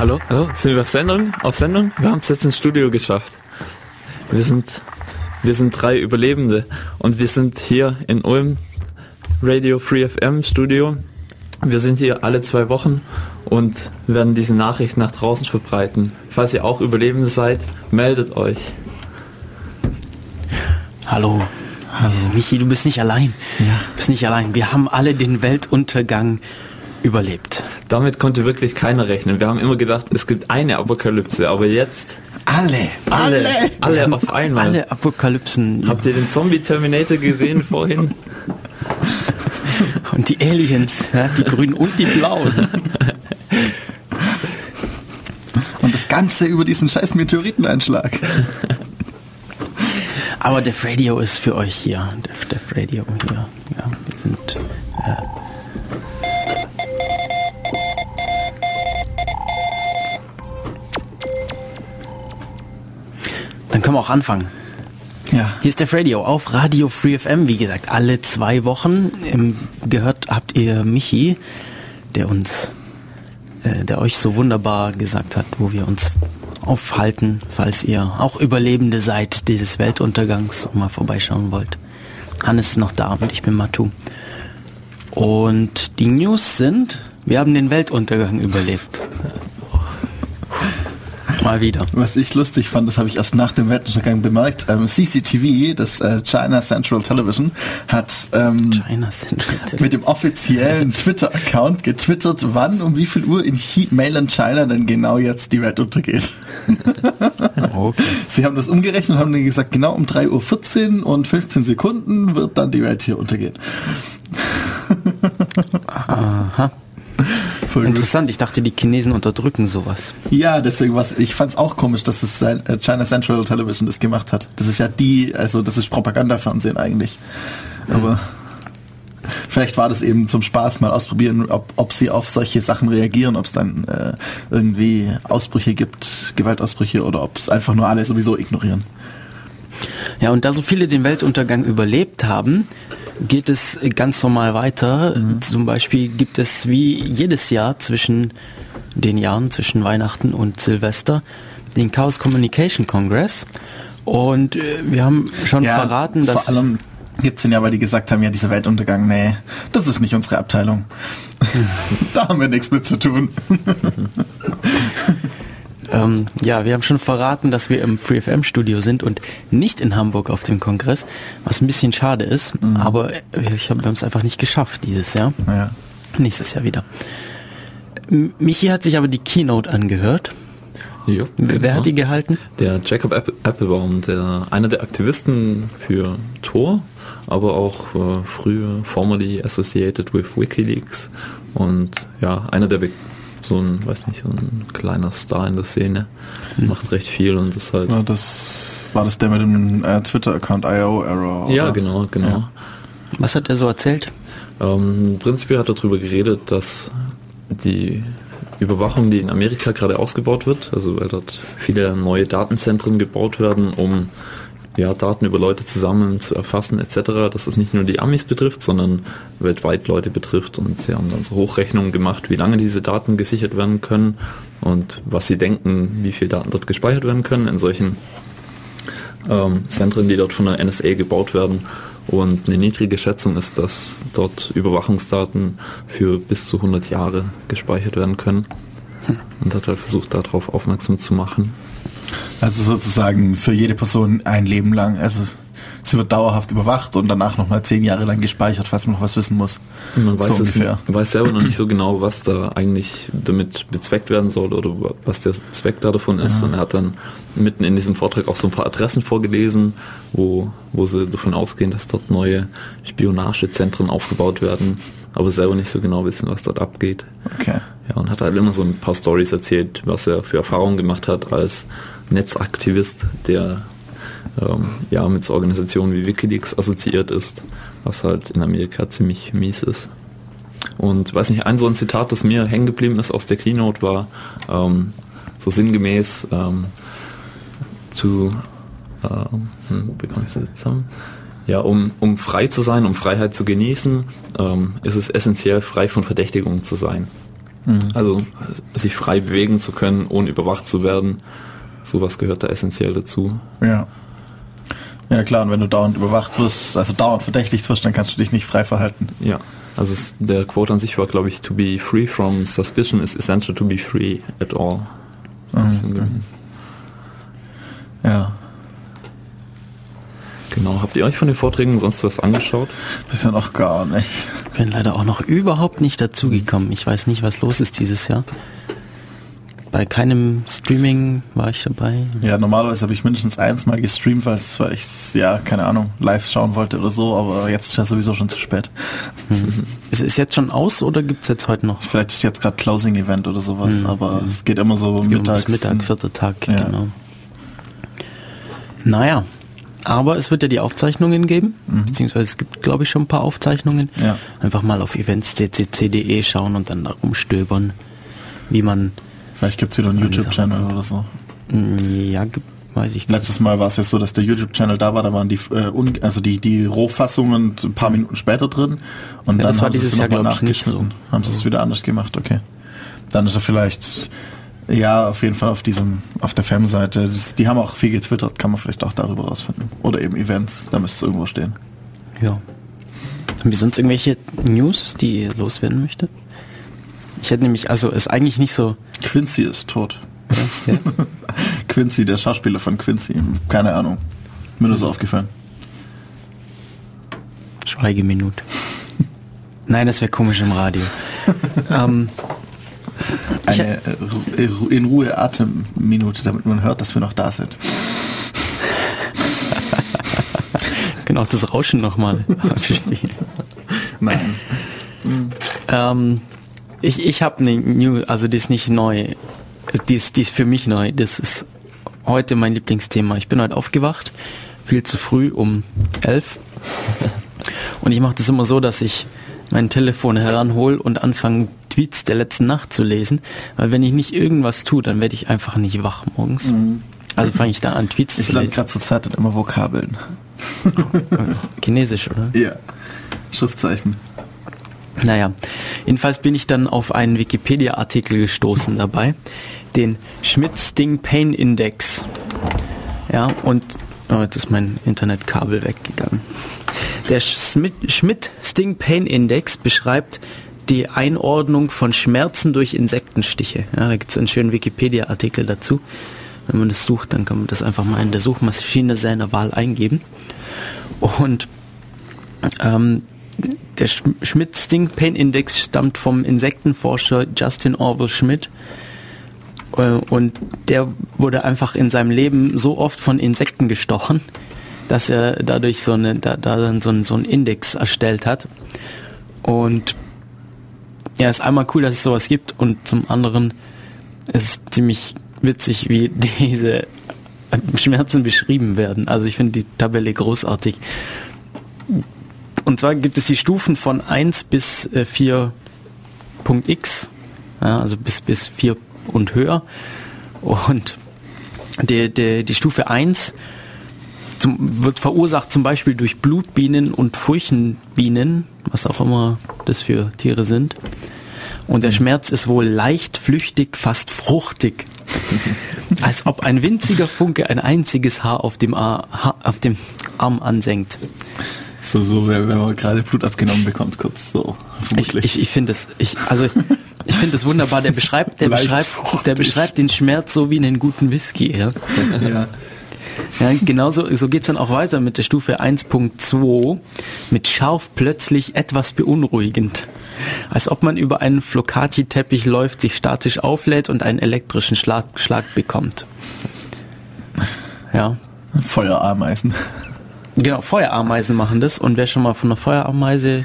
Hallo, hallo, sind wir auf Sendung? Auf Sendung? Wir haben es jetzt ins Studio geschafft. Wir sind, wir sind drei Überlebende und wir sind hier in Ulm, Radio Free FM Studio. Wir sind hier alle zwei Wochen und werden diese Nachricht nach draußen verbreiten. Falls ihr auch Überlebende seid, meldet euch. Hallo. Hallo. Michi, du bist nicht allein. Ja. Du bist nicht allein. Wir haben alle den Weltuntergang überlebt. Damit konnte wirklich keiner rechnen. Wir haben immer gedacht, es gibt eine Apokalypse, aber jetzt alle, alle, alle, alle auf einmal. Alle Apokalypsen. Habt ihr den Zombie-Terminator gesehen vorhin? Und die Aliens, die grünen und die blauen. Und das Ganze über diesen scheiß Meteoriteneinschlag. Aber Def Radio ist für euch hier. Def, Def Radio hier. Können wir auch anfangen. Ja. Hier ist der Radio auf Radio Free FM, wie gesagt, alle zwei Wochen. Im, gehört habt ihr Michi, der uns, äh, der euch so wunderbar gesagt hat, wo wir uns aufhalten, falls ihr auch Überlebende seid dieses Weltuntergangs und mal vorbeischauen wollt. Hannes ist noch da und ich bin Matu. Und die News sind, wir haben den Weltuntergang überlebt. Mal wieder. Was ich lustig fand, das habe ich erst nach dem Weltuntergang bemerkt. Ähm, CCTV, das äh, China Central Television, hat ähm, mit dem offiziellen Twitter-Account getwittert, wann um wie viel Uhr in Mainland China denn genau jetzt die Welt untergeht. okay. Sie haben das umgerechnet und haben dann gesagt, genau um 3.14 Uhr und 15 Sekunden wird dann die Welt hier untergehen. Aha. Interessant, ich dachte, die Chinesen unterdrücken sowas. Ja, deswegen was ich fand es auch komisch, dass es äh, China Central Television das gemacht hat. Das ist ja die, also das ist Propagandafernsehen eigentlich. Aber vielleicht war das eben zum Spaß mal ausprobieren, ob, ob sie auf solche Sachen reagieren, ob es dann äh, irgendwie Ausbrüche gibt, Gewaltausbrüche oder ob es einfach nur alle sowieso ignorieren. Ja, und da so viele den Weltuntergang überlebt haben, geht es ganz normal weiter. Mhm. Zum Beispiel gibt es wie jedes Jahr zwischen den Jahren, zwischen Weihnachten und Silvester, den Chaos Communication Congress. Und äh, wir haben schon ja, verraten, dass... Vor allem gibt es den ja, weil die gesagt haben, ja, dieser Weltuntergang, nee, das ist nicht unsere Abteilung. da haben wir nichts mit zu tun. Ähm, ja, wir haben schon verraten, dass wir im FreeFM-Studio sind und nicht in Hamburg auf dem Kongress, was ein bisschen schade ist, mhm. aber ich hab, wir haben es einfach nicht geschafft dieses Jahr. Ja. Nächstes Jahr wieder. Michi hat sich aber die Keynote angehört. Jo, Wer genau. hat die gehalten? Der Jacob Applebaum, der, einer der Aktivisten für Tor, aber auch äh, früher formerly associated with WikiLeaks und ja, einer der so ein, weiß nicht, ein kleiner Star in der Szene. Mhm. Macht recht viel und ist halt. Ja, das war das der mit dem äh, Twitter-Account IO Error. Ja, genau, genau. Ja. Was hat er so erzählt? Ähm, prinzipiell hat er darüber geredet, dass die Überwachung, die in Amerika gerade ausgebaut wird, also weil dort viele neue Datenzentren gebaut werden, um ja, Daten über Leute zusammen zu erfassen etc., dass es nicht nur die Amis betrifft, sondern weltweit Leute betrifft. Und sie haben dann so Hochrechnungen gemacht, wie lange diese Daten gesichert werden können und was sie denken, wie viel Daten dort gespeichert werden können in solchen ähm, Zentren, die dort von der NSA gebaut werden. Und eine niedrige Schätzung ist, dass dort Überwachungsdaten für bis zu 100 Jahre gespeichert werden können. Hm. Und hat halt versucht, darauf aufmerksam zu machen. Also sozusagen für jede Person ein Leben lang. Also sie wird dauerhaft überwacht und danach nochmal zehn Jahre lang gespeichert, falls man noch was wissen muss. Man weiß, so ungefähr. Es, weiß selber noch nicht so genau, was da eigentlich damit bezweckt werden soll oder was der Zweck da davon ist. Ja. Und er hat dann mitten in diesem Vortrag auch so ein paar Adressen vorgelesen, wo, wo sie davon ausgehen, dass dort neue Spionagezentren aufgebaut werden, aber selber nicht so genau wissen, was dort abgeht. Okay. Ja, und hat halt immer so ein paar Stories erzählt, was er für Erfahrungen gemacht hat als Netzaktivist, der ähm, ja mit so Organisationen wie Wikileaks assoziiert ist, was halt in Amerika ziemlich mies ist. Und weiß nicht, ein so ein Zitat, das mir hängen geblieben ist aus der Keynote, war ähm, so sinngemäß ähm, zu ähm, hm, bekomme ich das zusammen? Ja, um, um frei zu sein, um Freiheit zu genießen, ähm, ist es essentiell, frei von Verdächtigungen zu sein. Mhm. Also sich frei bewegen zu können, ohne überwacht zu werden, sowas gehört da essentiell dazu. Ja. Ja klar, und wenn du dauernd überwacht wirst, also dauernd verdächtigt wirst, dann kannst du dich nicht frei verhalten. Ja, also es, der Quote an sich war, glaube ich, to be free from suspicion is essential to be free at all. Mhm. Ja. Genau, habt ihr euch von den Vorträgen sonst was angeschaut? Bisher noch gar nicht. Ich bin leider auch noch überhaupt nicht dazugekommen. Ich weiß nicht, was los ist dieses Jahr. Bei keinem Streaming war ich dabei. Ja, normalerweise habe ich mindestens eins mal gestreamt, weil ich es, ja, keine Ahnung, live schauen wollte oder so, aber jetzt ist ja sowieso schon zu spät. Mhm. Ist es jetzt schon aus oder gibt es jetzt heute noch? Vielleicht ist jetzt gerade Closing-Event oder sowas, mhm. aber es geht immer so es mittags. Mittag, vierter Tag, ja. genau. Naja, aber es wird ja die Aufzeichnungen geben, mhm. beziehungsweise es gibt, glaube ich, schon ein paar Aufzeichnungen. Ja. Einfach mal auf eventsccc.de schauen und dann da rumstöbern, wie man. Vielleicht gibt es wieder einen YouTube-Channel oder so. Mm, ja, weiß ich nicht. Letztes Mal war es ja so, dass der YouTube-Channel da war, da waren die, äh, also die, die Rohfassungen ein paar Minuten später drin. Und ja, dann dieses Jahr, glaube ich, nicht so. Haben sie es wieder anders gemacht, okay. Dann ist er vielleicht ja, auf jeden Fall auf diesem, auf der Fam-Seite. Die haben auch viel getwittert, kann man vielleicht auch darüber rausfinden. Oder eben Events, da müsste es irgendwo stehen. Ja. Haben wir sonst irgendwelche News, die ihr loswerden möchte? Ich hätte nämlich, also ist eigentlich nicht so. Quincy ist tot. Ja. Quincy, der Schauspieler von Quincy. Keine Ahnung. Mir nur so mhm. aufgefallen. Schweigeminute. Nein, das wäre komisch im Radio. ähm, eine äh, in Ruhe Atemminute, damit man hört, dass wir noch da sind. genau, das Rauschen nochmal. Nein. Ähm, ich ich habe eine New, also die ist nicht neu. Die ist, die ist für mich neu. Das ist heute mein Lieblingsthema. Ich bin heute aufgewacht, viel zu früh um elf. Und ich mache das immer so, dass ich mein Telefon heranhole und anfange Tweets der letzten Nacht zu lesen, weil wenn ich nicht irgendwas tue, dann werde ich einfach nicht wach morgens. Mhm. Also fange ich da an, Tweets ich zu lesen. Ich gerade zur Zeit dann immer Vokabeln. Chinesisch, oder? Ja, Schriftzeichen. Naja, jedenfalls bin ich dann auf einen Wikipedia-Artikel gestoßen dabei, den Schmidt-Sting-Pain-Index. Ja, und oh, jetzt ist mein Internetkabel weggegangen. Der Schmidt-Sting-Pain-Index beschreibt die Einordnung von Schmerzen durch Insektenstiche. Ja, da gibt es einen schönen Wikipedia-Artikel dazu. Wenn man das sucht, dann kann man das einfach mal in der Suchmaschine seiner Wahl eingeben. Und ähm, der Schmidt-Sting-Pain-Index stammt vom Insektenforscher Justin Orwell Schmidt. Äh, und der wurde einfach in seinem Leben so oft von Insekten gestochen, dass er dadurch so, eine, da, da so, einen, so einen Index erstellt hat. Und ja, ist einmal cool, dass es sowas gibt und zum anderen ist es ziemlich witzig, wie diese Schmerzen beschrieben werden. Also ich finde die Tabelle großartig. Und zwar gibt es die Stufen von 1 bis 4.x, äh, ja, also bis, bis 4 und höher. Und die, die, die Stufe 1 zum, wird verursacht zum Beispiel durch Blutbienen und Furchenbienen, was auch immer das für Tiere sind. Und der Schmerz ist wohl leicht, flüchtig, fast fruchtig. Als ob ein winziger Funke ein einziges Haar auf dem, Ar auf dem Arm ansenkt. So, so, wenn man gerade Blut abgenommen bekommt, kurz so. Vermutlich. Ich, ich, ich finde es, ich, also, ich finde es wunderbar. Der beschreibt, der beschreibt, der beschreibt den Schmerz so wie einen guten Whisky, ja. ja. Ja, genauso so geht es dann auch weiter mit der Stufe 1.2 mit scharf plötzlich etwas beunruhigend. Als ob man über einen Flocati-Teppich läuft, sich statisch auflädt und einen elektrischen Schlag, Schlag bekommt. Ja. Feuerameisen. Genau, Feuerameisen machen das und wer schon mal von einer Feuerameise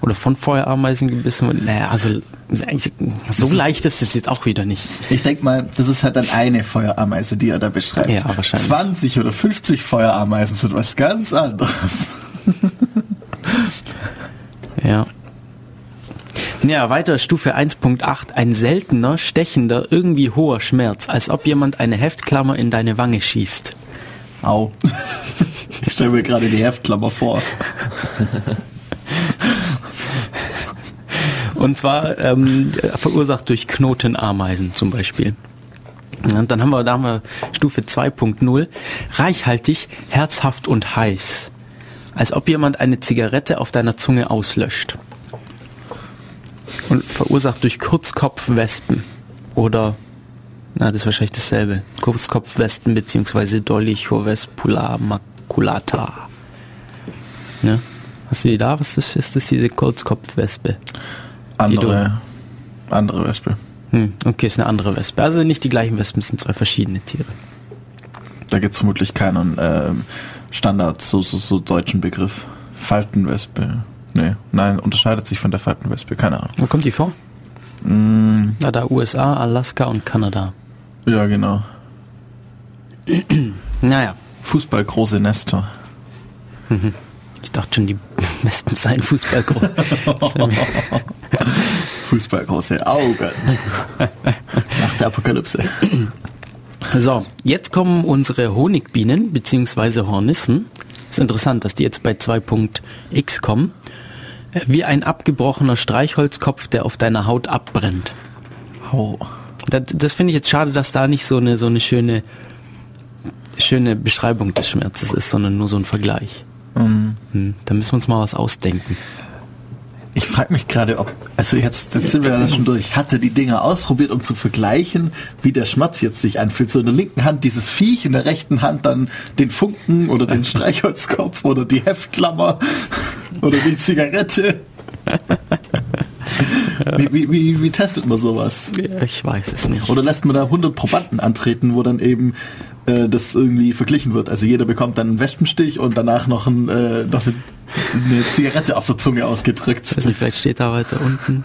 oder von Feuerameisen gebissen wird, naja, also so leicht ist es jetzt auch wieder nicht. Ich denke mal, das ist halt dann eine Feuerameise, die er da beschreibt. Ja, wahrscheinlich. 20 oder 50 Feuerameisen sind was ganz anderes. ja. Ja, weiter Stufe 1.8. Ein seltener, stechender, irgendwie hoher Schmerz, als ob jemand eine Heftklammer in deine Wange schießt. Au. Ich stelle mir gerade die Heftklammer vor. Und zwar ähm, verursacht durch Knotenameisen zum Beispiel. Und dann haben wir, da haben wir Stufe 2.0, reichhaltig, herzhaft und heiß. Als ob jemand eine Zigarette auf deiner Zunge auslöscht. Und verursacht durch Kurzkopfwespen. Oder, na, das ist wahrscheinlich dasselbe. Kurzkopfwespen bzw. Dolichowespula maculata. Ja? Hast du die da? Was ist, ist das, diese Kurzkopfwespe? Andere, andere Wespe. Hm, okay, ist eine andere Wespe. Also nicht die gleichen Wespen, es sind zwei verschiedene Tiere. Da gibt es vermutlich keinen äh, Standard, so, so, so deutschen Begriff. Faltenwespe. Nee, nein, unterscheidet sich von der Faltenwespe, keine Ahnung. Wo kommt die vor? Mm. Na, da USA, Alaska und Kanada. Ja, genau. naja. Fußball große Nester. Mhm. Ich dachte schon, die Wespen seien Fußball groß. Fußball große Augen. Nach der Apokalypse. So, jetzt kommen unsere Honigbienen bzw. Hornissen. Ist interessant, dass die jetzt bei 2.x kommen. Wie ein abgebrochener Streichholzkopf, der auf deiner Haut abbrennt. Oh. Das, das finde ich jetzt schade, dass da nicht so eine, so eine schöne, schöne Beschreibung des Schmerzes ist, sondern nur so ein Vergleich. Mhm. Hm, da müssen wir uns mal was ausdenken. Ich frage mich gerade, ob, also jetzt, jetzt sind wir ja schon durch, hatte die Dinger ausprobiert, um zu vergleichen, wie der Schmatz jetzt sich anfühlt. So in der linken Hand dieses Viech, in der rechten Hand dann den Funken oder den Streichholzkopf oder die Heftklammer oder die Zigarette. Wie, wie, wie, wie, testet man sowas? Ich weiß es nicht. Oder lässt man da 100 Probanden antreten, wo dann eben äh, das irgendwie verglichen wird? Also jeder bekommt dann einen Wespenstich und danach noch, ein, äh, noch eine, eine Zigarette auf der Zunge ausgedrückt. Ich weiß nicht, vielleicht steht da weiter unten.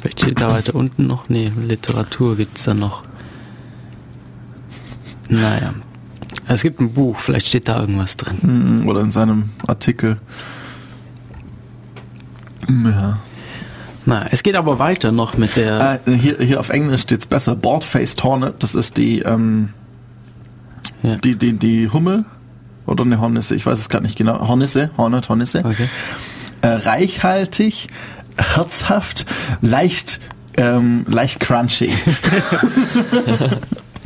Vielleicht steht da weiter unten noch. Nee, Literatur gibt es da noch. Naja. Es gibt ein Buch, vielleicht steht da irgendwas drin. Oder in seinem Artikel. Ja. Na, es geht aber weiter noch mit der. Äh, hier, hier auf Englisch steht es besser. Board-Faced Hornet, das ist die, ähm, ja. die, die, die Hummel oder eine Hornisse, ich weiß es gar nicht genau. Hornisse, Hornet, Hornisse. Okay. Äh, reichhaltig, herzhaft, leicht, ähm, leicht crunchy.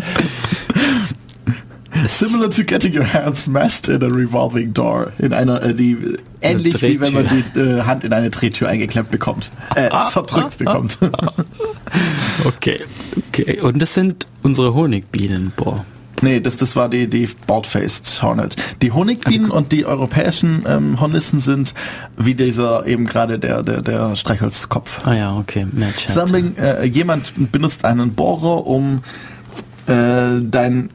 Similar to getting your hands smashed in a revolving door. In einer, äh, die ähnlich wie wenn man die äh, Hand in eine Drehtür eingeklemmt bekommt. Äh, zerdrückt bekommt. okay. Okay. Und das sind unsere Honigbienen, boah. Nee, das, das war die, die Boardfaced Hornet. Die Honigbienen also, und die europäischen ähm, Hornissen sind wie dieser eben gerade der, der, der Streichholzkopf. Ah ja, okay. Something, äh, jemand benutzt einen Bohrer, um äh, dein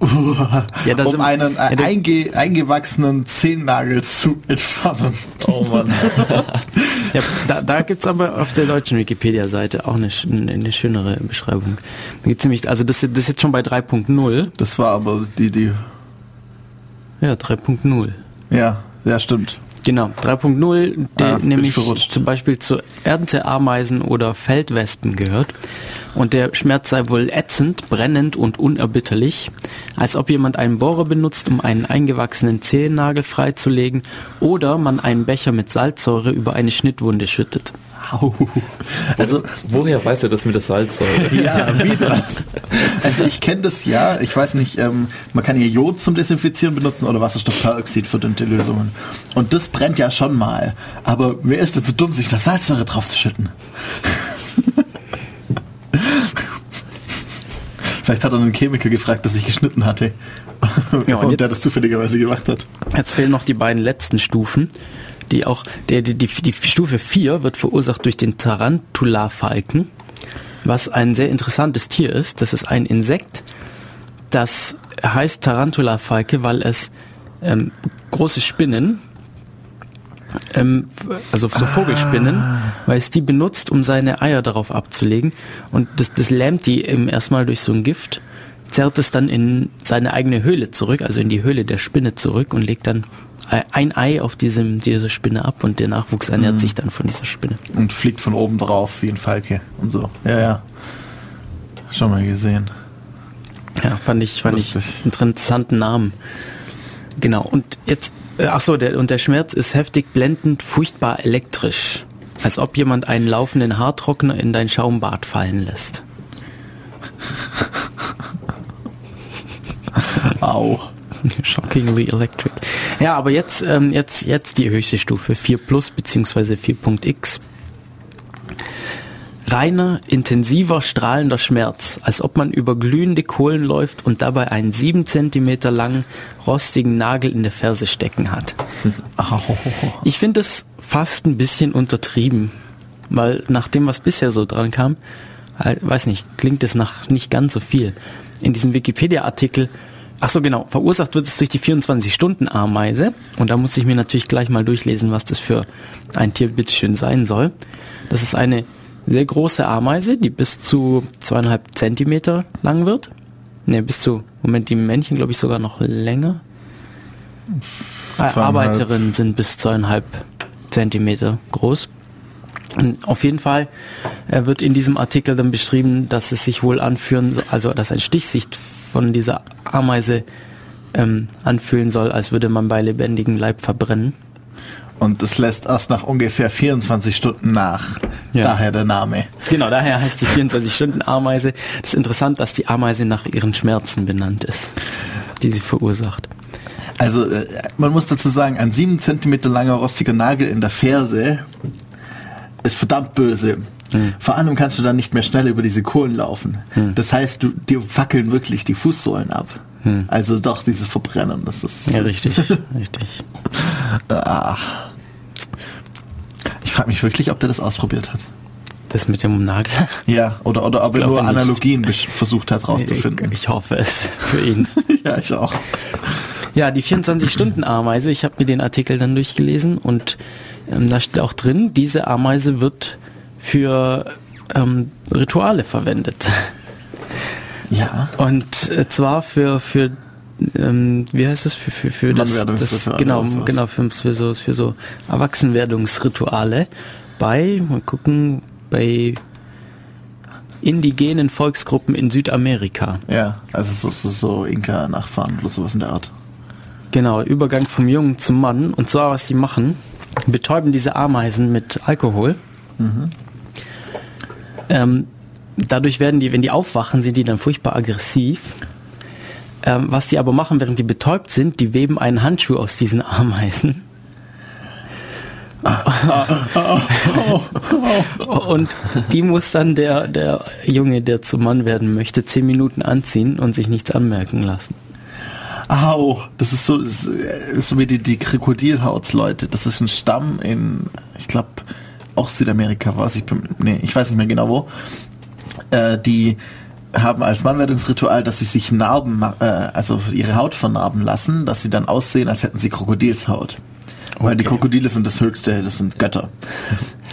ja, um einen ja, einge, eingewachsenen Zehennagel zu entfernen. Oh Mann. ja, da da gibt es aber auf der deutschen Wikipedia-Seite auch eine, eine schönere Beschreibung. Da gibt's nämlich, also das, das ist jetzt schon bei 3.0. Das war aber die, die... Ja, 3.0. Ja, ja, stimmt. Genau, 3.0, ah, nämlich zum Beispiel zu Ernteameisen oder Feldwespen gehört. Und der Schmerz sei wohl ätzend, brennend und unerbitterlich, als ob jemand einen Bohrer benutzt, um einen eingewachsenen Zehennagel freizulegen oder man einen Becher mit Salzsäure über eine Schnittwunde schüttet. Also woher weiß er das mit der Salzsäure? ja, wie das? Also ich kenne das ja. Ich weiß nicht, ähm, man kann hier Jod zum Desinfizieren benutzen oder Wasserstoffperoxid für dünne Lösungen. Und das brennt ja schon mal. Aber wer ist denn so dumm, sich da Salzsäure drauf zu schütten? Vielleicht hat er einen Chemiker gefragt, dass ich geschnitten hatte. Ja, und, und der das zufälligerweise gemacht hat. Jetzt fehlen noch die beiden letzten Stufen die auch, der, die, die, die Stufe 4 wird verursacht durch den Tarantula-Falken, was ein sehr interessantes Tier ist. Das ist ein Insekt, das heißt Tarantula-Falke, weil es ähm, große Spinnen, ähm, also so Vogelspinnen, ah. weil es die benutzt, um seine Eier darauf abzulegen. Und das, das lähmt die eben erstmal durch so ein Gift, zerrt es dann in seine eigene Höhle zurück, also in die Höhle der Spinne zurück und legt dann ein Ei auf diesem, diese Spinne ab und der Nachwuchs ernährt mhm. sich dann von dieser Spinne. Und fliegt von oben drauf wie ein Falke und so. Ja, ja. Schon mal gesehen. Ja, fand ich, fand Lustig. ich interessanten Namen. Genau. Und jetzt, äh, ach so, der, und der Schmerz ist heftig, blendend, furchtbar elektrisch. Als ob jemand einen laufenden Haartrockner in dein Schaumbad fallen lässt. Au. Shockingly electric. Ja, aber jetzt, ähm, jetzt, jetzt die höchste Stufe, 4 Plus bzw. 4.x. Reiner, intensiver, strahlender Schmerz, als ob man über glühende Kohlen läuft und dabei einen 7 cm langen, rostigen Nagel in der Ferse stecken hat. Ich finde es fast ein bisschen untertrieben, weil nach dem, was bisher so dran kam, halt, weiß nicht, klingt es nach nicht ganz so viel. In diesem Wikipedia-Artikel Ach so, genau. Verursacht wird es durch die 24-Stunden-Ameise. Und da muss ich mir natürlich gleich mal durchlesen, was das für ein Tier bitteschön sein soll. Das ist eine sehr große Ameise, die bis zu zweieinhalb Zentimeter lang wird. Ne, bis zu, Moment, die Männchen glaube ich sogar noch länger. Arbeiterinnen sind bis zweieinhalb Zentimeter groß. Und auf jeden Fall äh, wird in diesem Artikel dann beschrieben, dass es sich wohl anführen, also dass ein Stich sich von dieser Ameise ähm, anfühlen soll, als würde man bei lebendigem Leib verbrennen. Und es lässt erst nach ungefähr 24 Stunden nach. Ja. Daher der Name. Genau, daher heißt die 24-Stunden-Ameise. Das ist interessant, dass die Ameise nach ihren Schmerzen benannt ist, die sie verursacht. Also, äh, man muss dazu sagen, ein 7 cm langer rostiger Nagel in der Ferse ist verdammt böse. Hm. Vor allem kannst du dann nicht mehr schnell über diese Kohlen laufen. Hm. Das heißt, du, dir fackeln wirklich die Fußsohlen ab. Hm. Also doch dieses Verbrennen. Das ist, ja, richtig, richtig. ah. Ich frage mich wirklich, ob der das ausprobiert hat. Das mit dem Nagel? Ja, oder, oder ob er nur Analogien versucht hat rauszufinden. Ich, ich hoffe es für ihn. ja, ich auch. Ja, die 24-Stunden-Ameise, ich habe mir den Artikel dann durchgelesen und ähm, da steht auch drin, diese Ameise wird für ähm, Rituale verwendet. Ja. Und äh, zwar für, für ähm, wie heißt das, für, für, für das, das genau, genau, für, für, so, für so Erwachsenwerdungsrituale bei, mal gucken, bei indigenen Volksgruppen in Südamerika. Ja, also so, so, so Inka-Nachfahren oder sowas in der Art. Genau, Übergang vom Jungen zum Mann. Und zwar, was die machen, betäuben diese Ameisen mit Alkohol. Mhm. Ähm, dadurch werden die, wenn die aufwachen, sind die dann furchtbar aggressiv. Ähm, was die aber machen, während die betäubt sind, die weben einen Handschuh aus diesen Ameisen. und die muss dann der, der Junge, der zum Mann werden möchte, zehn Minuten anziehen und sich nichts anmerken lassen. Au, das ist so, das ist so wie die, die Krokodilhautsleute. Das ist ein Stamm in, ich glaube, auch Südamerika war es, ich, nee, ich weiß nicht mehr genau wo, äh, die haben als Mannwerdungsritual, dass sie sich Narben, äh, also ihre Haut vernarben lassen, dass sie dann aussehen, als hätten sie Krokodilshaut. Okay. Weil die Krokodile sind das Höchste, das sind Götter.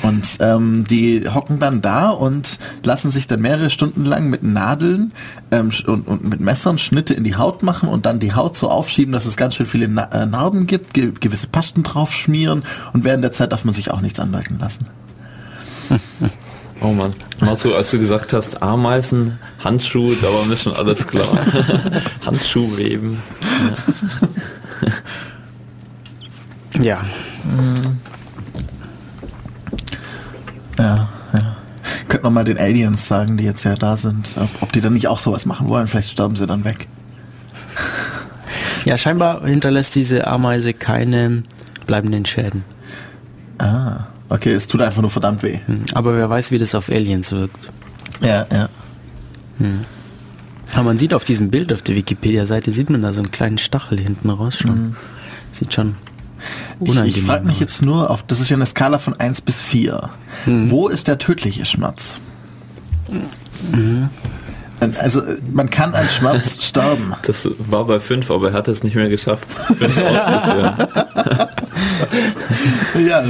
Und ähm, die hocken dann da und lassen sich dann mehrere Stunden lang mit Nadeln ähm, und, und, mit Messern Schnitte in die Haut machen und dann die Haut so aufschieben, dass es ganz schön viele Na äh, Narben gibt, ge gewisse Pasten drauf schmieren und während der Zeit darf man sich auch nichts anmerken lassen. Oh Mann. Marco, als du gesagt hast, Ameisen, Handschuh, da war mir schon alles klar. Handschuh weben. Ja. ja. Mhm. Ja, ja. Könnte man mal den Aliens sagen, die jetzt ja da sind, ob, ob die dann nicht auch sowas machen wollen. Vielleicht sterben sie dann weg. Ja, scheinbar hinterlässt diese Ameise keine bleibenden Schäden. Ah, okay, es tut einfach nur verdammt weh. Hm, aber wer weiß, wie das auf Aliens wirkt. Ja, ja. Hm. Aber man sieht auf diesem Bild auf der Wikipedia-Seite, sieht man da so einen kleinen Stachel hinten raus schon. Mhm. Sieht schon ich, ich frage mich jetzt nur, auf, das ist ja eine Skala von 1 bis 4. Mhm. Wo ist der tödliche Schmerz? Mhm. Also man kann an Schmerz sterben. Das war bei 5, aber er hat es nicht mehr geschafft, 5 auszuführen. ja,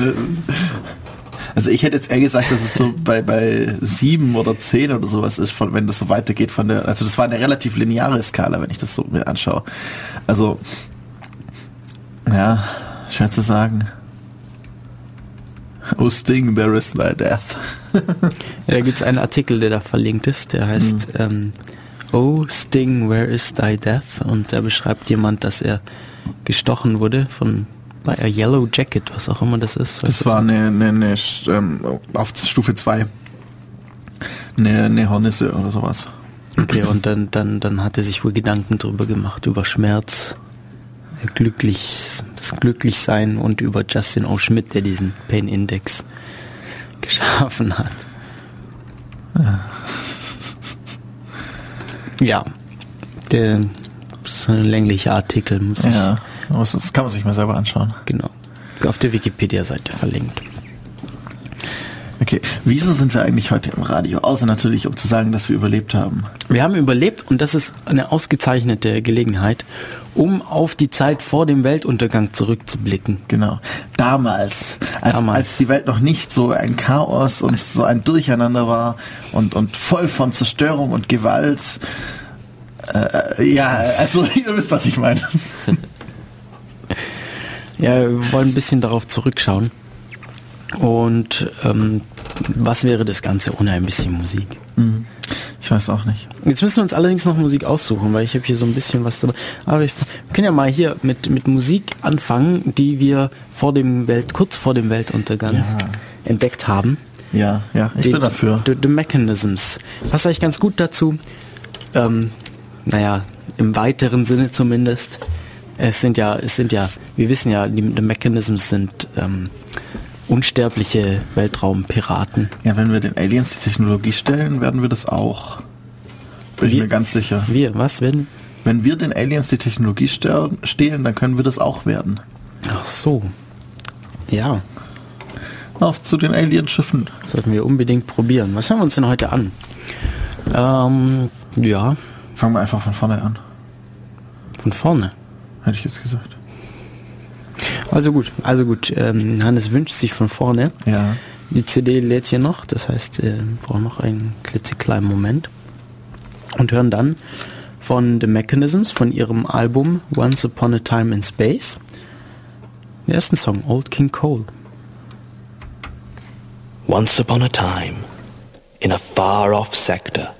also ich hätte jetzt eher gesagt, dass es so bei, bei 7 oder 10 oder sowas ist, von, wenn das so weitergeht von der, also das war eine relativ lineare Skala, wenn ich das so mir anschaue. Also, ja, Schwer zu sagen. Oh Sting, there is thy death. ja, da gibt es einen Artikel, der da verlinkt ist, der heißt mhm. ähm, Oh Sting, where is thy death? Und da beschreibt jemand, dass er gestochen wurde von bei A Yellow Jacket, was auch immer das ist. Das war eine, eine, eine ähm, auf Stufe 2. Eine, eine Hornisse oder sowas. Okay, und dann, dann, dann hat er sich wohl Gedanken darüber gemacht, über Schmerz, glücklich, das Glücklichsein und über Justin O. Schmidt, der diesen Pain Index geschaffen hat. Ja. ja. Der ist ein länglicher Artikel, muss ja, ich. das kann man sich mal selber anschauen. Genau. Auf der Wikipedia-Seite verlinkt. Okay, wieso sind wir eigentlich heute im Radio? Außer natürlich, um zu sagen, dass wir überlebt haben. Wir haben überlebt und das ist eine ausgezeichnete Gelegenheit, um auf die Zeit vor dem Weltuntergang zurückzublicken. Genau. Damals, als, Damals. als die Welt noch nicht so ein Chaos und so ein Durcheinander war und, und voll von Zerstörung und Gewalt. Äh, ja, also ihr wisst, was ich meine. ja, wir wollen ein bisschen darauf zurückschauen. Und ähm, was wäre das Ganze ohne ein bisschen Musik? Mhm. Ich weiß auch nicht. Jetzt müssen wir uns allerdings noch Musik aussuchen, weil ich habe hier so ein bisschen was dabei. Aber wir können ja mal hier mit, mit Musik anfangen, die wir vor dem Welt, kurz vor dem Weltuntergang ja. entdeckt haben. Ja, ja, ich die, bin dafür. The, the Mechanisms. Passt eigentlich ganz gut dazu. Ähm, naja, im weiteren Sinne zumindest. Es sind ja, es sind ja, wir wissen ja, die, die Mechanisms sind ähm, unsterbliche Weltraumpiraten. Ja, wenn wir den Aliens die Technologie stellen, werden wir das auch. Bin wir, ich mir ganz sicher. Wir, was werden? Wenn wir den Aliens die Technologie stehlen, dann können wir das auch werden. Ach so. Ja. Auf zu den Alienschiffen. Sollten wir unbedingt probieren. Was haben wir uns denn heute an? Ähm, ja. Fangen wir einfach von vorne an. Von vorne? Hätte ich jetzt gesagt. Also gut, also gut. Ähm, Hannes wünscht sich von vorne. Ja. Die CD lädt hier noch, das heißt, wir brauchen noch einen klitzekleinen Moment. Und hören dann von The Mechanisms, von ihrem Album Once Upon a Time in Space, den ersten Song, Old King Cole. Once upon a time, in a far-off sector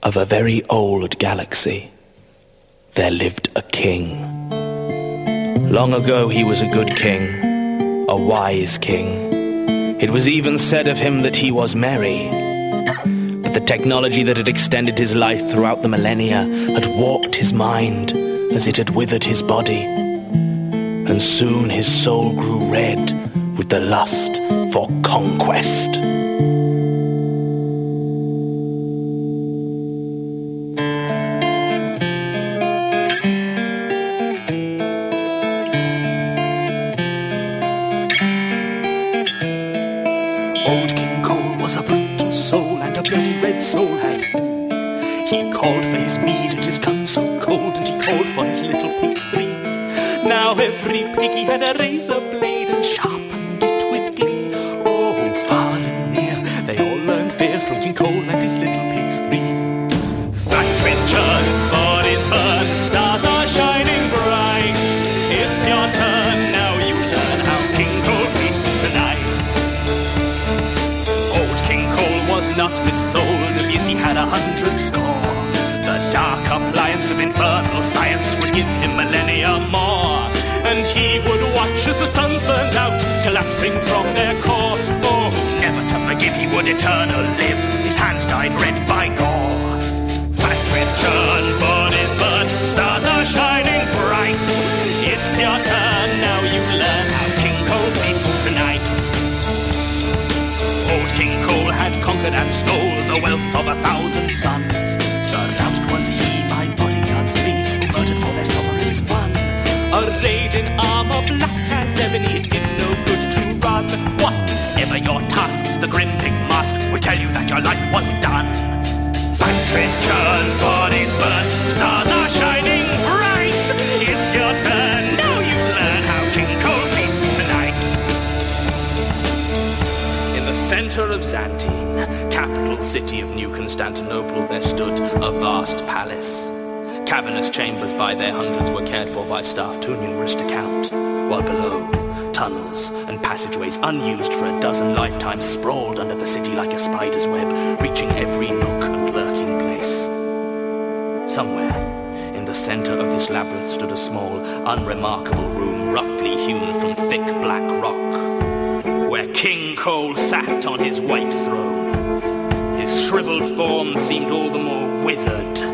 of a very old galaxy, there lived a king. Long ago he was a good king, a wise king. It was even said of him that he was merry. But the technology that had extended his life throughout the millennia had warped his mind as it had withered his body. And soon his soul grew red with the lust for conquest. would eternal live, his hands dyed red by gore. Factories churn, bodies burn, stars are shining bright. It's your turn, now you learn how King Cole plays tonight. Old King Cole had conquered and stole the wealth of a thousand sons. Surrounded was he by bodyguards three, who murdered for their sovereign's fun. Arrayed in armor black as ebony, it did no good to run. Whatever your task, the grim would tell you that your life wasn't done. Factories churn, bodies burn, stars are shining bright. It's your turn, now you learn how King Cole feasts the night. In the center of Xantine, capital city of New Constantinople, there stood a vast palace. Cavernous chambers by their hundreds were cared for by staff too numerous to count, while below, tunnels passageways unused for a dozen lifetimes sprawled under the city like a spider's web, reaching every nook and lurking place. Somewhere, in the center of this labyrinth stood a small, unremarkable room roughly hewn from thick black rock, where King Cole sat on his white throne. His shriveled form seemed all the more withered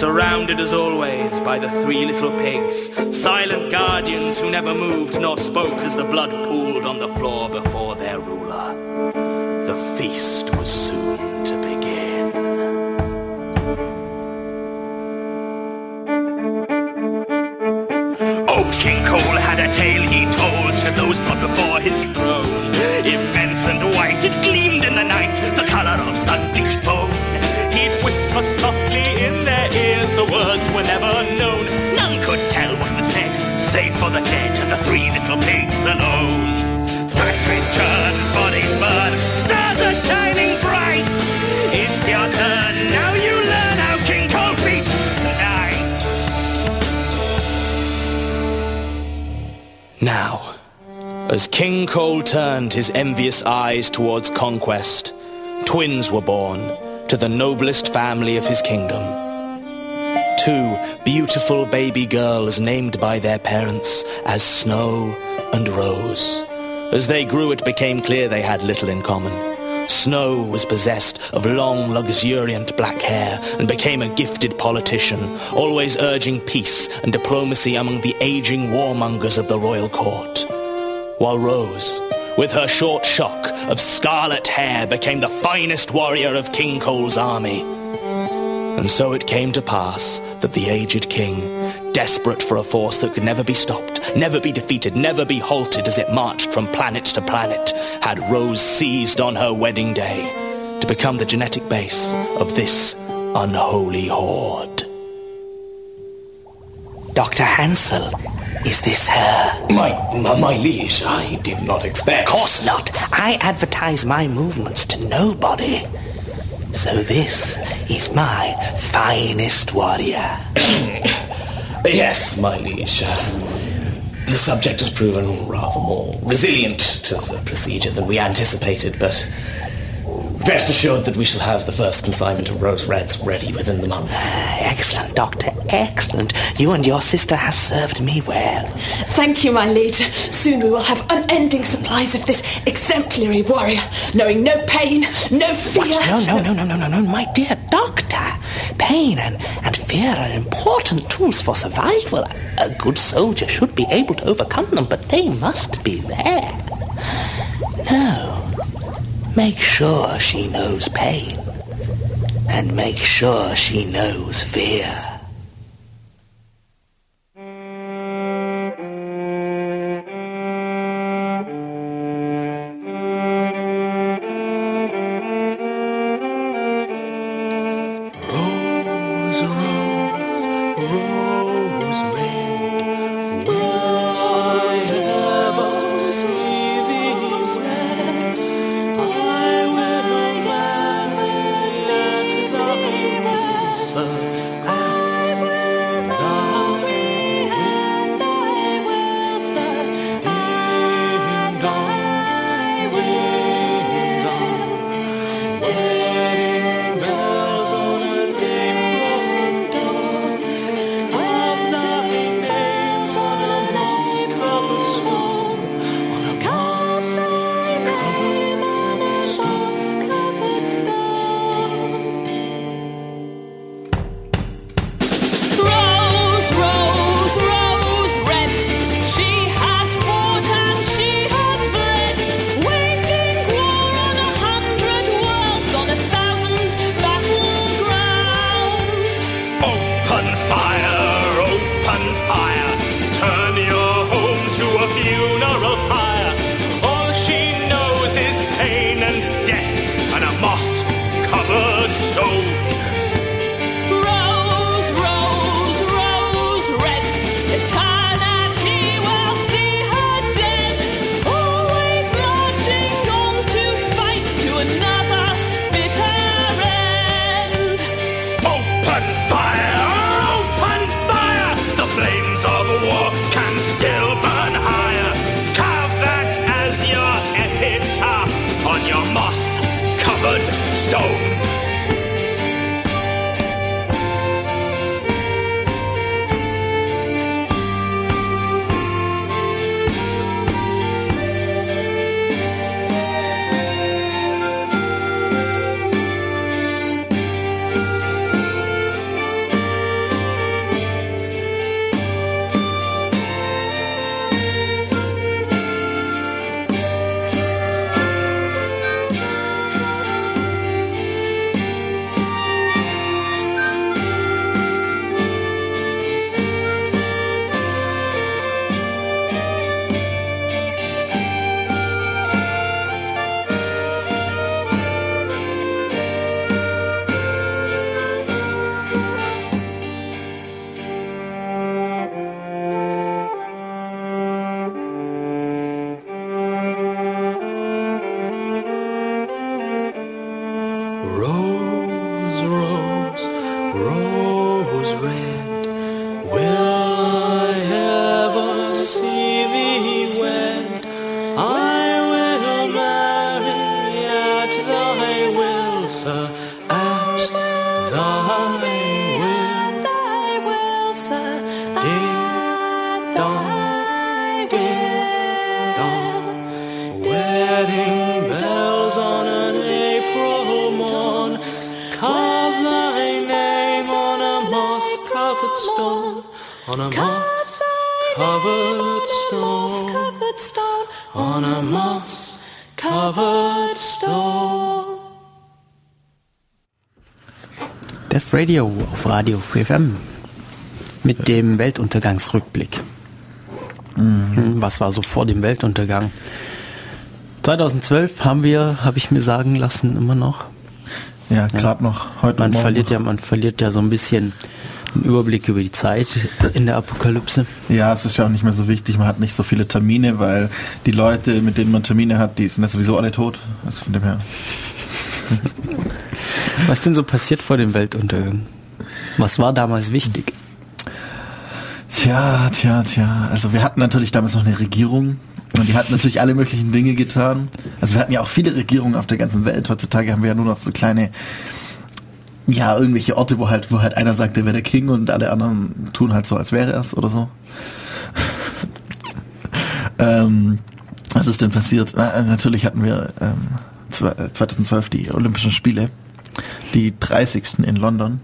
Surrounded as always by the three little pigs, silent guardians who never moved nor spoke as the blood pooled on the floor before their ruler. The feast for the dead and the three little pigs alone. Factories churn, bodies burn, stars are shining bright. It's your turn, now you learn how King Cole feasts tonight. Now, as King Cole turned his envious eyes towards conquest, twins were born to the noblest family of his kingdom. Two beautiful baby girls named by their parents as Snow and Rose. As they grew, it became clear they had little in common. Snow was possessed of long, luxuriant black hair and became a gifted politician, always urging peace and diplomacy among the aging warmongers of the royal court. While Rose, with her short shock of scarlet hair, became the finest warrior of King Cole's army. And so it came to pass that the aged king, desperate for a force that could never be stopped, never be defeated, never be halted as it marched from planet to planet, had Rose seized on her wedding day to become the genetic base of this unholy horde. Dr. Hansel, is this her? My, my, my liege, I did not expect. Of course not. I advertise my movements to nobody. So this is my finest warrior. yes, my liege. The subject has proven rather more resilient to the procedure than we anticipated, but rest assured that we shall have the first consignment of rose reds ready within the month. Ah, excellent, Doctor, excellent. You and your sister have served me well. Thank you, my liege. Soon we will have unending supplies of this exemplary warrior, knowing no pain, no fear. What? No, no, no, no, no, no, no, my dear doctor. Pain and, and fear are important tools for survival. A good soldier should be able to overcome them, but they must be there. No. Make sure she knows pain. And make sure she knows fear. Radio auf Radio Free FM mit dem Weltuntergangsrückblick. Hm, Was war so vor dem Weltuntergang? 2012 haben wir, habe ich mir sagen lassen, immer noch. Ja, gerade noch heute Man verliert noch. ja, man verliert ja so ein bisschen den Überblick über die Zeit in der Apokalypse. Ja, es ist ja auch nicht mehr so wichtig. Man hat nicht so viele Termine, weil die Leute, mit denen man Termine hat, die sind ja sowieso alle tot. Also von dem her. Was denn so passiert vor dem Weltuntergang? Was war damals wichtig? Tja, tja, tja. Also wir hatten natürlich damals noch eine Regierung und die hat natürlich alle möglichen Dinge getan. Also wir hatten ja auch viele Regierungen auf der ganzen Welt. Heutzutage haben wir ja nur noch so kleine, ja, irgendwelche Orte, wo halt, wo halt einer sagt, er wäre der King und alle anderen tun halt so, als wäre er es oder so. ähm, was ist denn passiert? Na, natürlich hatten wir ähm, zwe- äh, 2012 die Olympischen Spiele, die 30. in London.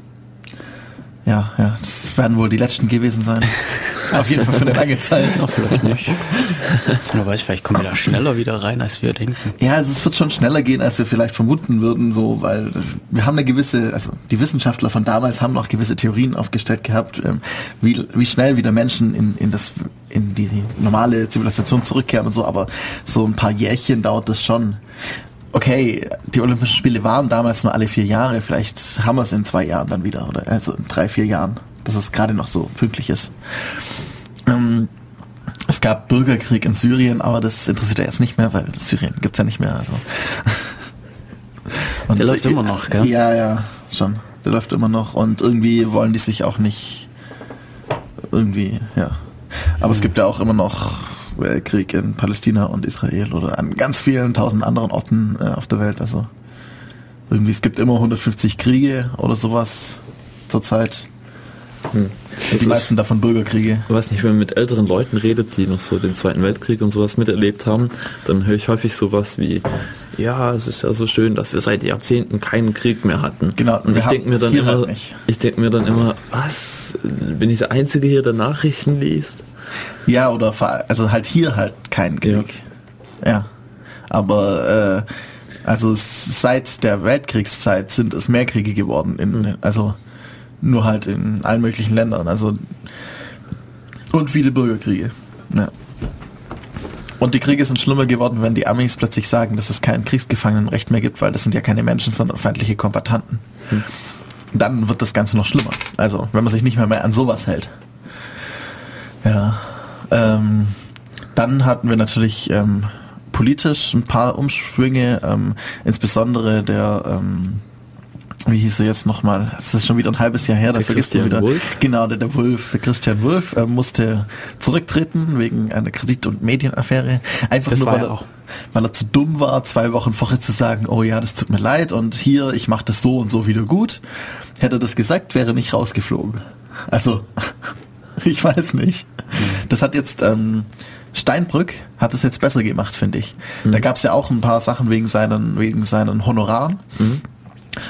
Ja, ja, das werden wohl die letzten gewesen sein. Auf jeden Fall für eine lange Zeit. vielleicht nicht. Wer weiß, vielleicht kommen wir da schneller wieder rein, als wir denken. Ja, also es wird schon schneller gehen, als wir vielleicht vermuten würden, so, weil wir haben eine gewisse, also die Wissenschaftler von damals haben noch gewisse Theorien aufgestellt gehabt, ähm, wie, wie schnell wieder Menschen in, in das, in die normale Zivilisation zurückkehren und so, aber so ein paar Jährchen dauert das schon. Okay, die Olympischen Spiele waren damals nur alle vier Jahre, vielleicht haben wir es in zwei Jahren dann wieder, oder also in drei, vier Jahren, dass es gerade noch so pünktlich ist. Ähm, es gab Bürgerkrieg in Syrien, aber das interessiert ja jetzt nicht mehr, weil Syrien gibt's ja nicht mehr. Also. Und Der läuft immer noch, gell? Ja, ja, schon. Der läuft immer noch und irgendwie wollen die sich auch nicht irgendwie, ja. Aber es gibt ja auch immer noch Krieg in Palästina und Israel oder an ganz vielen tausend anderen Orten äh, auf der Welt. Also irgendwie, es gibt immer 150 Kriege oder sowas zurzeit. Hm. Die ist- meisten davon Bürgerkriege. Ich weiß nicht, wenn man mit älteren Leuten redet, die noch so den Zweiten Weltkrieg und sowas miterlebt haben, dann höre ich häufig sowas wie, ja, es ist ja so schön, dass wir seit Jahrzehnten keinen Krieg mehr hatten. Genau, Und ich denke mir dann immer, halt ich denke mir dann immer, was? Bin ich der Einzige hier, der Nachrichten liest? Ja, oder also halt hier halt kein Krieg. Ja. Aber äh, also seit der Weltkriegszeit sind es mehr Kriege geworden. In, Also nur halt in allen möglichen Ländern. Also und viele Bürgerkriege. Ja. Und die Kriege sind schlimmer geworden, wenn die Amis plötzlich sagen, dass es kein Kriegsgefangenenrecht mehr gibt, weil das sind ja keine Menschen, sondern feindliche Kombattanten. Dann wird das Ganze noch schlimmer. Also, wenn man sich nicht mehr, mehr an sowas hält. Ja. Ähm, dann hatten wir natürlich ähm, politisch ein paar Umschwünge, ähm, insbesondere der, ähm, wie hieß er jetzt nochmal? Es ist schon wieder ein halbes Jahr her, da Der vergisst Christian wieder. Wulff? Genau, der, der Wolf, Christian Wulff, äh, musste zurücktreten wegen einer Kredit- und Medienaffäre. Einfach Das nur, weil er auch. weil er zu dumm war, zwei Wochen vorher zu sagen, oh ja, das tut mir leid und hier, ich mache das so und so wieder gut. Hätte er das gesagt, wäre nicht rausgeflogen. Also, ich weiß nicht. Das hat jetzt ähm, Steinbrück hat es jetzt besser gemacht, finde ich. Da gab es ja auch ein paar Sachen wegen seinen, wegen seinen Honoraren.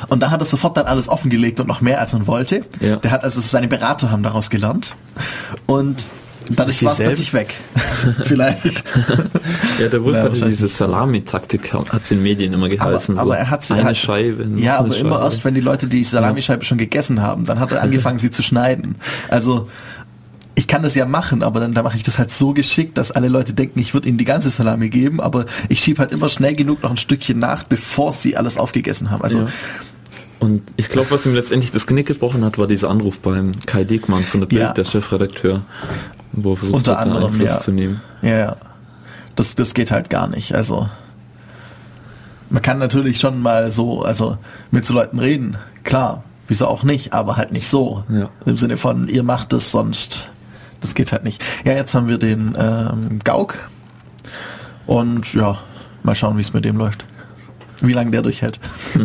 Und da hat er sofort dann alles offengelegt und noch mehr als man wollte. Ja. Der hat also seine Berater haben daraus gelernt. Und dann ist es plötzlich weg. Vielleicht. Ja, der Wolf Ja, hatte diese Salami-Taktik, hat es in Medien immer Aber, geheißen. aber so er hat sie eine halt, Scheibe. Ja, eine aber immer Scheibe. erst, wenn die Leute die Salamischeibe schon gegessen haben, dann hat er angefangen, sie zu schneiden. Also ich kann das ja machen, aber dann da mache ich das halt so geschickt, dass alle Leute denken, ich würde ihnen die ganze Salami geben, aber ich schiebe halt immer schnell genug noch ein Stückchen nach, bevor sie alles aufgegessen haben. Also Ja. Und ich glaube, was ihm letztendlich das Genick gebrochen hat, war dieser Anruf beim Kai Diekmann von der Bild, Ja. der Chefredakteur, wo er versucht unter hat, anderem Einfluss ja. zu nehmen. Ja, ja. Das, das geht halt gar nicht. Also man kann natürlich schon mal so, also mit so Leuten reden, klar, wieso auch nicht, aber halt nicht so. Ja. Im Sinne von, ihr macht es, sonst, das geht halt nicht. Ja, jetzt haben wir den ähm, Gauk und ja, mal schauen, wie es mit dem läuft. Wie lange der durchhält.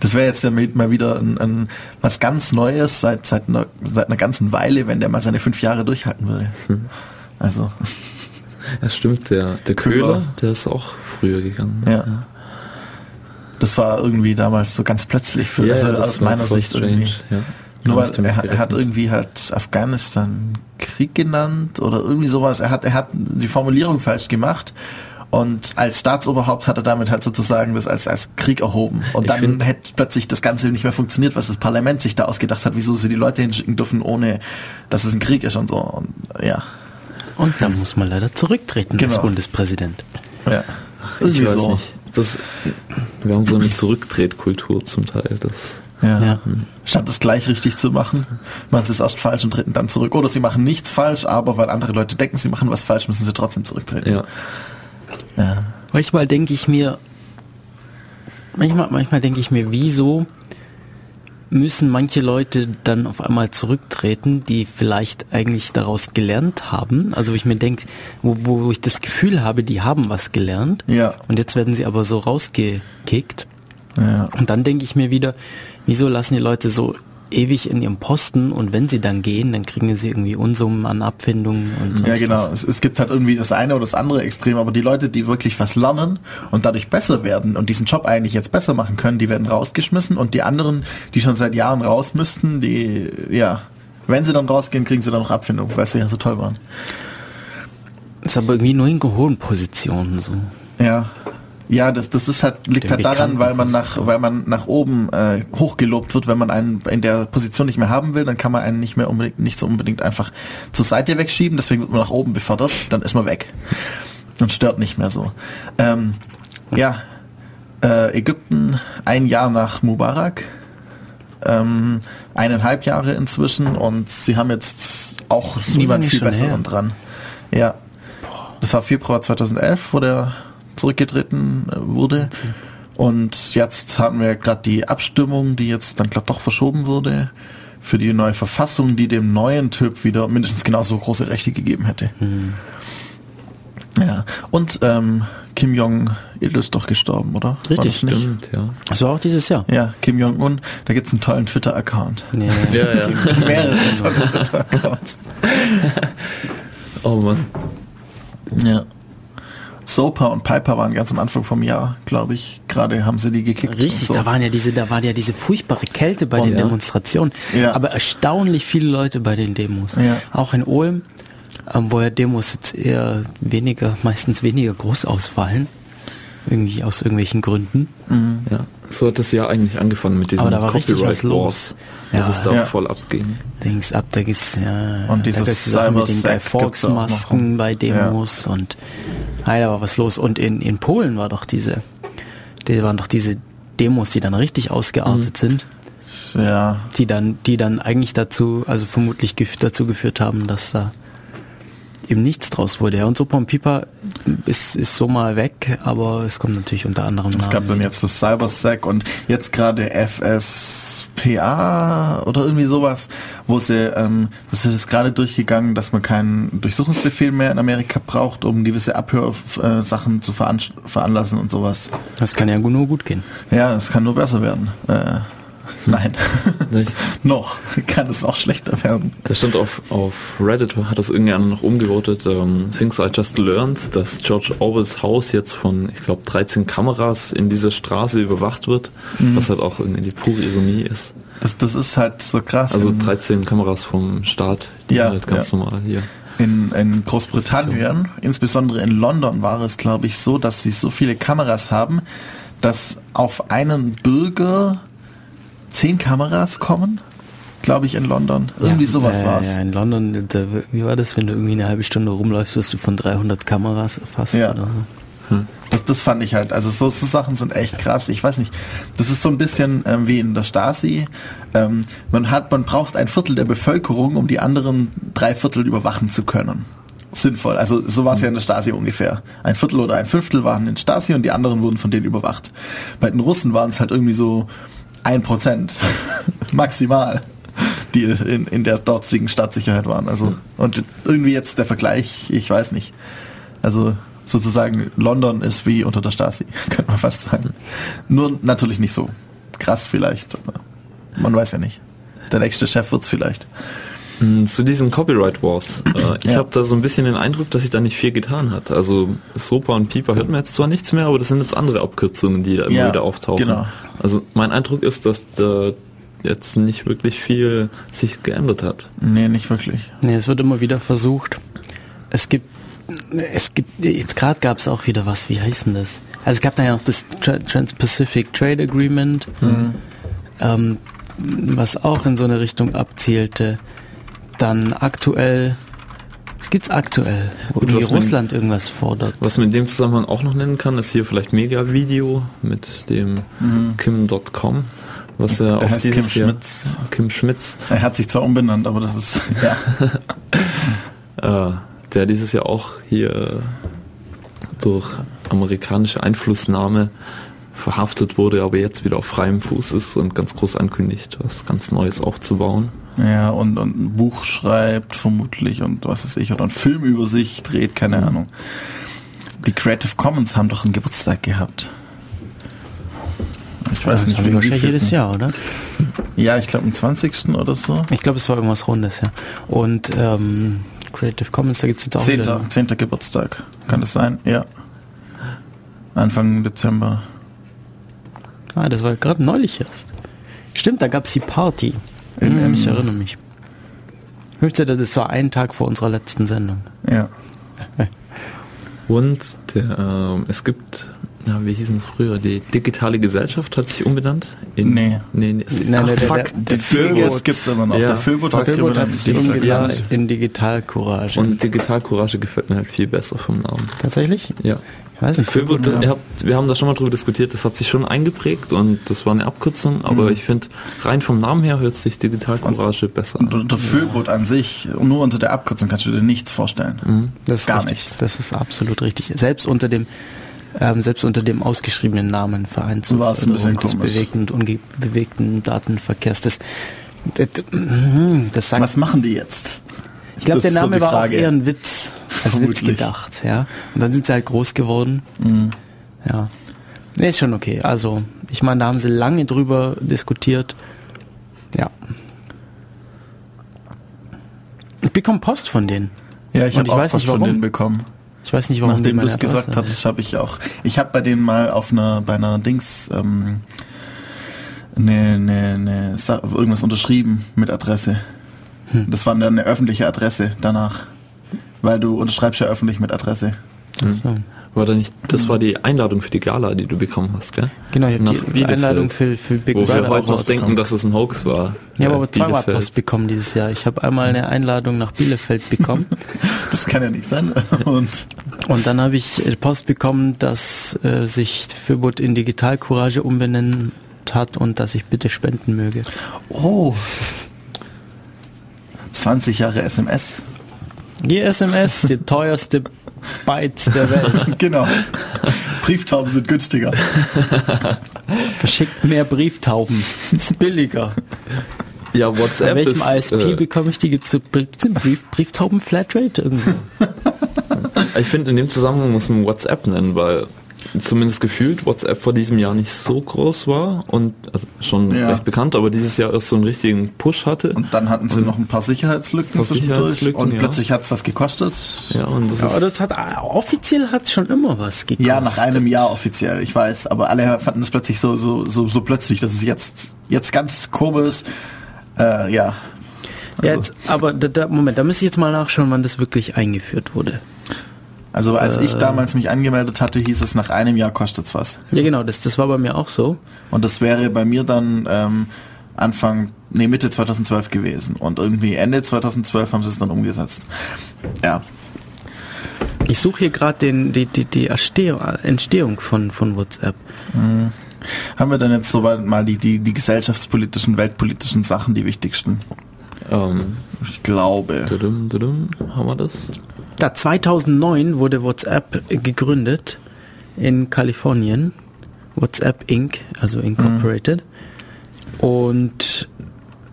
Das wäre jetzt ja mal wieder ein, ein, was ganz Neues seit, seit, einer, seit einer ganzen Weile, wenn der mal seine fünf Jahre durchhalten würde. Also, Ja, stimmt, der, der Köhler. Köhler, der ist auch früher gegangen. ja. Das war irgendwie damals so ganz plötzlich für, Ja, also ja, das aus meiner Sicht irgendwie. strange, ja. Nur weil ich er, hat- er hat irgendwie halt Afghanistan Krieg genannt oder irgendwie sowas. Er hat, er hat die Formulierung falsch gemacht. Und als Staatsoberhaupt hat er damit halt sozusagen das als, als Krieg erhoben. Und Ich dann find- hätte plötzlich das Ganze nicht mehr funktioniert, was das Parlament sich da ausgedacht hat, wieso sie die Leute hinschicken dürfen, ohne dass es ein Krieg ist und so. Und, ja, Und dann muss man leider zurücktreten als Genau. Bundespräsident. ja. Ich Irgendwie weiß so. nicht. Das, wir haben so eine Zurücktretkultur zum Teil. Das, Ja. Ja. Statt es gleich richtig zu machen, machen sie es erst falsch und treten dann zurück. Oder sie machen nichts falsch, aber weil andere Leute denken, sie machen was falsch, müssen sie trotzdem zurücktreten. ja. Ja. Manchmal denke ich mir, manchmal, manchmal denke ich mir, wieso müssen manche Leute dann auf einmal zurücktreten, die vielleicht eigentlich daraus gelernt haben. Also wo ich mir denke, wo, wo ich das Gefühl habe, die haben was gelernt. Ja. Und jetzt werden sie aber so rausgekickt. Ja. Und dann denke ich mir wieder, wieso lassen die Leute so ewig in ihrem Posten und wenn sie dann gehen, dann kriegen sie irgendwie Unsummen an Abfindungen und sonst Ja, genau. was. Es, es gibt halt irgendwie das eine oder das andere Extrem, aber die Leute, die wirklich was lernen und dadurch besser werden und diesen Job eigentlich jetzt besser machen können, die werden rausgeschmissen und die anderen, die schon seit Jahren raus müssten, die, ja, wenn sie dann rausgehen, kriegen sie dann noch Abfindung, weil sie ja so toll waren. Ist aber irgendwie nur in hohen Positionen so. Ja. Ja, das, das ist halt, liegt halt daran, weil man nach, weil man nach oben äh, hochgelobt wird, wenn man einen in der Position nicht mehr haben will, dann kann man einen nicht mehr unbedingt, nicht so unbedingt einfach zur Seite wegschieben, deswegen wird man nach oben befördert, dann ist man weg. Und stört nicht mehr so. Ähm, ja, äh, Ägypten ein Jahr nach Mubarak, ähm, eineinhalb Jahre inzwischen und sie haben jetzt auch niemand viel besseren her. dran. Ja, das war Februar 2011, wo der zurückgetreten äh, wurde. Und jetzt haben wir gerade die Abstimmung, die jetzt dann glaube doch verschoben wurde, für die neue Verfassung, die dem neuen Typ wieder mindestens genauso große Rechte gegeben hätte. Ja. Und ähm, Kim Jong-il ist doch gestorben, oder? Richtig? Stimmt, ja. Das war auch dieses Jahr. Ja, Kim Jong-un, da gibt's einen tollen Twitter-Account. Ja. Ja, ja. Mehrere tolle Twitter-Accounts. Oh Mann. Ja. Soper und Piper waren ganz am Anfang vom Jahr, glaube ich. Gerade haben sie die gekickt. Richtig, so. da waren ja diese, da war ja diese furchtbare Kälte bei Und den ja. Demonstrationen. Ja. Aber erstaunlich viele Leute bei den Demos. Ja. Auch in Ulm, ähm, wo ja Demos jetzt eher weniger, meistens weniger groß ausfallen. Irgendwie aus irgendwelchen Gründen. Ja. So hat das Jahr eigentlich angefangen mit diesem Aber da war richtig was los. Wars. Ja. ist da Ja. voll abging. Dings ab, da gibt's ja Und da dieses gibt's Sachen mit den Guy Fawkes. Masken bei Demos und ah, da war was los. Und in, in Polen war doch diese, die waren doch diese Demos, die dann richtig Mhm. ausgeartet sind. Ja, die dann, die dann eigentlich dazu, also vermutlich dazu geführt haben, dass da eben nichts draus wurde. Ja, und Sopa und Pipa ist, ist so mal weg, aber es kommt natürlich unter anderem es gab dann jetzt das Cybersec und jetzt gerade FSPA oder irgendwie sowas, wo sie, ähm, das ist gerade durchgegangen, dass man keinen Durchsuchungsbefehl mehr in Amerika braucht, um gewisse Abhörsachen zu veran veranlassen und sowas. Das kann ja nur gut gehen. Ja, es kann nur besser werden. Äh, nein. Nicht? Noch kann es auch schlechter werden. Das stand auf, auf Reddit, hat das irgendjemand noch umgevotet. Ähm, Things I Just Learned, dass George Orwells Haus jetzt von, ich glaube, 13 Kameras in dieser Straße überwacht wird, was halt auch irgendwie die pure Ironie ist. Das, das ist halt so krass. Also in, 13 Kameras vom Staat, die Ja, halt ganz ja. normal hier. in, in Großbritannien, insbesondere in London, war es, glaube ich, so, dass sie so viele Kameras haben, dass auf einen Bürger zehn Kameras kommen. Glaube ich, in London. Irgendwie ja, sowas ja, war's. Ja, in London, da, wie war das, wenn du irgendwie eine halbe Stunde rumläufst, wirst du von 300 Kameras erfasst? Ja. Oder? Das, das fand ich halt. Also so, so Sachen sind echt krass. Ich weiß nicht. Das ist so ein bisschen ähm, wie in der Stasi. Ähm, man hat, man braucht ein Viertel der Bevölkerung, um die anderen drei Viertel überwachen zu können. sinnvoll. Also so war es ja in der Stasi ungefähr. Ein Viertel oder ein Fünftel waren in Stasi und die anderen wurden von denen überwacht. Bei den Russen waren es halt irgendwie so ein Prozent maximal, die in, in der dortigen Staatssicherheit waren. Also und irgendwie jetzt der Vergleich, ich weiß nicht. Also sozusagen London ist wie unter der Stasi, könnte man fast sagen. Nur natürlich nicht so krass vielleicht, aber man weiß ja nicht. Der nächste Chef wird's vielleicht. Mm, Zu diesen Copyright Wars. Äh, ich Ja. habe da so ein bisschen den Eindruck, dass sich da nicht viel getan hat. Also Sopa und Pieper hört man jetzt zwar nichts mehr, aber das sind jetzt andere Abkürzungen, die da immer Ja, wieder auftauchen. genau. Also mein Eindruck ist, dass da jetzt nicht wirklich viel sich geändert hat. Nee, nicht wirklich. Nee, es wird immer wieder versucht. Es gibt, es gibt, jetzt gerade gab es auch wieder was, wie heißt denn das? Also es gab da ja noch das Tra Trans-Pacific Trade Agreement, ähm, was auch in so eine Richtung abzielte. Dann aktuell, was gibt's aktuell? Wo Gut, irgendwie Russland irgendwas fordert. Was man in dem Zusammenhang auch noch nennen kann, ist hier vielleicht Mega-Video mit dem Kim.com, was ja Der auch heißt dieses Kim Jahr Schmitz. Kim Schmitz, Er hat sich zwar umbenannt, aber das ist ja. äh, der dieses Jahr auch hier durch amerikanische Einflussnahme verhaftet wurde, aber jetzt wieder auf freiem Fuß ist und ganz groß ankündigt, was ganz Neues aufzubauen. Ja, und, und ein Buch schreibt vermutlich und was weiß ich, oder einen Film über sich dreht, keine Ahnung. Die Creative Commons haben doch einen Geburtstag gehabt. Ich weiß das nicht, wie wahrscheinlich jedes Jahr, oder? Ja, ich glaube am 20. oder so. Ich glaube, es war irgendwas Rundes, ja. Und ähm, Creative Commons, da gibt's jetzt auch 10. wieder. 10. Geburtstag. Kann das sein? Ja. Anfang Dezember. Ah, das war gerade neulich erst. Stimmt, da gab's die Party. In- ich erinnere mich. 15. Das war ein Tag vor unserer letzten Sendung. Ja. Und der, ähm, es gibt, na, wie hießen es früher, die digitale Gesellschaft hat sich umbenannt? In, Nee. nee, nee es- Nein, ach, der- der- fuck, der- Die der Vögel Philbot- gibt's immer noch. Ja. Der Philbot hat umbenannt. hat sich Die- umgenannt in Digitalcourage. Und Digitalcourage gefällt mir halt viel besser vom Namen. Tatsächlich? Ja. Weiß nicht. Philbot, Philbot, ihr habt, wir haben da schon mal drüber diskutiert, das hat sich schon eingeprägt und das war eine Abkürzung, aber ich finde, rein vom Namen her hört sich Digitalcourage besser an. Und der Füllboot an sich, nur unter der Abkürzung kannst du dir nichts vorstellen. Das ist Gar richtig. nichts. Das ist absolut richtig. Selbst unter dem ähm, selbst unter dem ausgeschriebenen Namen Verein zur War es ein bisschen des bewegten und unbewegten Datenverkehrs. Das, das, das sagt, Was machen die jetzt? Ich glaube, der so Name die war auch eher ein Witz, als Witz gedacht, ja. Und dann sind sie halt groß geworden. Mhm. Ja. Nee, ist schon okay. Also, ich meine, da haben sie lange drüber diskutiert. Ja. Ich bekomme Post von denen. Ja, ich habe ich auch was nicht, von denen bekommen. Ich weiß nicht, warum Nachdem du es gesagt hattest, habe ich auch. Ich habe bei denen mal auf einer, bei einer Dings, ähm, ne, ne, ne, irgendwas unterschrieben mit Adresse. Hm. Das war dann eine öffentliche Adresse danach. Weil du unterschreibst ja öffentlich mit Adresse. So. War da nicht, das war die Einladung für die Gala, die du bekommen hast, gell? Genau, ich habe die Bielefeld. Einladung für, für Big Wo wir Brother heute auch noch denken, dass es ein Hoax war. Ich habe Äh, aber zweimal. Post bekommen dieses Jahr. Ich habe einmal eine Einladung nach Bielefeld bekommen Das kann ja nicht sein. Und und dann habe ich äh, Post bekommen, dass äh, sich Fürbot in Digitalcourage umbenennen hat und dass ich bitte spenden möge. oh. 20 Jahre SMS. Die SMS, die teuerste Bytes der Welt. genau. Brieftauben sind günstiger. Verschickt mehr Brieftauben. Ist billiger. Ja, Bei WhatsApp welchem ist, ISP äh, bekomme ich die? Brief, Brief, Brieftauben-Flatrate? Irgendwo? Ich finde, in dem Zusammenhang muss man WhatsApp nennen, weil zumindest gefühlt WhatsApp vor diesem Jahr nicht so groß war und also schon Ja. recht bekannt, aber dieses Jahr erst so einen richtigen Push hatte. Und dann hatten sie noch ein paar Sicherheitslücken Paar zwischendurch. Sicherheitslücken, und ja. plötzlich hat es was gekostet. ja, und das Ja, ist, aber das hat, offiziell hat es schon immer was gekostet. Ja, nach einem Jahr offiziell, ich weiß. Aber alle fanden es plötzlich so, so, so, so plötzlich, dass es jetzt, jetzt ganz komisch äh, ja. Ja, jetzt, aber da, da, Moment, da müsste ich jetzt mal nachschauen, wann das wirklich eingeführt wurde. Also als ich damals mich angemeldet hatte, hieß es, nach einem Jahr kostet's was. Ja, genau, das, das war bei mir auch so. Und das wäre bei mir dann ähm, Anfang, nee, Mitte 2012 gewesen. Und irgendwie Ende 2012 haben sie es dann umgesetzt. Ja. Ich suche hier gerade die, die, die Entstehung von, von WhatsApp. Haben wir dann jetzt soweit mal die, die, die gesellschaftspolitischen, weltpolitischen Sachen, die wichtigsten? ähm, Ich glaube. tudum, tudum, haben wir das? Da 2009 wurde WhatsApp gegründet in Kalifornien. WhatsApp Inc., also Incorporated. Und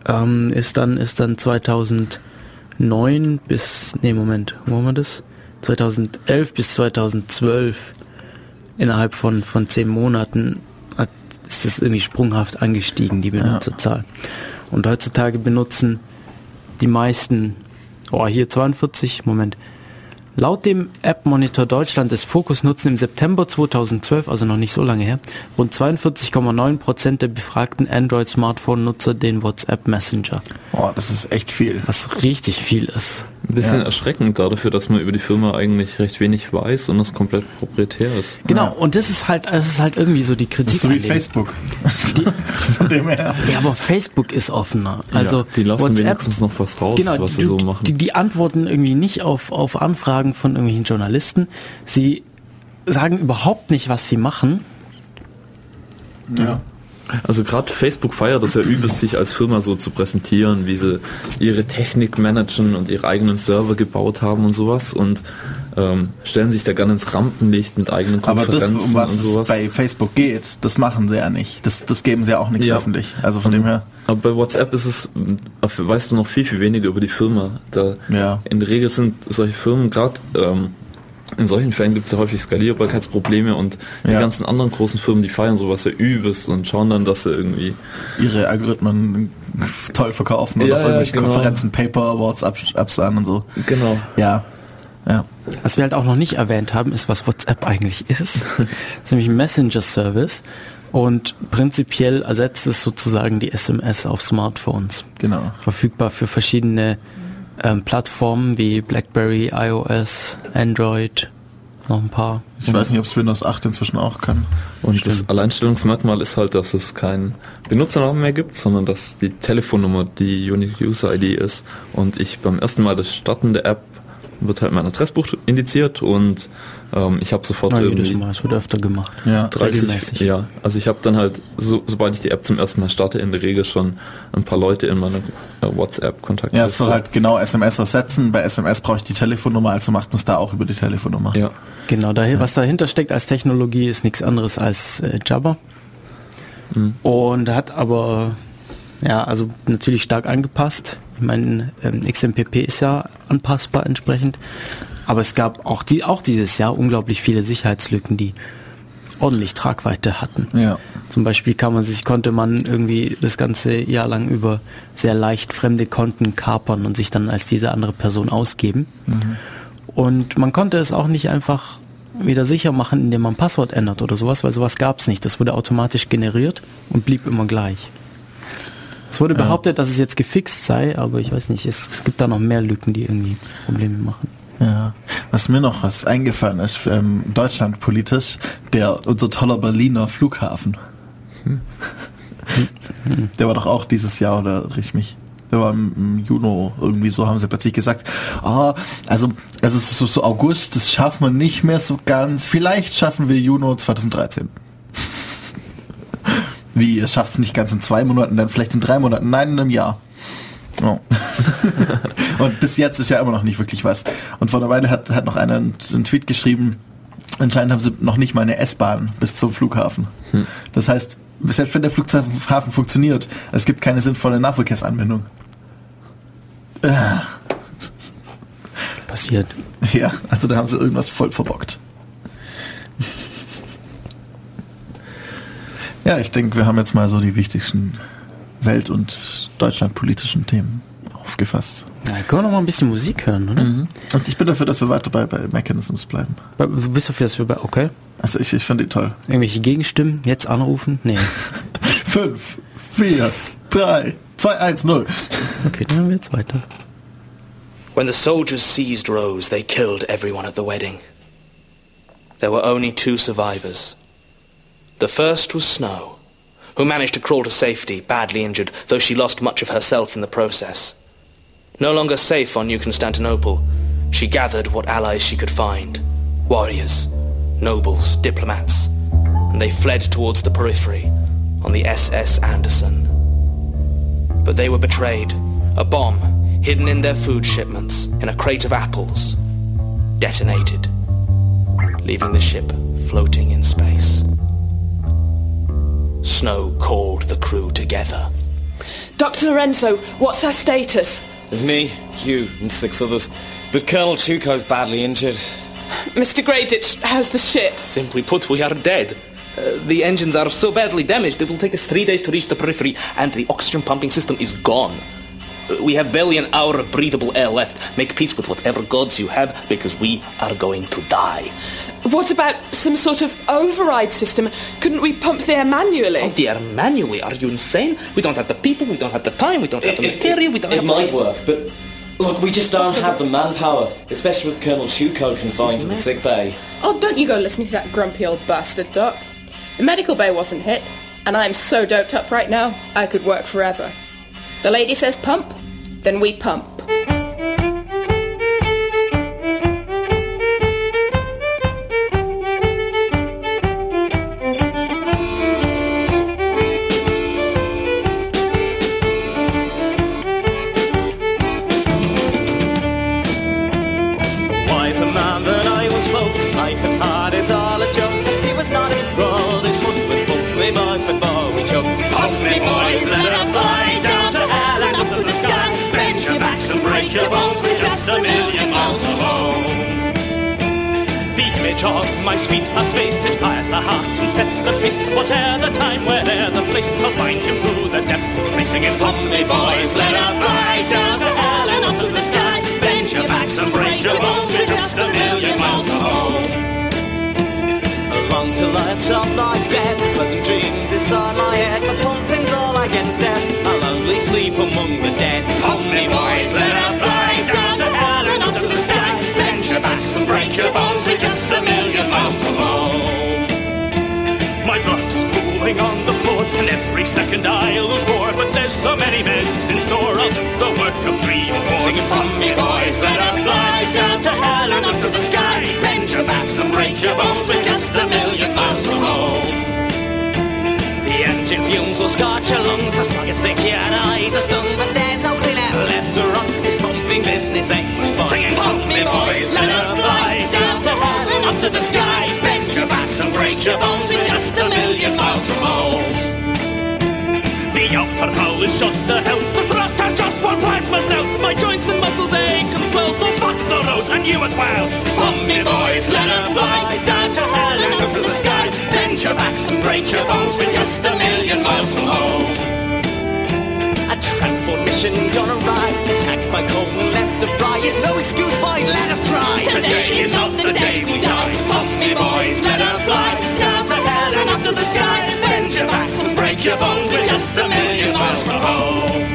ähm, ist dann ist dann 2009 bis nee Moment, wo haben wir das? 2011 bis 2012 innerhalb von von zehn Monaten hat, ist das irgendwie sprunghaft angestiegen die Benutzerzahl. Und heutzutage benutzen die meisten oh hier 42 Moment Laut dem App Monitor Deutschland des Fokus nutzen im September 2012, also noch nicht so lange her, rund 42,9 Prozent der befragten Android-Smartphone-Nutzer den WhatsApp Messenger. Oh, das ist echt viel. Was richtig viel ist. Ein bisschen Ja. erschreckend dafür, dass man über die Firma eigentlich recht wenig weiß und das komplett proprietär ist. Genau, und das ist halt, das ist halt irgendwie so die Das Kritik. ist so wie. Facebook. Die, Von dem her. ja, aber Facebook ist offener. Also ja, die lassen WhatsApp, wenigstens noch was raus, genau, was sie so machen. Die, die antworten irgendwie nicht auf, auf Anfragen von irgendwelchen Journalisten. Sie sagen überhaupt nicht, was sie machen. Ja. Also gerade Facebook feiert es ja übelst, sich als Firma so zu präsentieren, wie sie ihre Technik managen und ihre eigenen Server gebaut haben und sowas und ähm, stellen sich da gerne ins Rampenlicht mit eigenen Aber das, Konferenzen um was und es sowas. bei Facebook geht, das machen sie ja nicht. Das, das geben sie ja auch nicht Ja. öffentlich. Also von dem her. Aber bei WhatsApp ist es, weißt du noch viel, viel weniger über die Firma. Da Ja. In der Regel sind solche Firmen gerade, ähm, in solchen Fällen gibt es ja häufig Skalierbarkeitsprobleme und die Ja. ganzen anderen großen Firmen, die feiern sowas ja übelst und schauen dann, dass sie irgendwie ihre Algorithmen toll verkaufen oder Ja, auf ja, irgendwelche genau. Konferenzen Paper Awards ab, absahen und so. Genau. Ja. Ja. Was wir halt auch noch nicht erwähnt haben, ist, was WhatsApp eigentlich ist. Das ist nämlich ein Messenger-Service und prinzipiell ersetzt es sozusagen die SMS auf Smartphones. Genau. Verfügbar für verschiedene ähm, Plattformen wie BlackBerry, iOS, Android, noch ein paar. Ich weiß nicht, ob es Windows 8 inzwischen auch kann. Und das Alleinstellungsmerkmal ist halt, dass es keinen Benutzernamen mehr gibt, sondern dass die Telefonnummer die Unique User ID ist. Und ich beim ersten Mal das Starten der App wird halt mein Adressbuch indiziert und ähm, ich habe sofort Na, jedes irgendwie Mal, es wird öfter gemacht. Ja. 30, regelmäßig. ja, also ich habe dann halt, so, sobald ich die App zum ersten Mal starte, in der Regel schon ein paar Leute in meiner äh, WhatsApp-Kontaktliste. Ja, es soll halt genau SMS ersetzen. Bei SMS brauche ich die Telefonnummer, also macht man es da auch über die Telefonnummer. Ja, Genau, daher, was dahinter steckt als Technologie ist nichts anderes als äh, Jabber. Und hat aber, ja, also natürlich stark angepasst. Ich meine, ähm, XMPP ist ja anpassbar entsprechend. Aber es gab auch, die, auch dieses Jahr unglaublich viele Sicherheitslücken, die ordentlich Tragweite hatten. Ja. Zum Beispiel kann man sich, konnte man irgendwie das ganze Jahr lang über sehr leicht fremde Konten kapern und sich dann als diese andere Person ausgeben. Und man konnte es auch nicht einfach wieder sicher machen, indem man Passwort ändert oder sowas, weil sowas gab es nicht. Das wurde automatisch generiert und blieb immer gleich. Es wurde behauptet, dass es jetzt gefixt sei, aber ich weiß nicht, es, es gibt da noch mehr Lücken, die irgendwie Probleme machen. Ja. Was mir noch was eingefallen ist, ähm, Deutschland politisch, der unser toller Berliner Flughafen. Der war doch auch dieses Jahr, oder irre ich mich? Der war im, im Juni irgendwie so, haben sie plötzlich gesagt, ah, also, also so, so August, das schaffen wir nicht mehr so ganz. Vielleicht schaffen wir Juni 2013. Wie, ihr schafft es nicht ganz in zwei Monaten, dann vielleicht in drei Monaten, nein, in einem Jahr. Oh. und bis jetzt ist ja immer noch nicht wirklich was. Und vor einer Weile hat, hat noch einer einen, einen Tweet geschrieben, anscheinend haben sie noch nicht mal eine S-Bahn bis zum Flughafen. Das heißt, selbst wenn der Flughafen funktioniert, es gibt keine sinnvolle Nahverkehrsanbindung. Ah, Passiert. Ja, also da haben sie irgendwas voll verbockt. Ja, ich denke, wir haben jetzt mal so die wichtigsten welt- und deutschlandpolitischen Themen aufgefasst. Ja, können wir noch mal ein bisschen Musik hören, oder? Und ich bin dafür, dass wir weiter bei, bei Mechanisms bleiben. Du bist dafür, dass wir bei, okay. Also ich, ich finde die toll. Irgendwelche Gegenstimmen jetzt anrufen? Nee. Fünf, vier, drei, zwei, eins, null. Okay, dann hören wir jetzt weiter. When the soldiers seized Rose, they killed everyone at the wedding. There were only two survivors. The first was Snow, who managed to crawl to safety, badly injured, though she lost much of herself in the process. No longer safe on New Constantinople, she gathered what allies she could find. Warriors, nobles, diplomats, and they fled towards the periphery on the SS Anderson. But they were betrayed. A bomb hidden in their food shipments in a crate of apples detonated, leaving the ship floating in space. Snow called the crew together. Dr. Lorenzo, what's our status? There's me, you, and six others. But Colonel Chuko's badly injured. Mr. Greyditch, how's the ship? Simply put, we are dead. Uh, the engines are so badly damaged it will take us three days to reach the periphery and the oxygen pumping system is gone. Uh, We have barely an hour of breathable air left. Make peace with whatever gods you have because we are going to die. What about some sort of override system? Couldn't we pump the air manually? Oh dear, manually, are you insane? We don't have the people, we don't have the time, we don't have the material, we don't It have might the... work, but look, we just don't have the manpower, especially with Colonel Chuko confined to the sick bay. Oh, don't you go listening to that grumpy old bastard, Doc. The medical bay wasn't hit, and I'm so doped up right now, I could work forever. The lady says pump, then we pump. A million miles home The image of my sweetheart's face inspires the heart and sets the pace. Whatever the time, where'er the place, I'll find him through the depths of space singing. Me, boys, let her fly down to hell and up to the sky. Bend your backs and break your bones. We're just a million miles home. Along till the top my bed Pleasant dreams inside my head The pumping's all I get instead I'll only sleep among the dead me, boys, let her fly break your bones. We're just a million miles from home. My blood is pooling on the floor, and every second I lose more. But there's so many beds in store, I'll do the work of three or four. Singing, pump me, boys, let her fly down to hell and up to the sky. Bend your backs and break your bones. We're just a million miles from home. The engine fumes will scorch your lungs The smog is thick, your eyes are stung But there's no clean air left to run This business ain't much fun Singing, pump me, boys, let her fly down to hell and up to the sky. Bend your backs and break your bones. We're just a million miles from home. The outer hull is shut to hell. The thrust has just one plasma cell. My joints and muscles ache and swell, so fuck the roads and you as well. Pump me, boys, let her fly down to hell and up to the sky. Bend your backs and break your bones. We're just a million miles from home. Transport mission gone awry Attacked by cold and left to fry Is no excuse, boys, let us try Today is not the day we die. Pump me, boys, let her fly down to hell and up to the sky. Bend your backs and break your bones. We're just a million miles from home.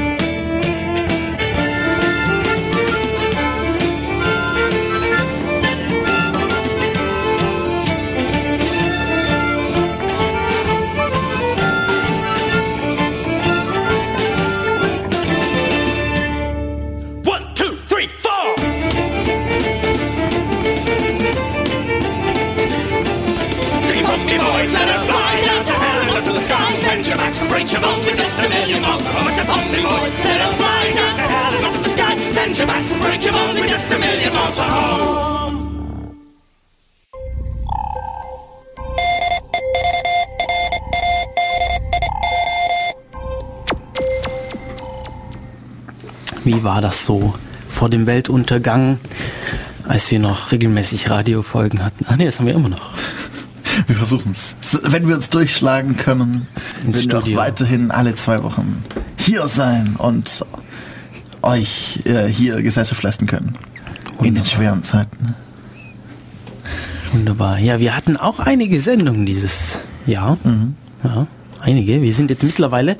Break your bones. We're just a million miles from home. I said, pump me, boys, let her fly down to hell and up to the sky. Bend your backs and break your bones. We're just a million miles from home. Wie war das so vor dem Weltuntergang, als wir noch regelmäßig Radiofolgen hatten? Ach nee, das haben wir immer noch. Wir versuchen es. Wenn wir uns durchschlagen können, Ins Studio. weiterhin alle zwei Wochen hier sein und euch äh, hier Gesellschaft leisten können. In den schweren Zeiten. Wunderbar. Ja, wir hatten auch einige Sendungen dieses Jahr. Ja, einige. Wir sind jetzt mittlerweile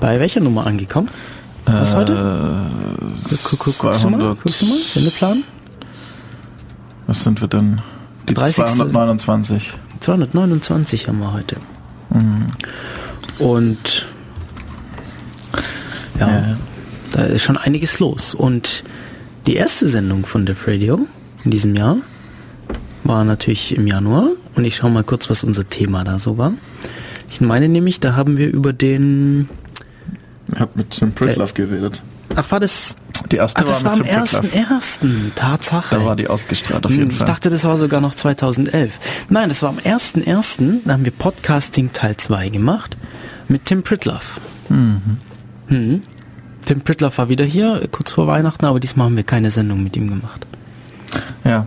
bei welcher Nummer angekommen? Was heute? Guck, guck, guckst du mal? 200. Guckst du mal? Sendeplan? Was sind wir denn? Die 30. 229. 229 haben wir heute. Mhm. Und ja, Ja. da ist schon einiges los. Und die erste Sendung von Def Radio in diesem Jahr war natürlich im Januar. Und ich schaue mal kurz, was unser Thema da so war. Ich meine nämlich, da haben wir über den... Ich hab mit Tim Pritlove geredet. Ach, war das... Die erste Ach, das war, mit am Pritlove. 1.1. Tatsache. Da war die ausgestrahlt auf jeden Hm, Ich Fall. dachte, das war sogar noch 2011. Nein, das war am 1.1. Da haben wir Podcasting Teil 2 gemacht mit Tim Pritlove. Mhm. Hm. Tim Pritlove war wieder hier, kurz vor Weihnachten, aber diesmal haben wir keine Sendung mit ihm gemacht. Ja.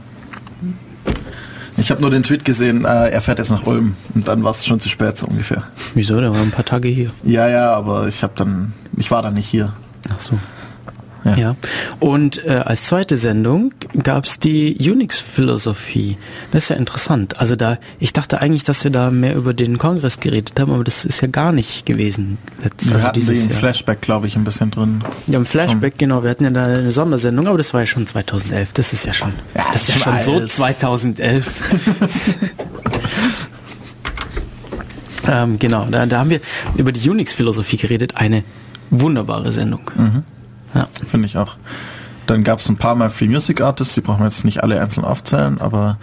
Ich habe nur den Tweet gesehen, äh, er fährt jetzt nach Ulm und dann war es schon zu spät so ungefähr. Wieso? Der war ein paar Tage hier. Ja, ja, aber ich habe dann, ich war da nicht hier. Ach so. Ja. Und äh, als zweite Sendung gab es die Unix-Philosophie. Das ist ja interessant. Also da, ich dachte eigentlich, dass wir da mehr über den Kongress geredet haben, aber das ist ja gar nicht gewesen. Letzt, Wir also hatten dieses den Jahr. Flashback, glaube ich, ein bisschen drin. Ja, im Flashback, genau. Wir hatten ja da eine Sondersendung, aber das war ja schon 2011. Das ist ja schon, das ist ja schon so alt. 2011. ähm, genau, da, da haben wir über die Unix-Philosophie geredet. Eine wunderbare Sendung. Mhm. Ja. Finde ich auch. Dann gab es ein paar Mal Free Music Artists, die brauchen wir jetzt nicht alle einzeln aufzählen, aber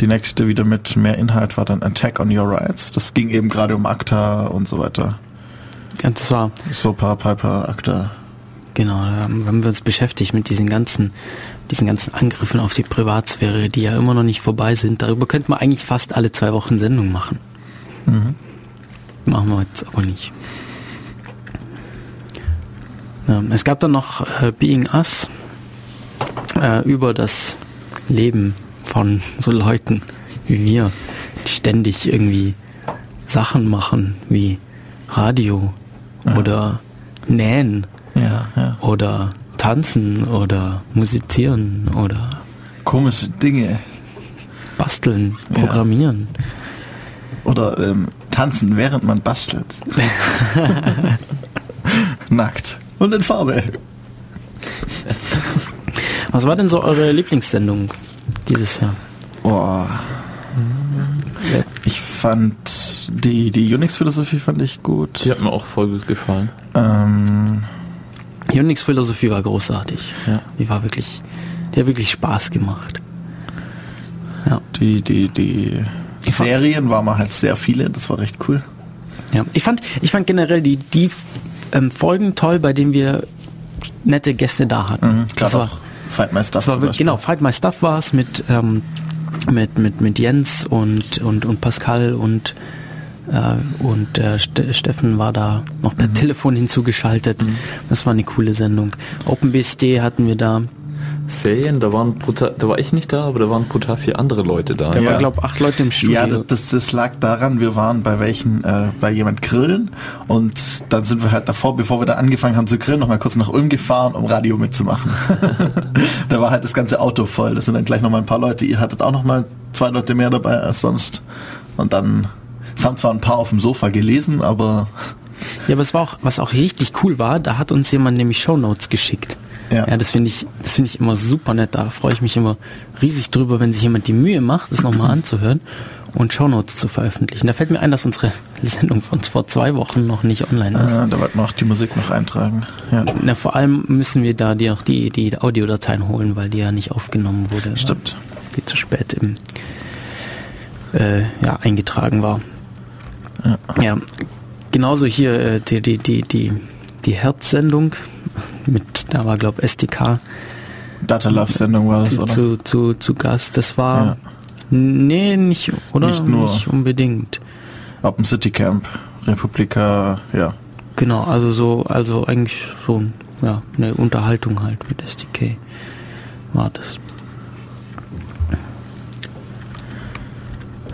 die nächste wieder mit mehr Inhalt war dann Attack on Your Rights. Das ging eben gerade um ACTA und so weiter. Ja, das war Sopa, Piper, ACTA. Genau, da haben wir uns beschäftigt mit diesen ganzen, diesen ganzen Angriffen auf die Privatsphäre, die ja immer noch nicht vorbei sind. Darüber könnte man eigentlich fast alle zwei Wochen Sendung machen. Mhm. Machen wir jetzt aber nicht. Ja, es gab dann noch äh, Being Us äh, über das Leben von so Leuten wie wir, die ständig irgendwie Sachen machen wie Radio oder Nähen Ja, ja. oder tanzen oder musizieren oder Komische Dinge. basteln, Ja. programmieren. Oder ähm, tanzen, während man bastelt. Nackt. Und in Farbe. Was war denn so eure Lieblingssendung dieses Jahr? Boah. Ich fand die, die Unix-Philosophie fand ich gut. Die hat mir auch voll gut gefallen. Ähm, Unix-Philosophie war großartig. Ja. Die war wirklich, die hat wirklich Spaß gemacht. Ja. die, die, die Ich Serien waren mal halt sehr viele, das war recht cool. Ja, ich fand, ich fand generell die, die ähm, Folgen toll, bei denen wir nette Gäste da hatten. Mhm, das war, Fight My Stuff war genau, Fight My Stuff war es mit, ähm, mit, mit, mit Jens und, und, und Pascal und, äh, und äh, Ste Steffen war da noch Mhm. per Telefon hinzugeschaltet. Das war eine coole Sendung. OpenBSD hatten wir da. Serien, da waren brutal, da war ich nicht da, aber da waren brutal viele andere Leute da. Da Ja. waren, glaube acht Leute im Studio. Ja, das, das, das lag daran, wir waren bei welchen, äh, bei jemand grillen und dann sind wir halt davor, bevor wir dann angefangen haben zu grillen, noch mal kurz nach Ulm gefahren, um Radio mitzumachen. da war halt das ganze Auto voll. Das sind dann gleich noch mal ein paar Leute. Ihr hattet auch noch mal zwei Leute mehr dabei als sonst. Und dann, es haben zwar ein paar auf dem Sofa gelesen, aber Ja, aber es war auch, was auch richtig cool war, da hat uns jemand nämlich Shownotes geschickt. Ja. Ja, das finde ich, das finde ich immer super nett. Da freue ich mich immer riesig drüber, wenn sich jemand die Mühe macht, das nochmal anzuhören und Shownotes zu veröffentlichen. Da fällt mir ein, dass unsere Sendung von vor zwei Wochen noch nicht online ist. äh, da wollten wir auch die Musik noch eintragen. Ja. Na, vor allem müssen wir da die auch die, die Audiodateien holen, weil die ja nicht aufgenommen wurde. Stimmt. Die zu spät im, äh, ja, eingetragen war. Ja. Genauso hier äh, die, die, die, die, die Herz-Sendung mit, da war glaube SDK Data Love Sendung war das, oder? zu, zu, zu Gast. Das war, Ja. nee, nicht, oder? Nicht nur. Nicht unbedingt. Open City Camp, Republika, ja. Genau, also so, also eigentlich so, ja, eine Unterhaltung halt mit SDK war das.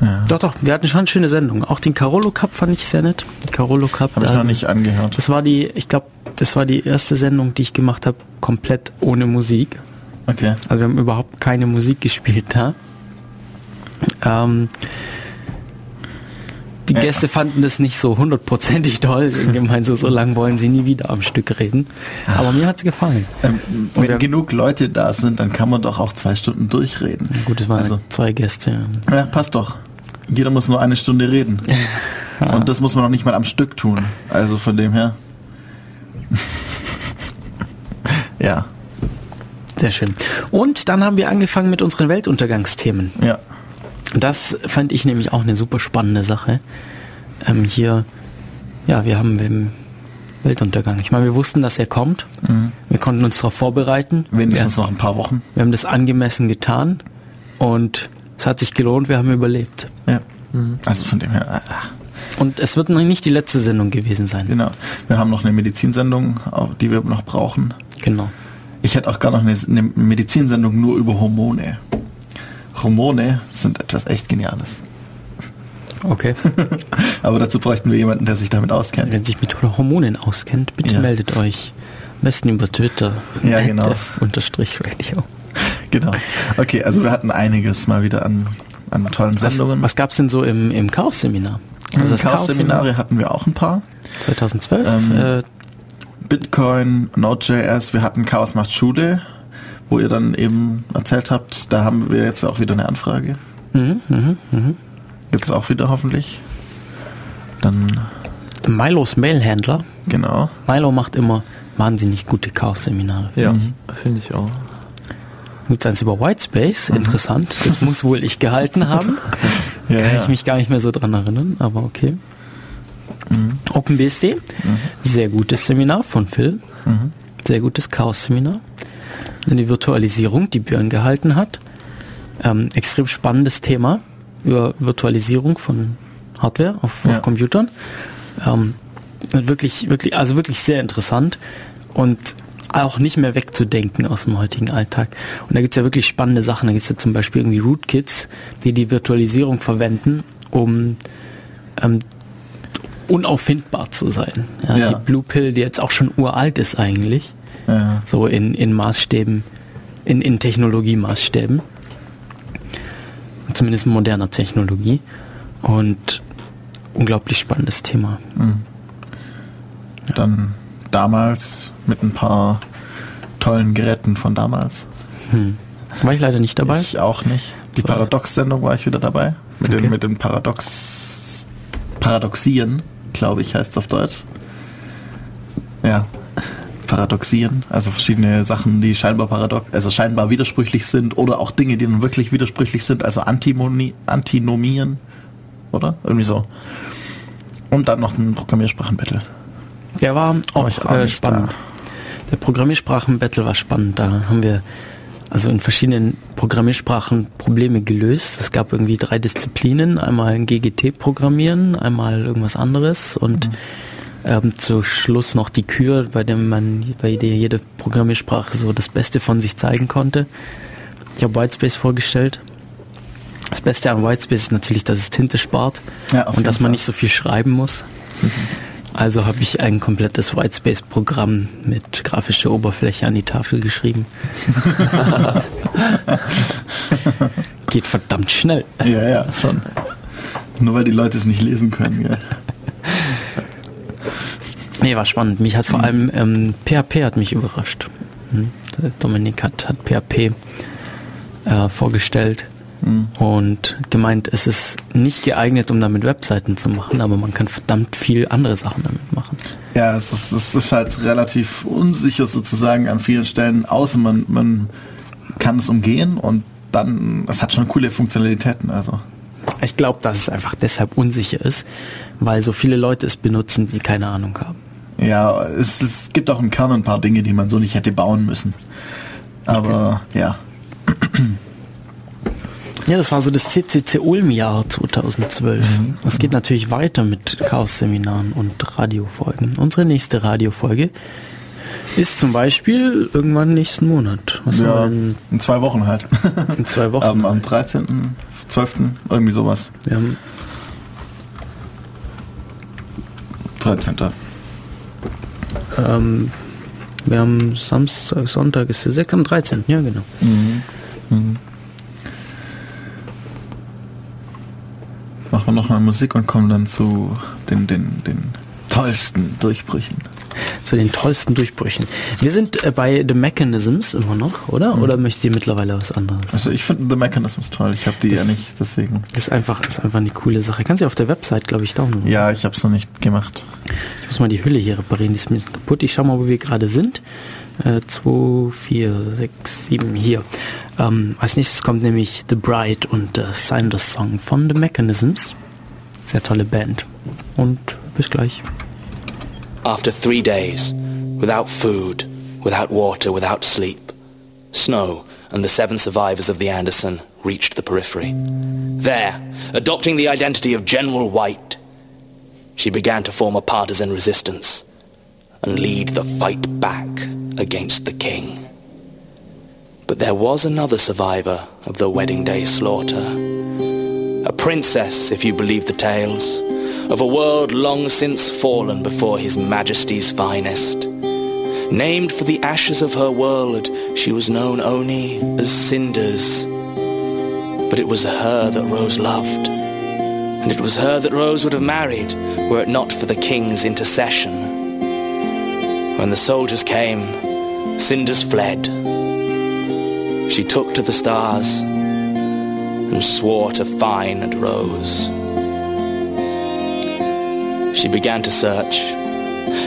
Ja. Doch, doch, wir hatten schon eine schöne Sendung. Auch den Carolo Cup fand ich sehr nett. Carolo Cup. Habe ich da- noch nicht angehört. Das war die, ich glaube, das war die erste Sendung, die ich gemacht habe, komplett ohne Musik. Okay. Also wir haben überhaupt keine Musik gespielt da. Ähm, die Ja. Gäste fanden das nicht so hundertprozentig toll. Sie haben gemeint, so, so lange wollen sie nie wieder am Stück reden. Aber mir hat es gefallen. Ähm, wenn wir- genug Leute da sind, dann kann man doch auch zwei Stunden durchreden. Gut, es waren Also- zwei Gäste. Ja, passt doch. Jeder muss nur eine Stunde reden. Und das muss man noch nicht mal am Stück tun. Also von dem her. ja, Sehr schön. Und dann haben wir angefangen mit unseren Weltuntergangsthemen. ja. Das fand ich nämlich auch eine super spannende Sache. Ähm, hier, ja, wir haben, wir, Weltuntergang. Ich meine, wir wussten, dass er kommt. Mhm. Wir konnten uns darauf vorbereiten. Wenigstens wir, noch ein paar Wochen. Wir haben das angemessen getan und es hat sich gelohnt, wir haben überlebt. Ja. Mhm. Also von dem her. Äh, und es wird noch nicht die letzte Sendung gewesen sein. Genau. Wir haben noch eine Medizinsendung, die wir noch brauchen. Genau. Ich hätte auch gar noch eine, eine Medizinsendung nur über Hormone. Hormone sind etwas echt Geniales. Okay. Aber dazu bräuchten wir jemanden, der sich damit auskennt. Wenn sich mit Hormonen auskennt, bitte ja. meldet euch. Am besten über Twitter. Ja, genau. Unterstrich Radio. Genau. Okay, also wir hatten einiges mal wieder an, an tollen Sendungen. Was, was gab es denn so im, im Chaos-Seminar? Also das Chaos-Seminare hatten wir auch ein paar. 2012? Ähm, äh, Bitcoin, Node.js, wir hatten Chaos macht Schule, wo ihr dann eben erzählt habt, da haben wir jetzt auch wieder eine Anfrage. Mhm, mh, mh. Gibt es auch wieder hoffentlich. Dann. Milos Mailhändler. Genau. Milo macht immer wahnsinnig gute Chaos-Seminare. Ja, mhm. finde ich auch. Gibt es eins über Whitespace, mhm. interessant. Das muss wohl ich gehalten haben. ja, Kann ja. ich mich gar nicht mehr so dran erinnern, aber okay. Mhm. OpenBSD, mhm. sehr gutes Seminar von Phil. Mhm. Sehr gutes Chaos-Seminar. Dann die Virtualisierung, die Björn gehalten hat. Ähm, extrem spannendes Thema über Virtualisierung von Hardware auf, ja. auf Computern. Ähm, wirklich, wirklich, also wirklich sehr interessant und auch nicht mehr wegzudenken aus dem heutigen Alltag. Und da gibt es ja wirklich spannende Sachen. Da gibt es ja zum Beispiel irgendwie Rootkits, die die Virtualisierung verwenden, um ähm, unauffindbar zu sein. Ja, ja. Die Blue Pill, die jetzt auch schon uralt ist eigentlich, ja. so in, in Maßstäben, in, in Technologiemaßstäben zumindest moderner Technologie. Und unglaublich spannendes Thema. Mhm. Dann damals mit ein paar tollen Geräten von damals. Hm. War ich leider nicht dabei? Ich auch nicht. Die Paradox-Sendung war ich wieder dabei. Mit okay. den, mit den Paradox Paradoxien, glaube ich, heißt es auf Deutsch. Ja, paradoxieren, also verschiedene Sachen, die scheinbar paradox, also scheinbar widersprüchlich sind oder auch Dinge, die dann wirklich widersprüchlich sind, also Antimoni Antinomien, oder? Irgendwie so. Und dann noch ein Programmiersprachenbattle. Der war auch, auch äh, spannend. Da. Der Programmiersprachenbattle war spannend. Da haben wir also in verschiedenen Programmiersprachen Probleme gelöst. Es gab irgendwie drei Disziplinen, einmal ein GGT programmieren, einmal irgendwas anderes und mhm ähm, zu Schluss noch die Kür, bei dem man bei der jede Programmiersprache so das Beste von sich zeigen konnte. Ich habe Whitespace vorgestellt. Das Beste an Whitespace ist natürlich, dass es Tinte spart ja, und dass man Fall. nicht so viel schreiben muss. Mhm. Also habe ich ein komplettes Whitespace-Programm mit grafischer Oberfläche an die Tafel geschrieben. Geht verdammt schnell. Ja, ja, schon. Nur weil die Leute es nicht lesen können. Ja. Nee, war spannend. Mich hat vor allem ähm, PHP hat mich überrascht. Hm? Dominik hat, hat PHP äh, vorgestellt mhm. und gemeint, es ist nicht geeignet, um damit Webseiten zu machen, aber man kann verdammt viel andere Sachen damit machen. Ja, es ist, es ist halt relativ unsicher sozusagen an vielen Stellen, außer man, man kann es umgehen und dann, es hat schon coole Funktionalitäten, also. Ich glaube, dass es einfach deshalb unsicher ist, weil so viele Leute es benutzen, die keine Ahnung haben. Ja, es, es gibt auch im Kern ein paar Dinge, die man so nicht hätte bauen müssen. Aber okay. ja. Ja, das war so das CCC Ulm-Jahr 2012. Mhm. Es geht natürlich weiter mit Chaos-Seminaren und Radiofolgen. Unsere nächste Radiofolge ist zum Beispiel irgendwann nächsten Monat. Was ja, in zwei Wochen halt. In zwei Wochen. am, am 13., 12., irgendwie sowas. Wir haben 13. Ähm, wir haben Samstag, Sonntag ist der 6. am 13. Ja, genau. Mhm. Mhm. Machen wir noch mal Musik und kommen dann zu den, den, den tollsten Durchbrüchen zu den tollsten Durchbrüchen. Wir sind äh, bei The Mechanisms immer noch, oder? Mhm. Oder möchtet ihr mittlerweile was anderes? Also ich finde The Mechanisms toll. Ich habe die das, ja nicht, deswegen. Das ist einfach, ist einfach eine coole Sache. Kannst du auf der Website, glaube ich, downloaden. Ja, ich habe es noch nicht gemacht. Ich muss mal die Hülle hier reparieren, die ist mir kaputt. Ich schau mal, wo wir gerade sind. 2, 4, 6, 7, hier. Ähm, als nächstes kommt nämlich The Bride und äh, Sign Song von The Mechanisms. Sehr tolle Band. Und bis gleich. After three days, without food, without water, without sleep, Snow and the seven survivors of the Anderson reached the periphery. There, adopting the identity of General White, she began to form a partisan resistance and lead the fight back against the king. But there was another survivor of the wedding day slaughter. A princess, if you believe the tales, of a world long since fallen before his majesty's finest. Named for the ashes of her world, she was known only as Cinders. But it was her that Rose loved. And it was her that Rose would have married, were it not for the king's intercession. When the soldiers came, Cinders fled. She took to the stars and swore to find and Rose. She began to search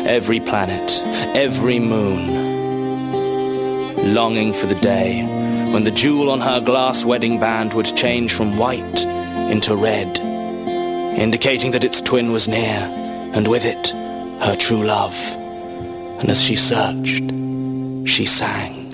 every planet, every moon, longing for the day when the jewel on her glass wedding band would change from white into red, indicating that its twin was near, and with it, her true love. And as she searched, she sang.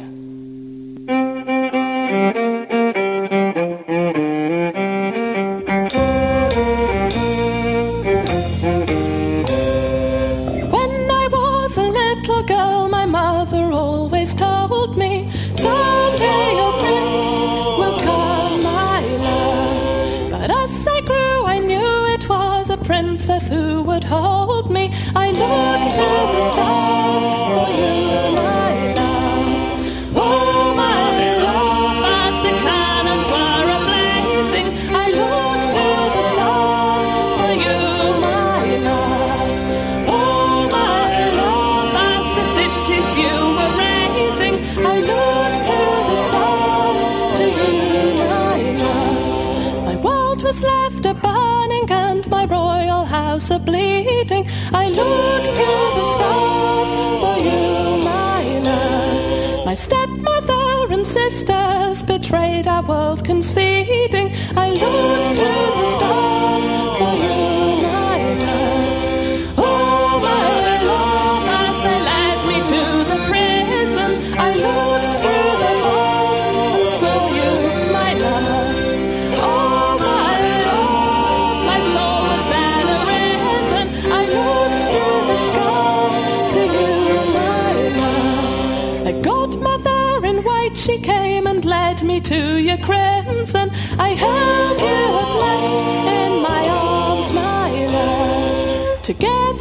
Together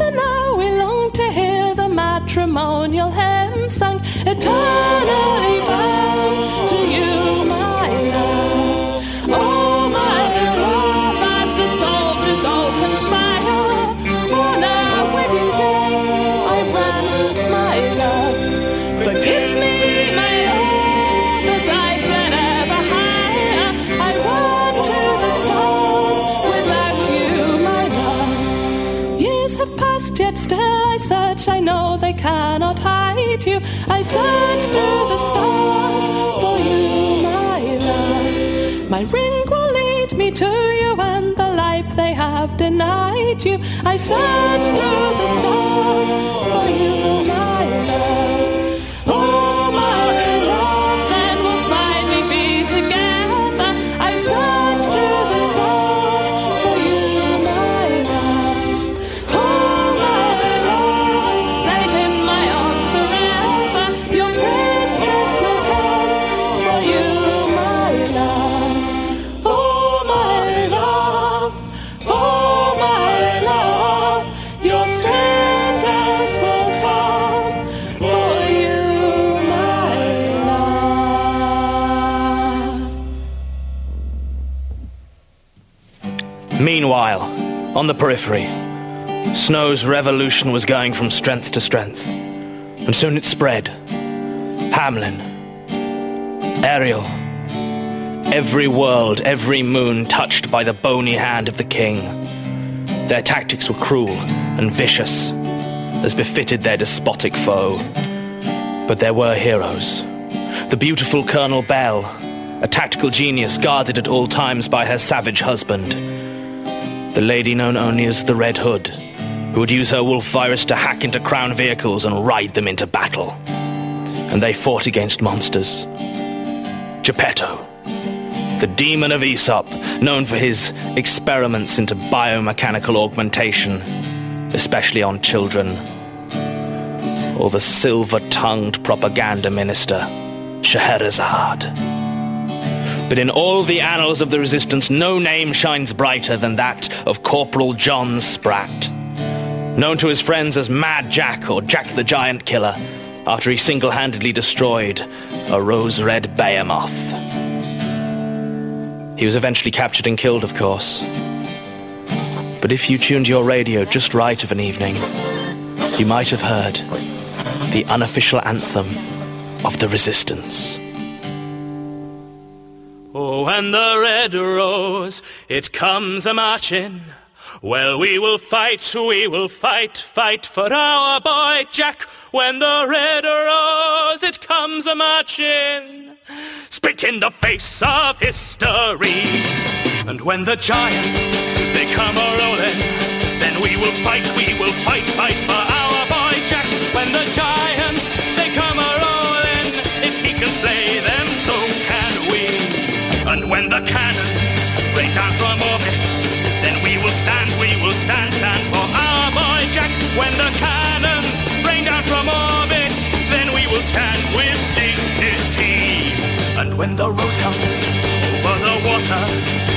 you. I search through the stars for you, on the periphery, Snow's revolution was going from strength to strength, and soon it spread. Hamlin, Ariel, every world, every moon touched by the bony hand of the king. Their tactics were cruel and vicious, as befitted their despotic foe. But there were heroes. The beautiful Colonel Bell, a tactical genius guarded at all times by her savage husband. The lady known only as the Red Hood, who would use her wolf virus to hack into crown vehicles and ride them into battle. And they fought against monsters. Geppetto, the demon of Aesop, known for his experiments into biomechanical augmentation, especially on children. Or the silver-tongued propaganda minister, Scheherazade. But in all the annals of the resistance, no name shines brighter than that of Corporal John Spratt, known to his friends as Mad Jack or Jack the Giant Killer, after he single-handedly destroyed a rose-red behemoth. He was eventually captured and killed, of course. But if you tuned your radio just right of an evening, you might have heard the unofficial anthem of the resistance. When the red rose, it comes a marching. Well, we will fight, we will fight, fight for our boy Jack. When the red rose, it comes a marching. Spit in the face of history. And when the giants, they come a rolling, then we will fight, we will fight, fight for our boy Jack. When the giants, they come a rolling, if he can slay when the cannons rain down from orbit, then we will stand, we will stand, stand for our boy Jack. When the cannons rain down from orbit, then we will stand with dignity. And when the rose comes over the water,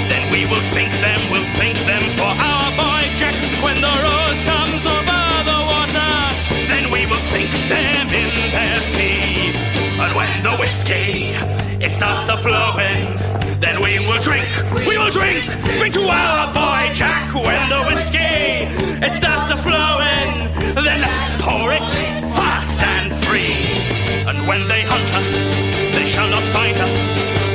then we will sink them, we'll sink them for our boy Jack. When the rose comes over the water, then we will sink them in their sea. And when the whiskey, it starts a flowing, will drink, we will drink, drink to our boy Jack. When the whiskey, it starts a flowing, then let us pour it fast and free. And when they hunt us, they shall not find us,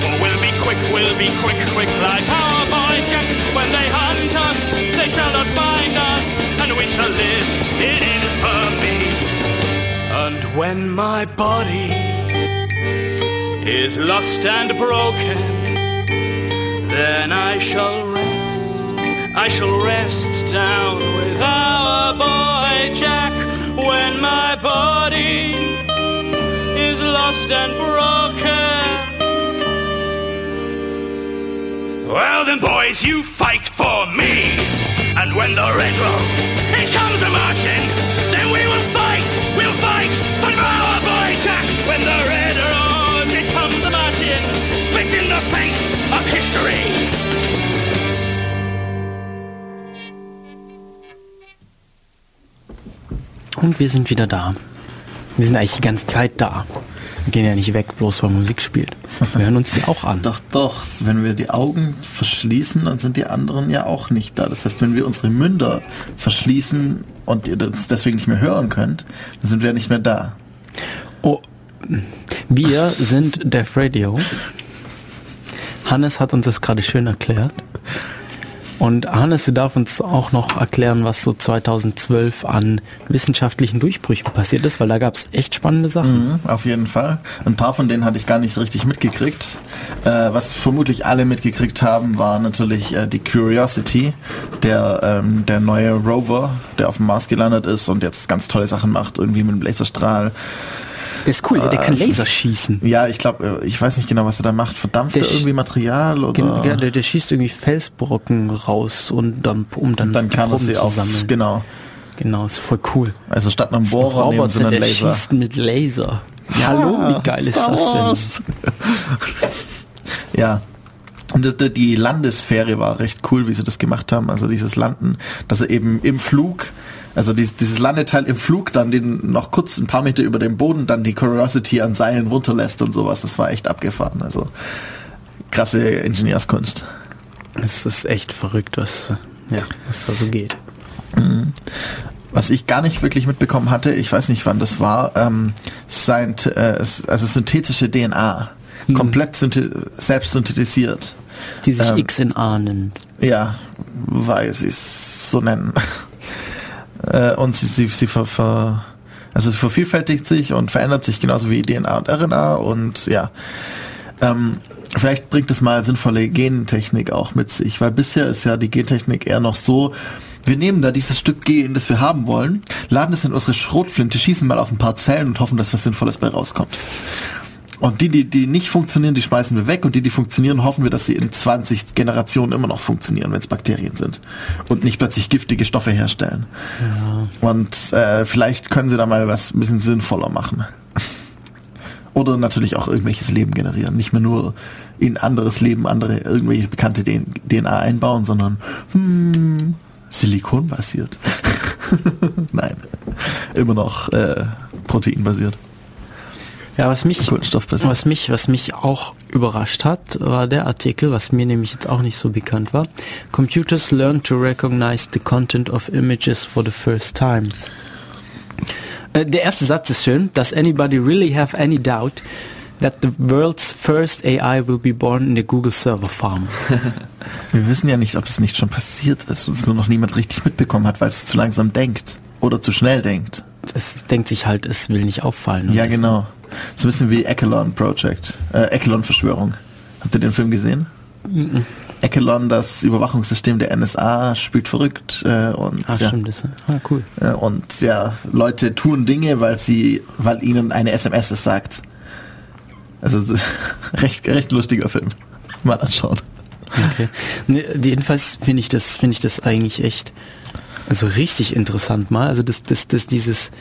for we'll be quick, we'll be quick, quick like our boy Jack. When they hunt us, they shall not find us, and we shall live in infamy. And when my body is lost and broken, then I shall rest, I shall rest down with our boy Jack. When my body is lost and broken. Well then boys, you fight for me. And when the red rose, it comes a marching, then we will fight, we'll fight, for our boy Jack. When the red spit in the face of history. Und wir sind wieder da. Wir sind eigentlich die ganze Zeit da. Wir gehen ja nicht weg, bloß weil Musik spielt. Wir hören uns die auch an. Doch, doch. Wenn wir die Augen verschließen, dann sind die anderen ja auch nicht da. Das heißt, wenn wir unsere Münder verschließen und ihr das deswegen nicht mehr hören könnt, dann sind wir ja nicht mehr da. Oh, wir sind Def Radio. Hannes hat uns das gerade schön erklärt. Und Hannes, du darfst uns auch noch erklären, was so 2012 an wissenschaftlichen Durchbrüchen passiert ist, weil da gab es echt spannende Sachen. Mhm, auf jeden Fall. Ein paar von denen hatte ich gar nicht richtig mitgekriegt. Äh, was vermutlich alle mitgekriegt haben, war natürlich äh, die Curiosity, der, ähm, der neue Rover, der auf dem Mars gelandet ist und jetzt ganz tolle Sachen macht, irgendwie mit einem Laserstrahl. Der ist cool, der kann Laser schießen. Ja, ich glaube, ich weiß nicht genau, was er da macht. Verdampft er irgendwie Material oder? Ja, der, der schießt irgendwie Felsbrocken raus und dann, um dann, dann kann er sie zu sammeln. Genau. Genau, ist voll cool. Also statt einem ist ein Bohrer nehmen sie Roboter, einen der Laser. schießt mit Laser. Ja, hallo, wie geil ist das denn? Ja. Und die Landesfähre war recht cool, wie sie das gemacht haben. Also dieses Landen, dass er eben im Flug, also dieses, dieses Landeteil im Flug dann den noch kurz ein paar Meter über dem Boden dann die Curiosity an Seilen runterlässt und sowas. Das war echt abgefahren. Also krasse Ingenieurskunst. Es ist echt verrückt, was, ja, was da so geht. Mhm. Was ich gar nicht wirklich mitbekommen hatte, ich weiß nicht wann das war, ähm, Scient, äh, also synthetische DNA. Komplett synthi- selbst synthetisiert. Die sich Ähm, XNA nennt. Ja, weil sie es so nennen. äh, und sie, sie, sie ver, ver, also sie vervielfältigt sich und verändert sich genauso wie DNA und RNA und ja. Ähm, vielleicht bringt es mal sinnvolle Gentechnik auch mit sich, weil bisher ist ja die Gentechnik eher noch so, wir nehmen da dieses Stück Gen, das wir haben wollen, laden es in unsere Schrotflinte, schießen mal auf ein paar Zellen und hoffen, dass was Sinnvolles bei rauskommt. Und die, die, die nicht funktionieren, die schmeißen wir weg und die, die funktionieren, hoffen wir, dass sie in 20 Generationen immer noch funktionieren, wenn es Bakterien sind und nicht plötzlich giftige Stoffe herstellen. Ja. Und äh, vielleicht können sie da mal was ein bisschen sinnvoller machen. Oder natürlich auch irgendwelches Leben generieren. Nicht mehr nur in anderes Leben andere irgendwelche bekannte DNA einbauen, sondern hm, Silikonbasiert. Nein. Immer noch äh, proteinbasiert. Ja, was mich, was mich, was mich auch überrascht hat, war der Artikel, was mir nämlich jetzt auch nicht so bekannt war. Computers learn to recognize the content of images for the first time. Äh, der erste Satz ist schön. Does anybody really have any doubt that the world's first AI will be born in the Google Server Farm? Wir wissen ja nicht, ob es nicht schon passiert ist und es nur noch niemand richtig mitbekommen hat, weil es zu langsam denkt oder zu schnell denkt. Es denkt sich halt, es will nicht auffallen. Ja, genau. So ein bisschen wie Echelon Project, äh, Echelon Verschwörung. Habt ihr den Film gesehen? Mhm. Echelon, das Überwachungssystem der NSA, spielt verrückt äh, und Ah, ja, stimmt, das, ah, cool. äh, und ja, Leute tun Dinge, weil sie, weil ihnen eine SMS es sagt. Also recht, recht lustiger Film. Mal anschauen. Okay. Nee, jedenfalls finde ich das, finde ich das eigentlich echt, also richtig interessant mal. Also das, das, das dieses,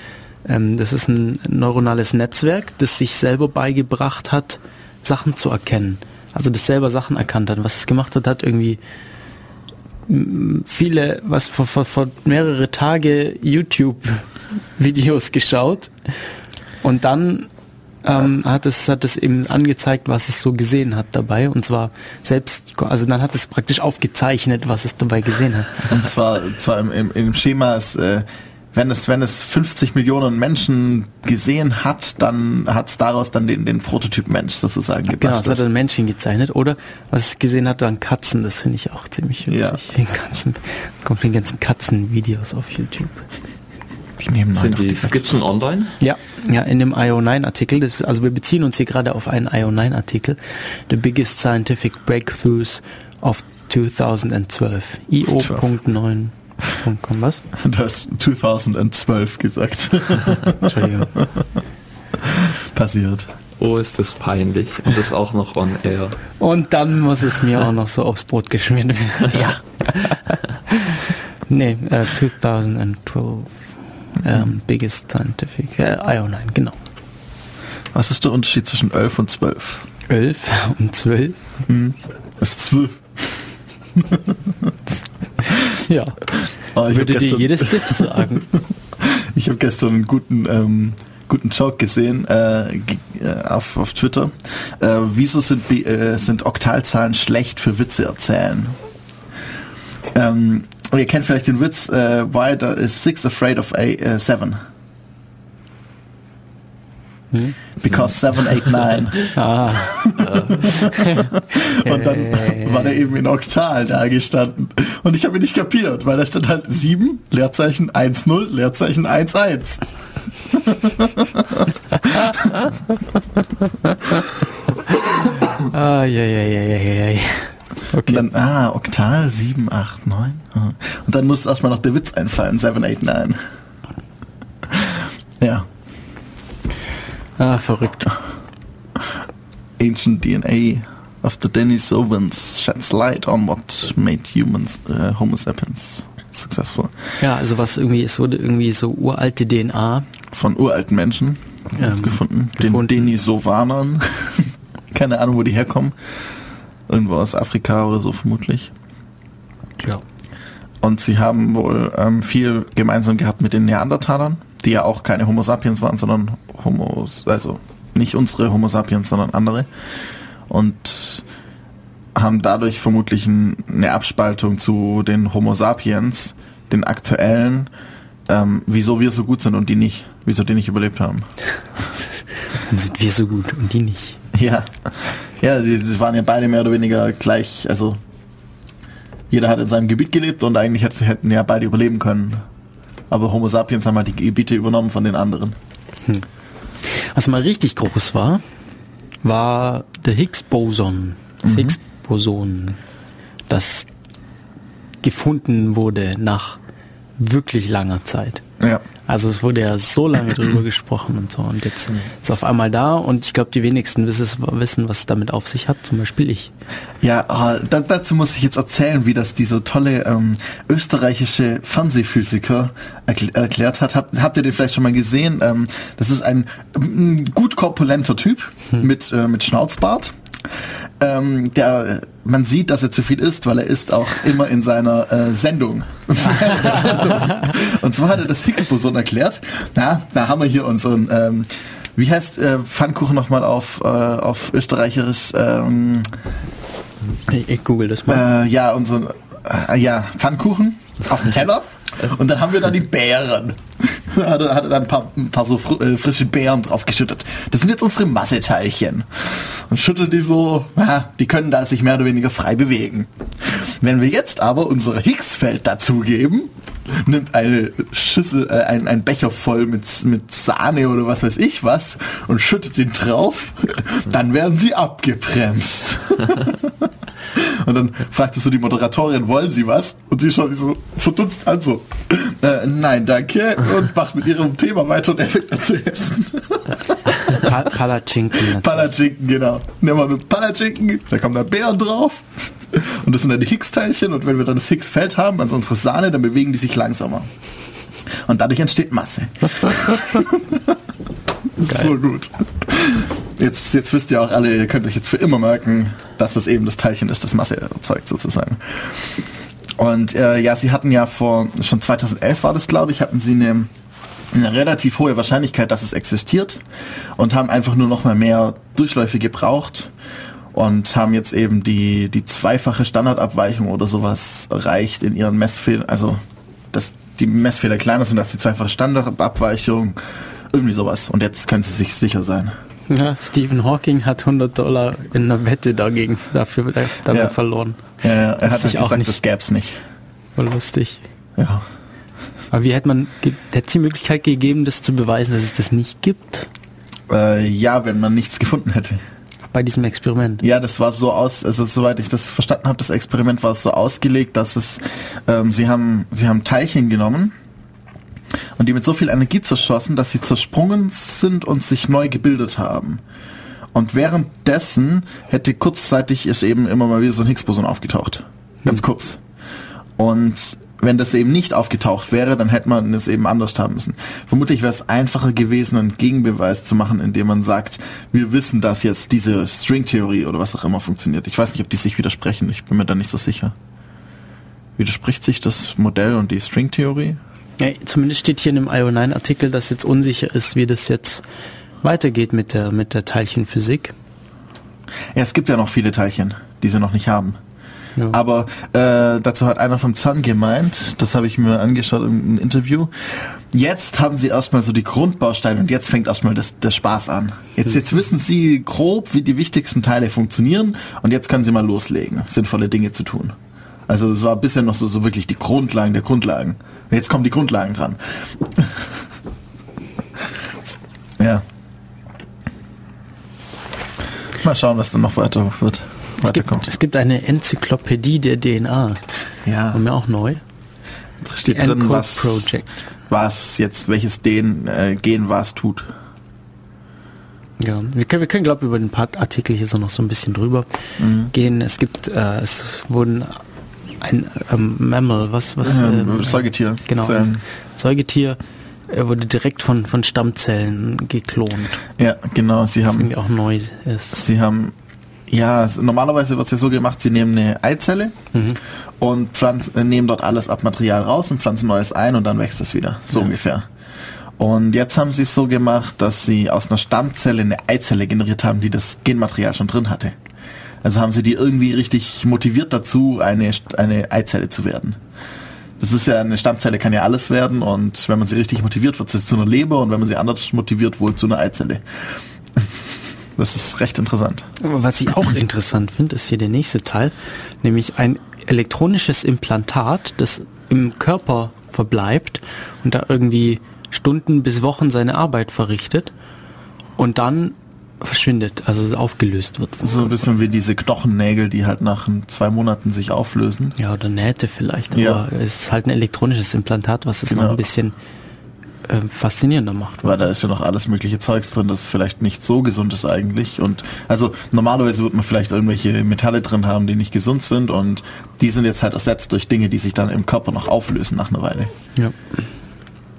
das ist ein neuronales Netzwerk, das sich selber beigebracht hat, Sachen zu erkennen. Also das selber Sachen erkannt hat. Was es gemacht hat, hat irgendwie m, viele, was vor, vor, vor mehrere Tage YouTube-Videos geschaut und dann ähm, hat es hat es eben angezeigt, was es so gesehen hat dabei und zwar selbst, also dann hat es praktisch aufgezeichnet, was es dabei gesehen hat. Und zwar, zwar im, im, im Schema ist, äh, wenn es, wenn es 50 Millionen Menschen gesehen hat, dann hat es daraus dann den, den Prototyp Mensch sozusagen Genau, es gebastelt. hat ein Männchen gezeichnet oder was es gesehen hat, waren Katzen. Das finde ich auch ziemlich witzig. Den ganzen, kommt den ganzen Katzenvideos auf YouTube. Die nehmen Sind die Skizzen online? Ja, ja, in dem IO9-Artikel, das- also wir beziehen uns hier gerade auf einen IO9-Artikel, The Biggest Scientific Breakthroughs of 2012, io.9.com, was? Du hast 2012 gesagt. Entschuldigung. Passiert. Oh, ist das peinlich. Und das auch noch on air. Und dann muss es mir auch noch so aufs Brot geschmiert werden. Ja. nee, äh, 2012, ähm, Biggest Scientific, äh, IO9, genau. Was ist der Unterschied zwischen 11 und 12? 11 und 12? Hm. Das ist 12. Ja. Oh, ich Würde dir jedes Diff sagen. Ich habe gestern einen guten, ähm, guten Joke gesehen äh, äh, auf, auf Twitter. Äh, wieso sind, äh, sind Oktalzahlen schlecht für Witze erzählen? Ähm, ihr kennt vielleicht den Witz, äh, why is six afraid of a, äh, seven? Because seven, eight, nine. Ah. Und dann war der eben in Oktal da gestanden. Und ich habe ihn nicht kapiert, weil da stand halt 7, Leerzeichen 1-0, Leerzeichen 1-1. Ah, ja, ja, ja, ja, ja, ja. Okay. Und dann, ah, Oktal 7, 8, 9. ah. Und dann muss erstmal noch der Witz einfallen, 7, 8, 9. Ja. Ah, verrückt. Ancient DNA of the Denisovans sheds light on what made humans, äh, Homo sapiens successful. Ja, also was irgendwie, es wurde irgendwie so uralte DNA Von uralten Menschen Ähm, gefunden. gefunden. Den Denisovanern. Keine Ahnung, wo die herkommen. Irgendwo aus Afrika oder so vermutlich. Ja. Und sie haben wohl ähm, viel gemeinsam gehabt mit den Neandertalern, die ja auch keine Homo sapiens waren, sondern Homos, also nicht unsere Homo sapiens, sondern andere. Und haben dadurch vermutlich ein, eine Abspaltung zu den Homo sapiens, den aktuellen, ähm, wieso wir so gut sind und die nicht, wieso die nicht überlebt haben. Warum sind wir so gut und die nicht? Ja, ja, sie, waren ja beide mehr oder weniger gleich, also jeder hat in seinem Gebiet gelebt und eigentlich hätte- hätten ja beide überleben können. Aber Homo sapiens haben halt die Gebiete übernommen von den anderen. Was mal richtig groß war, war der Higgs-Boson. Das Mhm. Higgs-Boson, das gefunden wurde nach wirklich langer Zeit. Ja. Also es wurde ja so lange drüber gesprochen und so und jetzt ist es auf einmal da und ich glaube die wenigsten wissen, was es damit auf sich hat, zum Beispiel ich. Ja, ah, da, dazu muss ich jetzt erzählen, wie das dieser tolle ähm, österreichische Fernsehphysiker erkl erklärt hat. Hab, habt ihr den vielleicht schon mal gesehen? Ähm, das ist ein, ein gut korpulenter Typ hm. mit, äh, mit Schnauzbart ähm, der, man sieht, dass er zu viel isst, weil er isst auch immer in seiner äh, Sendung. und zwar hat er das Higgs-Boson erklärt. Na, da haben wir hier unseren, ähm, wie heißt äh, Pfannkuchen nochmal auf, äh, auf Österreicherisch? Ähm, ich, ich google das mal. Äh, ja, unseren, äh, ja, Pfannkuchen auf dem Teller. Und dann haben wir da die Beeren. Hat, er, hat er dann ein paar, ein paar so fr äh, frische Beeren drauf geschüttet. Das sind jetzt unsere Masseteilchen. Und schüttelt die so, ja, die können da sich mehr oder weniger frei bewegen. Wenn wir jetzt aber unsere Higgsfeld dazugeben, nimmt eine Schüssel, äh, ein, ein Becher voll mit, mit Sahne oder was weiß ich was und schüttet ihn drauf, dann werden sie abgebremst. Und dann fragte so die Moderatorin, wollen Sie was? Und sie schaut so verdutzt an, so, äh, nein, danke. Und macht mit ihrem Thema weiter und er fängt an zu essen. Palatschinken. Palatschinken, genau. Nehmen wir mit Palatschinken, da kommen da Beeren drauf. Und das sind dann die Higgs-Teilchen. Und wenn wir dann das Higgs-Feld haben, also unsere Sahne, dann bewegen die sich langsamer. Und dadurch entsteht Masse. so gut. Jetzt, jetzt wisst ihr auch alle, ihr könnt euch jetzt für immer merken, dass das eben das Teilchen ist, das Masse erzeugt sozusagen. Und äh, ja, sie hatten ja vor, schon 2011 war das glaube ich, hatten sie eine, eine relativ hohe Wahrscheinlichkeit, dass es existiert und haben einfach nur noch mal mehr Durchläufe gebraucht und haben jetzt eben die, die zweifache Standardabweichung oder sowas erreicht in ihren Messfehlern, also dass die Messfehler kleiner sind als die zweifache Standardabweichung, irgendwie sowas. Und jetzt können sie sich sicher sein. Ja, Stephen Hawking hat 100 Dollar in einer Wette dagegen dafür damit ja. verloren. Ja, er hat halt gesagt, nicht. das gäbe es nicht. War lustig. Ja. Aber wie hätte man, hätte es die Möglichkeit gegeben, das zu beweisen, dass es das nicht gibt? Äh, ja, wenn man nichts gefunden hätte. Bei diesem Experiment? Ja, das war so aus, also soweit ich das verstanden habe, das Experiment war so ausgelegt, dass es, ähm, sie haben, sie haben Teilchen genommen, und die mit so viel Energie zerschossen, dass sie zersprungen sind und sich neu gebildet haben. Und währenddessen hätte kurzzeitig ist eben immer mal wieder so ein Higgs-Boson aufgetaucht. Ganz hm. kurz. Und wenn das eben nicht aufgetaucht wäre, dann hätte man es eben anders haben müssen. Vermutlich wäre es einfacher gewesen, einen Gegenbeweis zu machen, indem man sagt, wir wissen, dass jetzt diese Stringtheorie oder was auch immer funktioniert. Ich weiß nicht, ob die sich widersprechen. Ich bin mir da nicht so sicher. Widerspricht sich das Modell und die Stringtheorie? Ja, zumindest steht hier in dem IO9-Artikel, dass jetzt unsicher ist, wie das jetzt weitergeht mit der, mit der Teilchenphysik. Ja, es gibt ja noch viele Teilchen, die sie noch nicht haben. Ja. Aber äh, dazu hat einer vom CERN gemeint, das habe ich mir angeschaut im, im Interview, jetzt haben sie erstmal so die Grundbausteine und jetzt fängt erstmal das, der Spaß an. Jetzt, jetzt wissen sie grob, wie die wichtigsten Teile funktionieren und jetzt können sie mal loslegen, sinnvolle Dinge zu tun. Also es war bisher noch so, so wirklich die Grundlagen der Grundlagen. Und jetzt kommen die Grundlagen dran. ja. Mal schauen, was dann noch weiter wird. Es gibt, es gibt eine Enzyklopädie der DNA. Ja. Haben wir auch neu. Da steht drin, was, Project. was jetzt, welches Den, äh, Gen was tut. Ja, wir können, wir können glaube ich, über den Part Artikel hier so noch so ein bisschen drüber mhm. gehen. Es gibt, äh, es wurden ein ähm, Mammal, was, was? Ähm, äh, Säugetier. Genau, ein Säugetier er wurde direkt von, von Stammzellen geklont. Ja, genau. Sie haben auch neu ist. Sie haben ja, normalerweise wird es ja so gemacht, sie nehmen eine Eizelle mhm. und pflanzen, äh, nehmen dort alles ab Material raus und pflanzen Neues ein und dann wächst es wieder. So ja. ungefähr. Und jetzt haben sie es so gemacht, dass sie aus einer Stammzelle eine Eizelle generiert haben, die das Genmaterial schon drin hatte. Also haben sie die irgendwie richtig motiviert dazu, eine, eine Eizelle zu werden. Das ist ja, eine Stammzelle kann ja alles werden und wenn man sie richtig motiviert, wird sie zu einer Leber und wenn man sie anders motiviert, wohl zu einer Eizelle. Das ist recht interessant. Was ich auch interessant finde, ist hier der nächste Teil, nämlich ein elektronisches Implantat, das im Körper verbleibt und da irgendwie Stunden bis Wochen seine Arbeit verrichtet und dann verschwindet, also aufgelöst wird. So ein bisschen wie diese Knochennägel, die halt nach zwei Monaten sich auflösen. Ja, oder Nähte vielleicht. Aber Ja. es ist halt ein elektronisches Implantat, was es noch Genau. ein bisschen äh, faszinierender macht. Weil da ist ja noch alles mögliche Zeugs drin, das vielleicht nicht so gesund ist eigentlich. Und also normalerweise wird man vielleicht irgendwelche Metalle drin haben, die nicht gesund sind und die sind jetzt halt ersetzt durch Dinge, die sich dann im Körper noch auflösen nach einer Weile. Ja.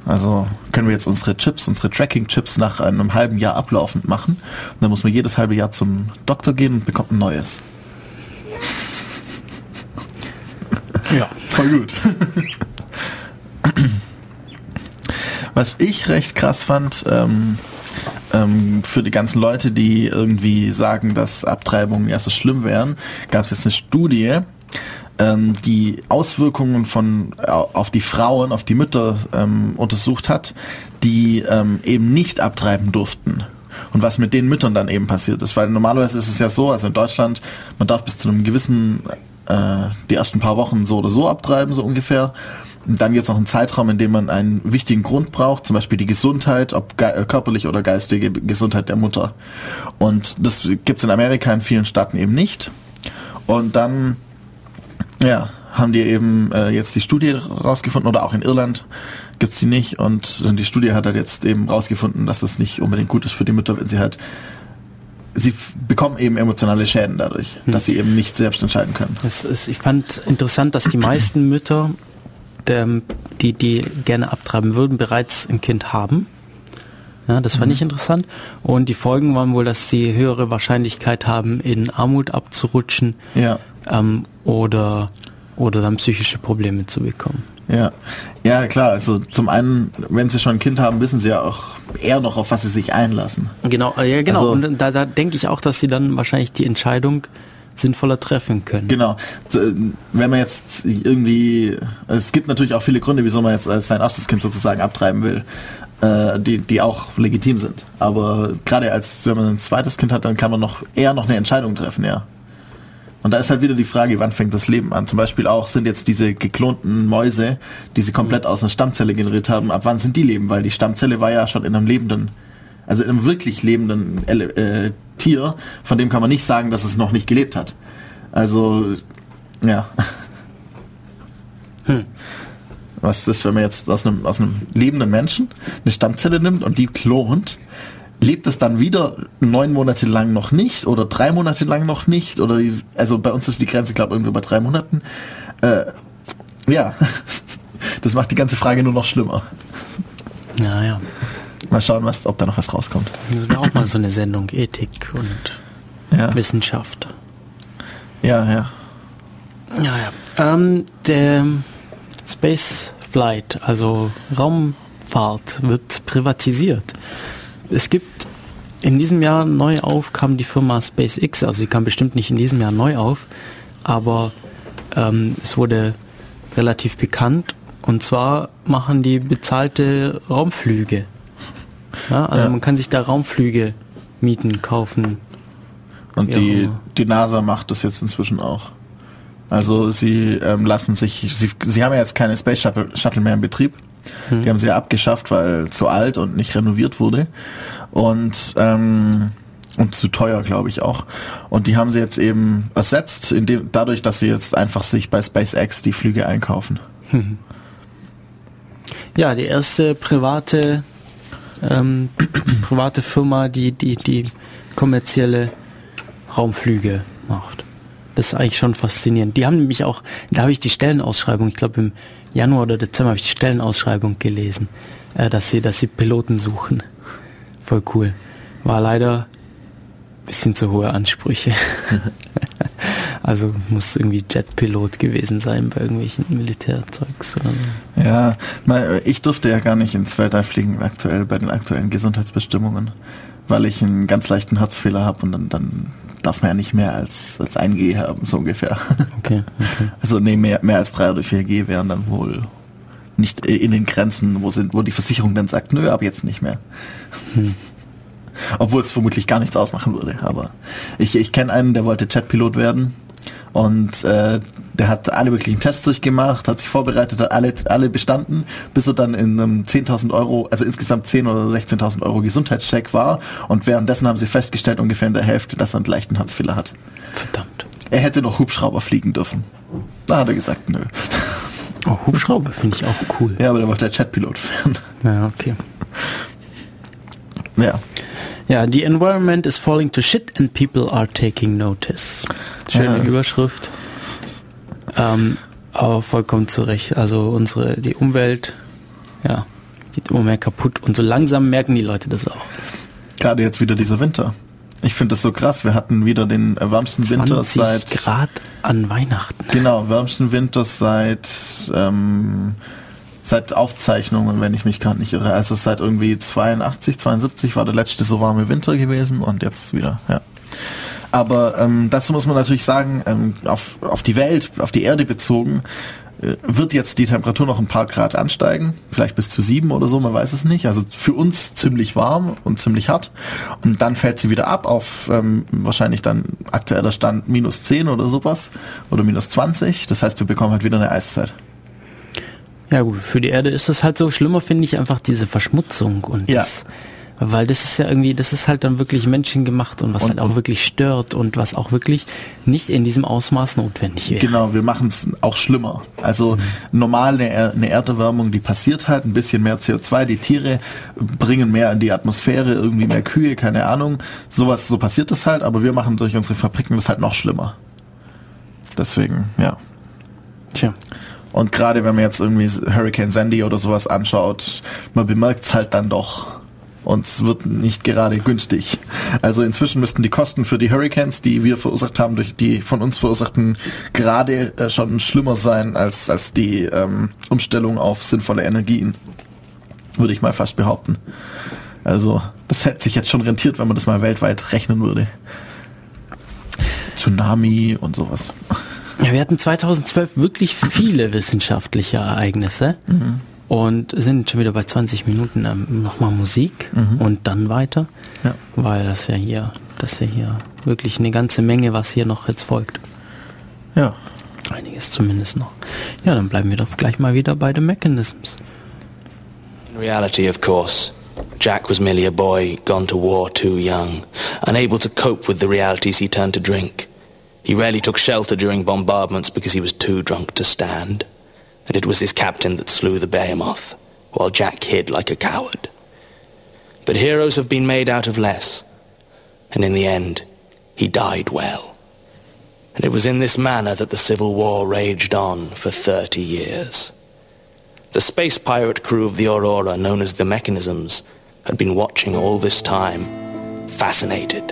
Also können wir jetzt unsere Chips, unsere Tracking-Chips nach einem halben Jahr ablaufend machen. Und dann muss man jedes halbe Jahr zum Doktor gehen und bekommt ein neues. Ja. Voll gut. Was ich recht krass fand, ähm, ähm, für die ganzen Leute, die irgendwie sagen, dass Abtreibungen ja so schlimm wären, gab es jetzt eine Studie, ähm, die Auswirkungen von au- auf die Frauen, auf die Mütter ähm, untersucht hat, die ähm, eben nicht abtreiben durften. Und was mit den Müttern dann eben passiert ist. Weil normalerweise ist es ja so, also in Deutschland, man darf bis zu einem gewissen, äh, die ersten paar Wochen so oder so abtreiben, so ungefähr. Und dann gibt es noch einen Zeitraum, in dem man einen wichtigen Grund braucht, zum Beispiel die Gesundheit, ob ge äh, körperliche oder geistige Gesundheit der Mutter. Und das gibt es in Amerika in vielen Staaten eben nicht. Und dann ja, haben die eben äh, jetzt die Studie rausgefunden oder auch in Irland gibt's die nicht und die Studie hat halt jetzt eben rausgefunden, dass das nicht unbedingt gut ist für die Mütter, wenn sie halt sie bekommen eben emotionale Schäden dadurch, dass sie eben nicht selbst entscheiden können. Das ist, ich fand interessant, dass die meisten Mütter, die, die gerne abtreiben würden, bereits ein Kind haben. Ja, das fand Mhm. ich interessant. Und die Folgen waren wohl, dass sie höhere Wahrscheinlichkeit haben, in Armut abzurutschen Ja. ähm, oder, oder dann psychische Probleme zu bekommen. Ja, ja klar. Also zum einen, wenn sie schon ein Kind haben, wissen sie ja auch eher noch, auf was sie sich einlassen. Genau, äh, ja, genau. Also- und da, da denke ich auch, dass sie dann wahrscheinlich die Entscheidung sinnvoller treffen können. Genau. Wenn man jetzt irgendwie, es gibt natürlich auch viele Gründe, wieso man jetzt als sein erstes Kind sozusagen abtreiben will, äh, die, die auch legitim sind. Aber gerade als, wenn man ein zweites Kind hat, dann kann man noch eher noch eine Entscheidung treffen, ja. Und da ist halt wieder die Frage, wann fängt das Leben an? Zum Beispiel auch sind jetzt diese geklonten Mäuse, die sie komplett aus einer Stammzelle generiert haben, ab wann sind die leben? Weil die Stammzelle war ja schon in einem lebenden, also in einem wirklich lebenden äh, Tier, von dem kann man nicht sagen, dass es noch nicht gelebt hat. Also, ja. Was ist, wenn man jetzt aus einem, aus einem lebenden Menschen eine Stammzelle nimmt und die klont? Lebt es dann wieder neun Monate lang noch nicht oder drei Monate lang noch nicht? Oder also bei uns ist die Grenze, glaube ich, irgendwie bei drei Monaten. Äh, ja, das macht die ganze Frage nur noch schlimmer. Ja, ja. Mal schauen, was, ob da noch was rauskommt. Das wäre auch mal so eine Sendung, Ethik und Ja. Wissenschaft. Ja, ja. Ja, ja. Ähm, der Space Flight, also Raumfahrt, wird privatisiert. Es gibt in diesem Jahr neu auf, kam die Firma SpaceX, also sie kam bestimmt nicht in diesem Jahr neu auf, aber ähm, es wurde relativ bekannt und zwar machen die bezahlte Raumflüge. Ja, also Ja. man kann sich da Raumflüge mieten, kaufen. Und die, die NASA macht das jetzt inzwischen auch. Also sie ähm, lassen sich, sie, sie haben ja jetzt keine Space Shuttle, Shuttle mehr in Betrieb. Die haben sie ja abgeschafft, weil zu alt und nicht renoviert wurde. Und, ähm, und zu teuer, glaube ich auch. Und die haben sie jetzt eben ersetzt, indem, dadurch, dass sie jetzt einfach sich bei SpaceX die Flüge einkaufen. Mhm. Ja, die erste private ähm, private Firma, die, die, die kommerzielle Raumflüge macht. Das ist eigentlich schon faszinierend. Die haben nämlich auch, da habe ich die Stellenausschreibung, ich glaube im Januar oder Dezember habe ich die Stellenausschreibung gelesen, äh, dass sie, dass sie Piloten suchen. Voll cool. War leider bisschen zu hohe Ansprüche. also muss irgendwie Jetpilot gewesen sein bei irgendwelchen Militärzeugs oder. Ja, mal, ich durfte ja gar nicht ins Weltall fliegen aktuell bei den aktuellen Gesundheitsbestimmungen, weil ich einen ganz leichten Herzfehler habe und dann, dann darf man ja nicht mehr als, als ein G haben, so ungefähr. Okay, okay. Also nee, mehr, mehr als drei oder vier G wären dann wohl nicht in den Grenzen, wo sind, wo die Versicherung dann sagt, nö, ab jetzt nicht mehr. Hm. Obwohl es vermutlich gar nichts ausmachen würde. Aber ich, ich kenne einen, der wollte Jetpilot werden Und äh, der hat alle möglichen Tests durchgemacht, hat sich vorbereitet, hat alle, alle bestanden, bis er dann in einem 10.000 Euro, also insgesamt 10.000 oder 16.000 Euro Gesundheitscheck war. Und währenddessen haben sie festgestellt, ungefähr in der Hälfte, dass er einen leichten Herzfehler hat. Verdammt. Er hätte noch Hubschrauber fliegen dürfen. Da hat er gesagt, nö. Oh, Hubschrauber finde ich auch cool. Ja, aber der war der Jetpilot. Ja, okay. Ja. Ja, the environment is falling to shit and people are taking notice. Schöne Ja. Überschrift. Ähm, aber vollkommen zu Recht. Also unsere, die Umwelt, ja, geht immer mehr kaputt und so langsam merken die Leute das auch. Gerade jetzt wieder dieser Winter. Ich finde das so krass. Wir hatten wieder den wärmsten Winter 20 seit Grad an Weihnachten. Genau, wärmsten Winter seit ähm, seit Aufzeichnungen, wenn ich mich gerade nicht irre. Also seit irgendwie 82, 72 war der letzte so warme Winter gewesen und jetzt wieder, ja. Aber ähm, dazu muss man natürlich sagen, ähm, auf, auf die Welt, auf die Erde bezogen, äh, wird jetzt die Temperatur noch ein paar Grad ansteigen, vielleicht bis zu sieben oder so, man weiß es nicht. Also für uns ziemlich warm und ziemlich hart. Und dann fällt sie wieder ab auf ähm, wahrscheinlich dann aktueller Stand minus 10 oder sowas oder minus 20. Das heißt, wir bekommen halt wieder eine Eiszeit. Ja gut, für die Erde ist es halt so schlimmer, finde ich, einfach diese Verschmutzung und Ja. das, weil das ist ja irgendwie, das ist halt dann wirklich menschengemacht und was Und- halt auch wirklich stört und was auch wirklich nicht in diesem Ausmaß notwendig wäre. Genau, wir machen es auch schlimmer. Also normal eine, Er- eine Erderwärmung, die passiert halt, ein bisschen mehr CO2, die Tiere bringen mehr in die Atmosphäre, irgendwie mehr Kühe, keine Ahnung. Sowas, so passiert das halt, aber wir machen durch unsere Fabriken das halt noch schlimmer. Deswegen, ja. Tja. Und gerade wenn man jetzt irgendwie Hurricane Sandy oder sowas anschaut, man bemerkt es halt dann doch. Und es wird nicht gerade günstig. Also inzwischen müssten die Kosten für die Hurricanes, die wir verursacht haben, durch die von uns verursachten, gerade äh, schon schlimmer sein als, als die ähm, Umstellung auf sinnvolle Energien. Würde ich mal fast behaupten. Also das hätte sich jetzt schon rentiert, wenn man das mal weltweit rechnen würde. Tsunami und sowas. Ja, wir hatten 2012 wirklich viele wissenschaftliche Ereignisse Mhm. und sind schon wieder bei 20 Minuten ähm, nochmal Musik und dann weiter, Mhm. Ja. weil das ja hier, das ist ja hier wirklich eine ganze Menge, was hier noch jetzt folgt. Ja. Einiges zumindest noch. Ja, dann bleiben wir doch gleich mal wieder bei The Mechanisms. In reality, of course, Jack was merely a boy gone to war too young, unable to cope with the realities he turned to drink. He rarely took shelter during bombardments because he was too drunk to stand. And it was his captain that slew the behemoth, while Jack hid like a coward. But heroes have been made out of less, and in the end, he died well. And it was in this manner that the Civil War raged on for 30 years. The space pirate crew of the Aurora, known as the Mechanisms, had been watching all this time, fascinated.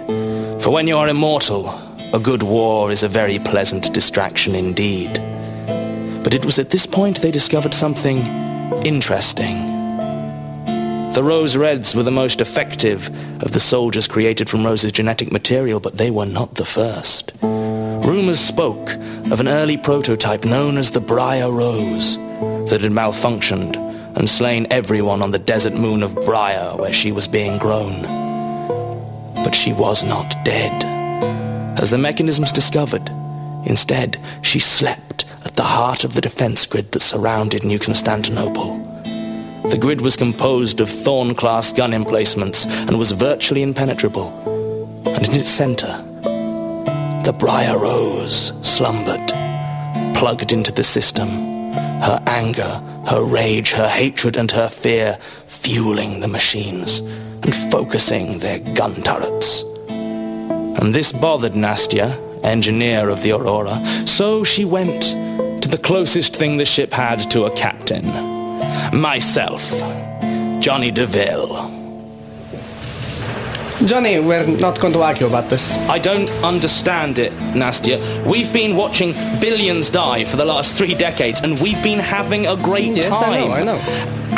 For when you are immortal, a good war is a very pleasant distraction indeed. But it was at this point they discovered something interesting. The Rose Reds were the most effective of the soldiers created from Rose's genetic material, but they were not the first. Rumors spoke of an early prototype known as the Briar Rose that had malfunctioned and slain everyone on the desert moon of Briar where she was being grown. But she was not dead. As the mechanisms discovered, instead she slept at the heart of the defense grid that surrounded New Constantinople. The grid was composed of Thorn-class gun emplacements and was virtually impenetrable. And in its center, the Briar Rose slumbered, plugged into the system, her anger, her rage, her hatred and her fear fueling the machines and focusing their gun turrets. And this bothered Nastya, engineer of the Aurora, so she went to the closest thing the ship had to a captain. Myself, Johnny DeVille. Johnny, we're not going to argue about this. I don't understand it, Nastya. We've been watching billions die for the last three decades, and we've been having a great Yes, I time. know, I know.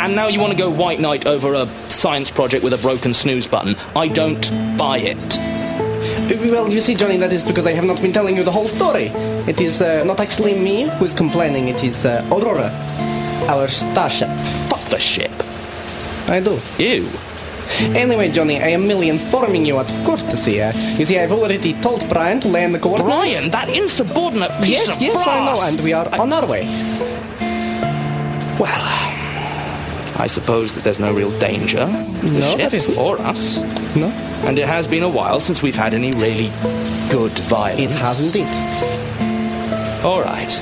And now you want to go white knight over a science project with a broken snooze button. I don't buy it. Well, you see, Johnny, that is because I have not been telling you the whole story. It is uh, not actually me who is complaining, it is uh, Aurora, our starship. Fuck the ship. I do. You. Anyway, Johnny, I am merely informing you out of courtesy. Uh, you see, I've already told Brian to land the coordinates. Brian, that insubordinate piece Yes, of yes, yes, I know, and we are on our way. Well, I suppose that there's no real danger. No, ship there isn't. or us. No. And it has been a while since we've had any really good violence. It has indeed. All right.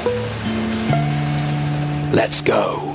Let's go.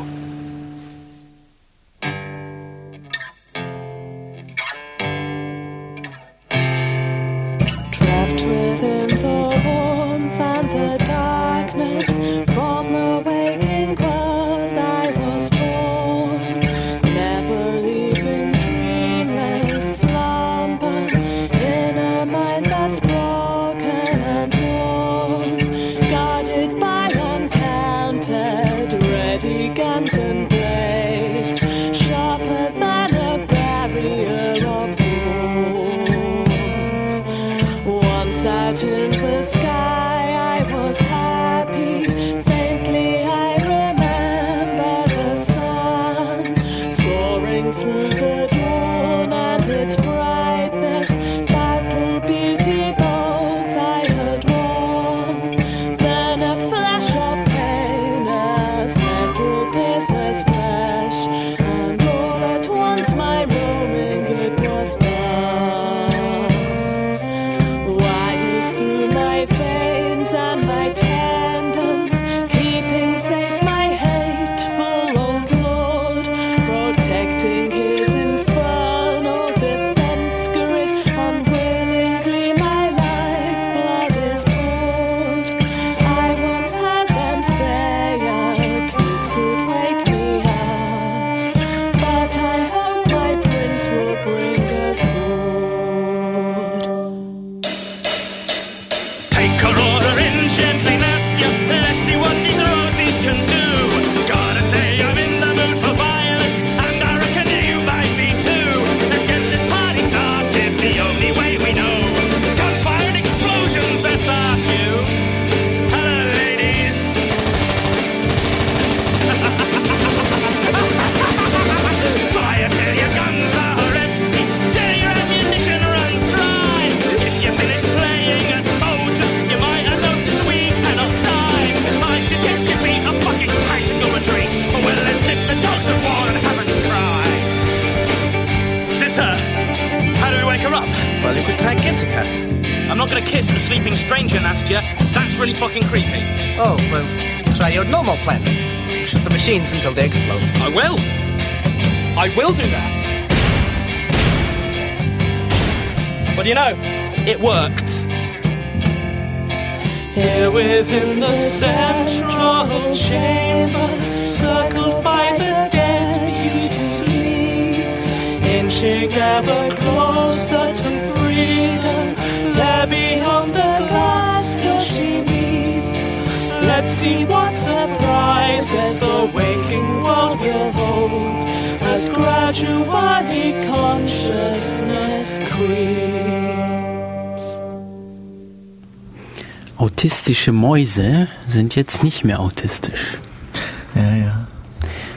Ever closer to freedom. There beyond the glass door she meets. Let's see what surprises the waking world will hold as gradually consciousness creeps. Autistische Mäuse sind jetzt nicht mehr autistisch. Ja, ja.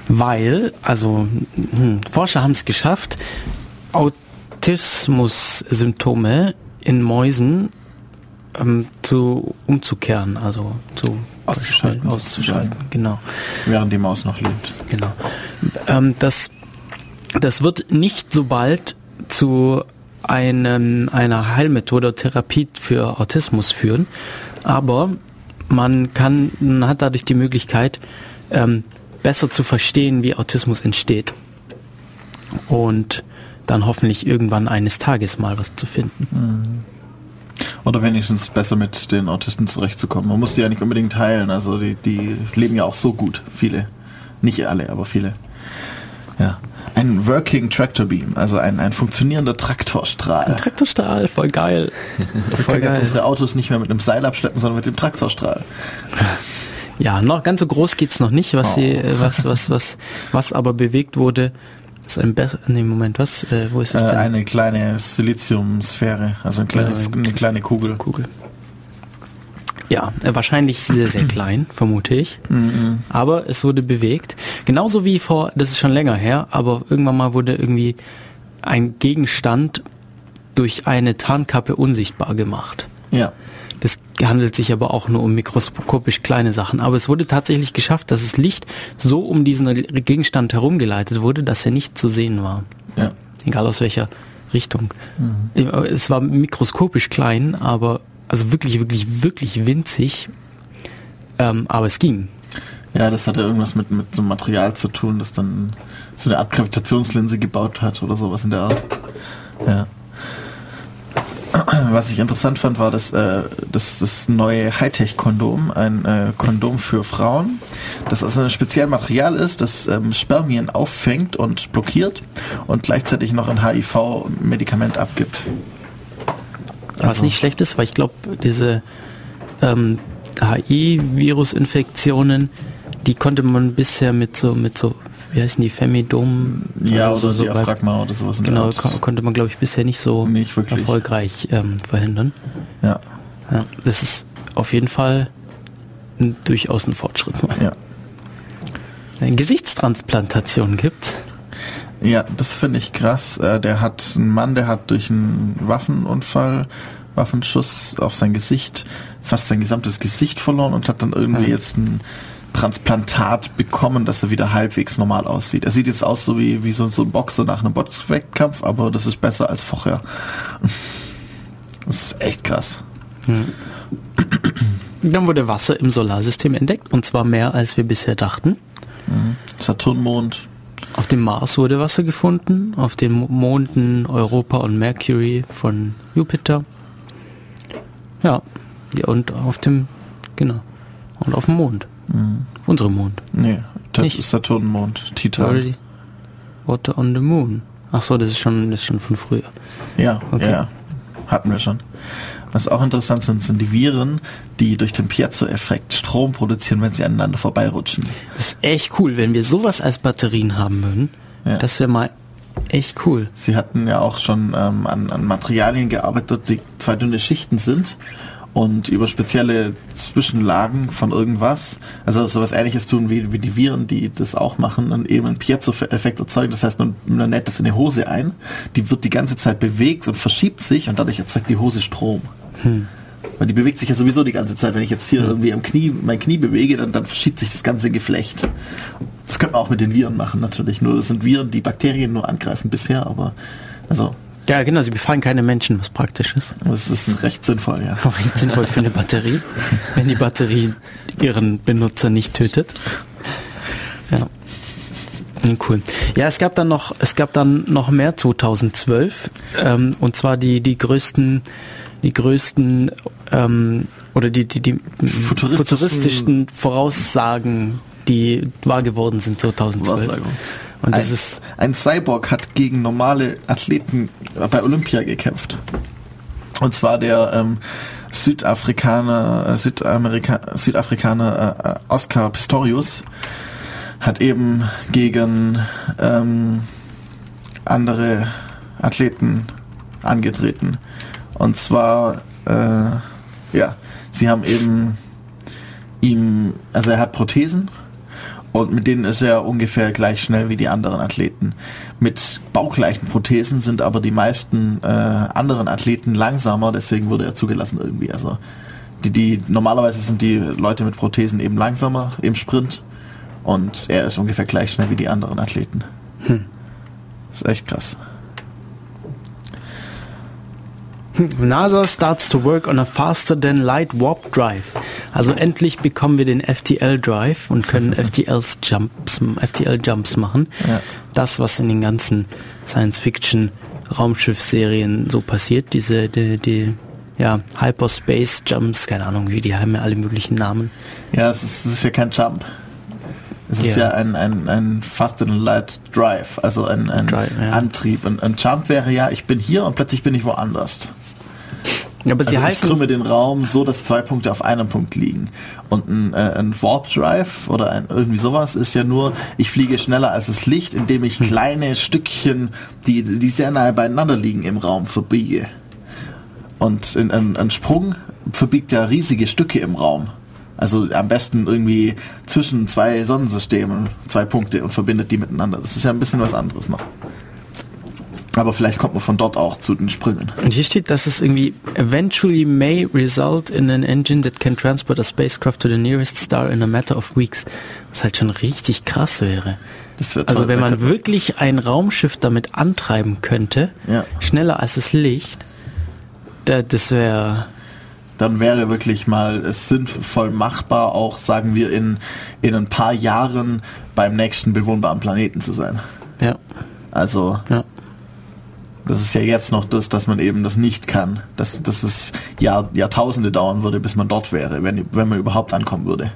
Weil, also hm, Forscher haben es geschafft, Autismus-Symptome in Mäusen ähm, zu umzukehren, also zu Auszuschalten, auszuschalten, genau. Während die Maus noch lebt. Genau. Ähm, das, das wird nicht so bald zu einem, einer Heilmethode oder Therapie für Autismus führen, aber man kann, man hat dadurch die Möglichkeit, ähm, besser zu verstehen, wie Autismus entsteht. Und dann hoffentlich irgendwann eines Tages mal was zu finden. Mhm. Oder wenigstens besser mit den Autisten zurechtzukommen. Man muss die ja nicht unbedingt heilen, also die, die leben ja auch so gut, viele. Nicht alle, aber viele. Ja. Ein Working Tractor Beam, also ein, ein funktionierender Traktorstrahl. Ein Traktorstrahl, voll geil. Wir können jetzt unsere Autos nicht mehr mit einem Seil abschleppen, sondern mit dem Traktorstrahl. Ja, noch ganz so groß geht's noch nicht, was sie, äh, was, was, was, was aber bewegt wurde. Das ist ein Be nee, Moment, was? Äh, wo ist es Äh, denn? eine kleine Siliziumsphäre, also eine kleine, Ja, eine kleine Kugel. Kugel. Ja, äh, wahrscheinlich sehr, sehr klein, vermute ich. Mhm. Aber es wurde bewegt. Genauso wie vor, das ist schon länger her, aber irgendwann mal wurde irgendwie ein Gegenstand durch eine Tarnkappe unsichtbar gemacht. Ja. Das handelt sich aber auch nur um mikroskopisch kleine Sachen. Aber es wurde tatsächlich geschafft, dass das Licht so um diesen Gegenstand herumgeleitet wurde, dass er nicht zu sehen war. Ja. Egal aus welcher Richtung. Mhm. Es war mikroskopisch klein, aber also wirklich, wirklich, wirklich winzig. Ähm, aber es ging. Ja, das hatte irgendwas mit, mit so einem Material zu tun, das dann so eine Art Gravitationslinse gebaut hat oder sowas in der Art. Ja. Was ich interessant fand, war das, äh, das, das neue Hightech-Kondom, ein äh, Kondom für Frauen, das aus einem speziellen Material ist, das ähm, Spermien auffängt und blockiert und gleichzeitig noch ein HIV-Medikament abgibt. Was also. nicht schlecht ist, weil ich glaube, diese ähm, HIV-Virusinfektionen, die konnte man bisher mit so, mit so wie heißen die, Femidom? Ja, oder, oder so Diaphragma oder sowas. Genau, konnte man glaube ich bisher nicht so nicht erfolgreich ähm, verhindern. Ja. ja. Das ist auf jeden Fall ein, durchaus ein Fortschritt. Ja. Eine Gesichtstransplantation gibt's. Ja, das finde ich krass. Äh, der hat einen Mann, der hat durch einen Waffenunfall, Waffenschuss auf sein Gesicht, fast sein gesamtes Gesicht verloren und hat dann irgendwie mhm. jetzt ein Transplantat bekommen, dass er wieder halbwegs normal aussieht. Er sieht jetzt aus so wie, wie so, so ein Boxer nach einem Boxwettkampf, aber das ist besser als vorher. Das ist echt krass. Hm. Dann wurde Wasser im Solarsystem entdeckt und zwar mehr als wir bisher dachten. Mhm. Saturnmond. Auf dem Mars wurde Wasser gefunden, auf den Monden Europa und Mercury von Jupiter. Ja, ja und auf dem, genau, und auf dem Mond. Mhm. Unsere Mond. Nee, das Nicht? Saturnmond, Titan. Water on the Moon. Ach so, das ist schon, das ist schon von früher. Ja, okay. ja, hatten wir schon. Was auch interessant sind, sind die Viren, die durch den Piezo-Effekt Strom produzieren, wenn sie aneinander vorbeirutschen. Das ist echt cool, wenn wir sowas als Batterien haben würden. Ja. Das wäre mal echt cool. Sie hatten ja auch schon ähm, an, an Materialien gearbeitet, die zwei dünne Schichten sind und über spezielle Zwischenlagen von irgendwas, also sowas ähnliches tun wie, wie die Viren, die das auch machen und eben einen Piezo-Effekt erzeugen. Das heißt, man, man näht das in eine Hose ein, die wird die ganze Zeit bewegt und verschiebt sich und dadurch erzeugt die Hose Strom. Hm. Weil die bewegt sich ja sowieso die ganze Zeit. Wenn ich jetzt hier irgendwie am Knie, mein Knie bewege, dann, dann verschiebt sich das ganze Geflecht. Das könnte man auch mit den Viren machen natürlich. Nur das sind Viren, die Bakterien nur angreifen bisher, aber also ja, genau, sie befallen keine Menschen, was praktisch ist. Das ist recht sinnvoll, ja. Recht sinnvoll für eine Batterie, wenn die Batterie ihren Benutzer nicht tötet. Ja. Cool. Ja, es gab dann noch, es gab dann noch mehr 2012, ähm, und zwar die, die größten, die größten, ähm, oder die, die, die futuristischsten Voraussagen, die wahr geworden sind 2012. Wahrsagung. Und das ein, ist ein Cyborg hat gegen normale Athleten bei Olympia gekämpft. Und zwar der ähm, Südafrikaner, äh, Südamerika, Südafrikaner äh, Oscar Pistorius hat eben gegen ähm, andere Athleten angetreten. Und zwar, äh, ja, sie haben eben ihm, also er hat Prothesen und mit denen ist er ungefähr gleich schnell wie die anderen Athleten. Mit baugleichen Prothesen sind aber die meisten äh, anderen Athleten langsamer, deswegen wurde er zugelassen irgendwie. Also die, die normalerweise sind die Leute mit Prothesen eben langsamer im Sprint und er ist ungefähr gleich schnell wie die anderen Athleten. Hm. Das ist echt krass. NASA starts to work on a faster than light warp drive. Also endlich bekommen wir den FTL Drive und können FTLs Jumps, FTL Jumps machen. Ja. Das, was in den ganzen Science Fiction Raumschiff-Serien so passiert, diese, die, die ja, Hyperspace Jumps, keine Ahnung, wie die haben ja alle möglichen Namen. Ja, es ist, es ist ja kein Jump. Es ist ja ein, ein, ein Fast and Light Drive, also ein, ein Drive, ja. Antrieb. Ein, ein Jump wäre ja, ich bin hier und plötzlich bin ich woanders. Ja, aber sie also heißen, ich krümme den Raum so, dass zwei Punkte auf einem Punkt liegen. Und ein, äh, ein Warp Drive oder ein, irgendwie sowas ist ja nur, ich fliege schneller als das Licht, indem ich hm. kleine Stückchen, die, die sehr nahe beieinander liegen, im Raum verbiege. Und in, ein, ein Sprung verbiegt ja riesige Stücke im Raum. Also am besten irgendwie zwischen zwei Sonnensystemen, zwei Punkte und verbindet die miteinander. Das ist ja ein bisschen was anderes noch. Aber vielleicht kommt man von dort auch zu den Sprüngen. Und hier steht, dass es irgendwie eventually may result in an engine that can transport a spacecraft to the nearest star in a matter of weeks. Was halt schon richtig krass wäre. also wenn man wirklich ein Raumschiff damit antreiben könnte, ja. schneller als das Licht, da, das wäre dann wäre wirklich mal es sinnvoll machbar, auch sagen wir in, in ein paar Jahren beim nächsten bewohnbaren Planeten zu sein. Ja. Also ja. Das ist ja jetzt noch das, dass man eben das nicht kann. Dass, dass es Jahr, Jahrtausende dauern würde, bis man dort wäre, wenn, wenn man überhaupt ankommen würde.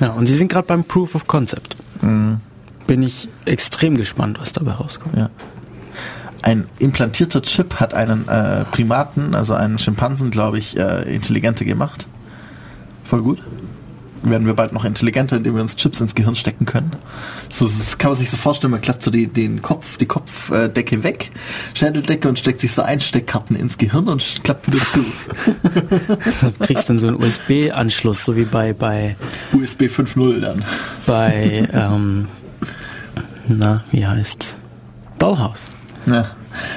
Ja, und Sie sind gerade beim Proof of Concept. Mhm. Bin ich extrem gespannt, was dabei rauskommt. Ja ein implantierter Chip hat einen äh, Primaten, also einen Schimpansen, glaube ich, äh, intelligenter gemacht. Voll gut. Werden wir bald noch intelligenter, indem wir uns Chips ins Gehirn stecken können. So das kann man sich so vorstellen, man klappt so die, den Kopf, die Kopfdecke weg, Schädeldecke und steckt sich so Einsteckkarten ins Gehirn und klappt wieder zu. Du kriegst dann so einen USB-Anschluss, so wie bei, bei USB 5.0 dann. Bei ähm, na, wie heißt's? Dollhouse. Ja.